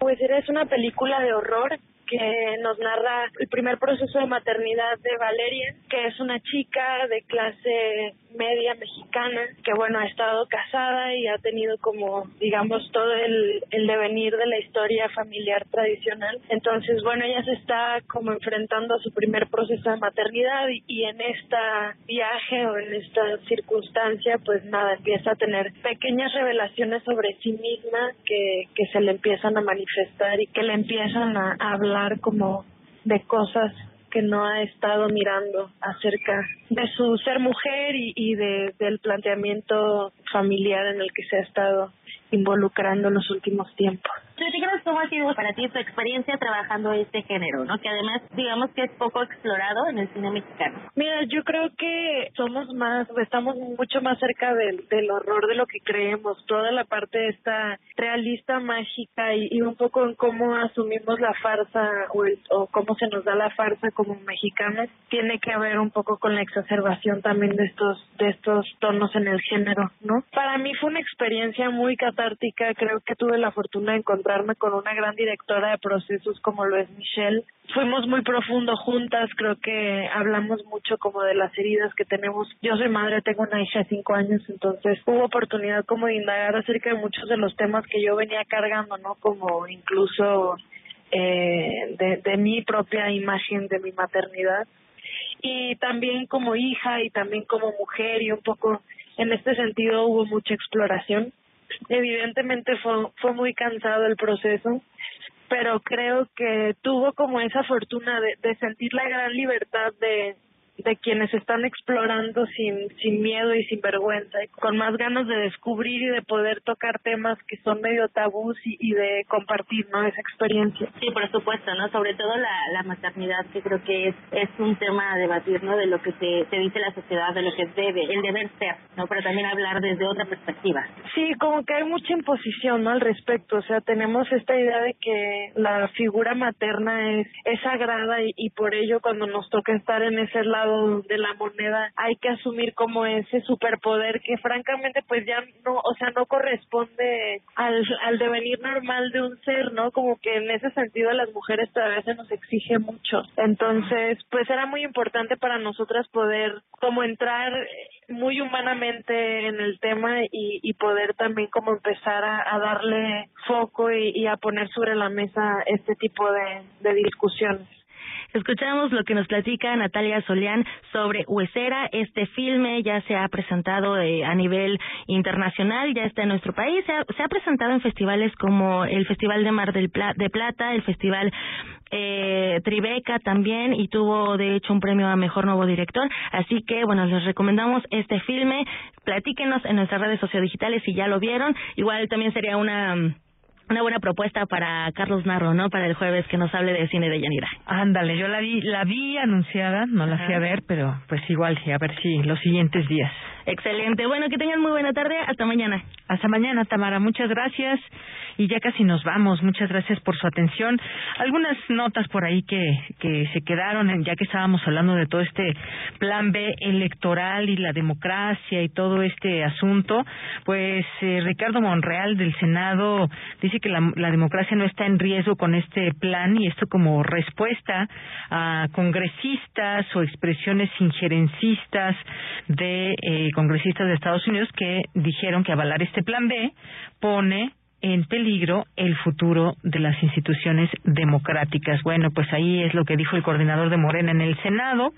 Speaker 34: Huesera es una película de horror que nos narra el primer proceso de maternidad de Valeria, que es una chica de clase media mexicana que bueno ha estado casada y ha tenido como digamos todo el, el devenir de la historia familiar tradicional. Entonces bueno ella se está como enfrentando a su primer proceso de maternidad y, y en esta viaje o en esta circunstancia pues nada empieza a tener pequeñas revelaciones sobre sí misma que, que se le empiezan a manifestar y que le empiezan a, a hablar como de cosas que no ha estado mirando acerca de su ser mujer y, y de, del planteamiento familiar en el que se ha estado involucrando en los últimos tiempos.
Speaker 31: Platícanos cómo ha sido para ti tu experiencia trabajando este género, ¿no? Que además, digamos que es poco explorado en el cine mexicano.
Speaker 34: Mira, yo creo que somos más, estamos mucho más cerca del, del horror de lo que creemos. Toda la parte esta realista, mágica y, y un poco en cómo asumimos la farsa o, el, o cómo se nos da la farsa como mexicanos tiene que ver un poco con la exacerbación también de estos de estos tonos en el género, ¿no? Para mí fue una experiencia muy Creo que tuve la fortuna de encontrarme con una gran directora de procesos como lo es Michelle. Fuimos muy profundo juntas, creo que hablamos mucho como de las heridas que tenemos. Yo soy madre, tengo una hija de cinco años, entonces hubo oportunidad como de indagar acerca de muchos de los temas que yo venía cargando, ¿no? Como incluso eh, de, de mi propia imagen de mi maternidad y también como hija y también como mujer y un poco en este sentido hubo mucha exploración evidentemente fue, fue muy cansado el proceso, pero creo que tuvo como esa fortuna de, de sentir la gran libertad de, de quienes están explorando sin, sin miedo y sin vergüenza, y con más ganas de descubrir y de poder tocar temas que son medio tabús y, y de compartir ¿no? esa experiencia.
Speaker 31: Sí, por supuesto, ¿no? Sobre todo la, la maternidad, que creo que es, es un tema a debatir, ¿no? De lo que se, se dice la sociedad, de lo que debe, el deber ser, ¿no? Pero también hablar desde otra perspectiva.
Speaker 34: Sí, como que hay mucha imposición, ¿no? Al respecto, o sea, tenemos esta idea de que la figura materna es, es sagrada y, y por ello cuando nos toca estar en ese lado de la moneda hay que asumir como ese superpoder que francamente pues ya no, o sea, no corresponde al, al devenir normal de un ser, ¿no? Como que en ese sentido a las mujeres todavía se nos exige mucho. Entonces, pues era muy importante para nosotras poder como entrar muy humanamente en el tema y, y poder también como empezar a, darle foco y, y a poner sobre la mesa este tipo de, de discusiones.
Speaker 31: Escuchamos lo que nos platica Natalia Solián sobre Huesera. Este filme ya se ha presentado eh, a nivel internacional, ya está en nuestro país. Se ha, se ha presentado en festivales como el Festival de Mar del Pla de Plata, el Festival eh, Tribeca también y tuvo de hecho un premio a Mejor Nuevo Director. Así que bueno, les recomendamos este filme. Platíquenos en nuestras redes sociodigitales si ya lo vieron. Igual también sería una una buena propuesta para Carlos Narro, ¿no? Para el jueves que nos hable de cine de Yanira.
Speaker 1: Ándale, yo la vi, la vi anunciada, no la fui a ver, pero pues igual, a ver si los siguientes días.
Speaker 31: Excelente. Bueno, que tengan muy buena tarde. Hasta mañana.
Speaker 1: Hasta mañana, Tamara. Muchas gracias. Y ya casi nos vamos. Muchas gracias por su atención. Algunas notas por ahí que, que se quedaron, ya que estábamos hablando de todo este plan B electoral y la democracia y todo este asunto. Pues eh, Ricardo Monreal del Senado dice que la, la democracia no está en riesgo con este plan y esto como respuesta a congresistas o expresiones injerencistas de eh, congresistas de Estados Unidos que dijeron que avalar este plan B pone en peligro el futuro de las instituciones democráticas. Bueno, pues ahí es lo que dijo el coordinador de Morena en el Senado.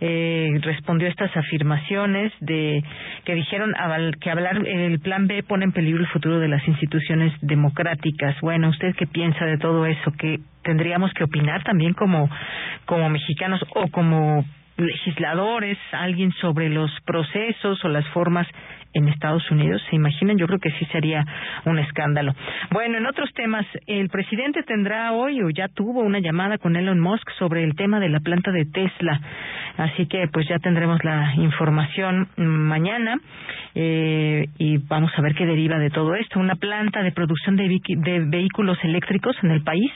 Speaker 1: Eh, respondió a estas afirmaciones de que dijeron que hablar el plan B pone en peligro el futuro de las instituciones democráticas. Bueno, ¿usted qué piensa de todo eso? ¿Que tendríamos que opinar también como como mexicanos o como legisladores, alguien sobre los procesos o las formas en Estados Unidos. ¿Se imaginan? Yo creo que sí sería un escándalo. Bueno, en otros temas, el presidente tendrá hoy o ya tuvo una llamada con Elon Musk sobre el tema de la planta de Tesla. Así que pues ya tendremos la información mañana eh, y vamos a ver qué deriva de todo esto. Una planta de producción de, de vehículos eléctricos en el país.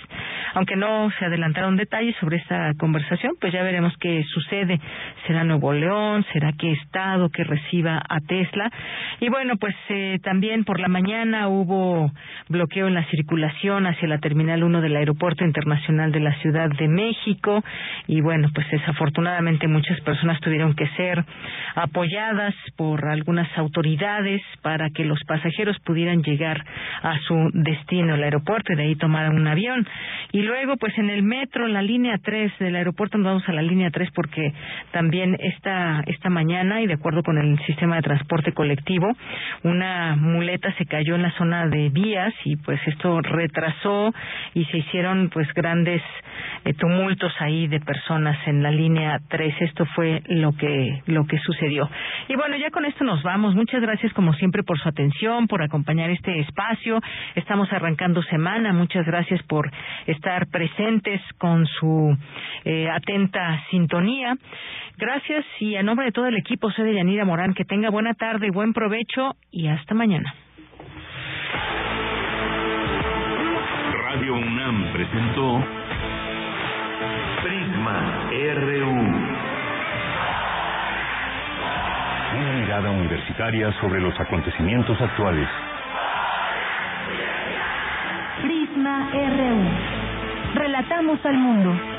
Speaker 1: Aunque no se adelantaron detalles sobre esta conversación, pues ya veremos qué sucede. ¿Será Nuevo León? ¿Será qué estado que reciba a Tesla? Y bueno, pues eh, también por la mañana hubo bloqueo en la circulación hacia la Terminal 1 del Aeropuerto Internacional de la Ciudad de México. Y bueno, pues desafortunadamente muchas personas tuvieron que ser apoyadas por algunas autoridades para que los pasajeros pudieran llegar a su destino, el aeropuerto, y de ahí tomar un avión. Y luego, pues en el metro, la línea 3 del aeropuerto, nos vamos a la línea 3 porque también esta, esta mañana, y de acuerdo con el sistema de transporte colectivo, una muleta se cayó en la zona de vías y pues esto retrasó y se hicieron pues grandes eh, tumultos ahí de personas en la línea 3. Esto fue lo que lo que sucedió. Y bueno, ya con esto nos vamos. Muchas gracias como siempre por su atención, por acompañar este espacio. Estamos arrancando semana. Muchas gracias por estar presentes con su eh, atenta sintonía. Gracias y a nombre de todo el equipo, soy de Yanira Morán. Que tenga buena tarde, buen provecho y hasta mañana.
Speaker 16: Radio UNAM presentó Prisma RU.
Speaker 35: Una mirada universitaria sobre los acontecimientos actuales.
Speaker 36: Prisma RU. Relatamos al mundo.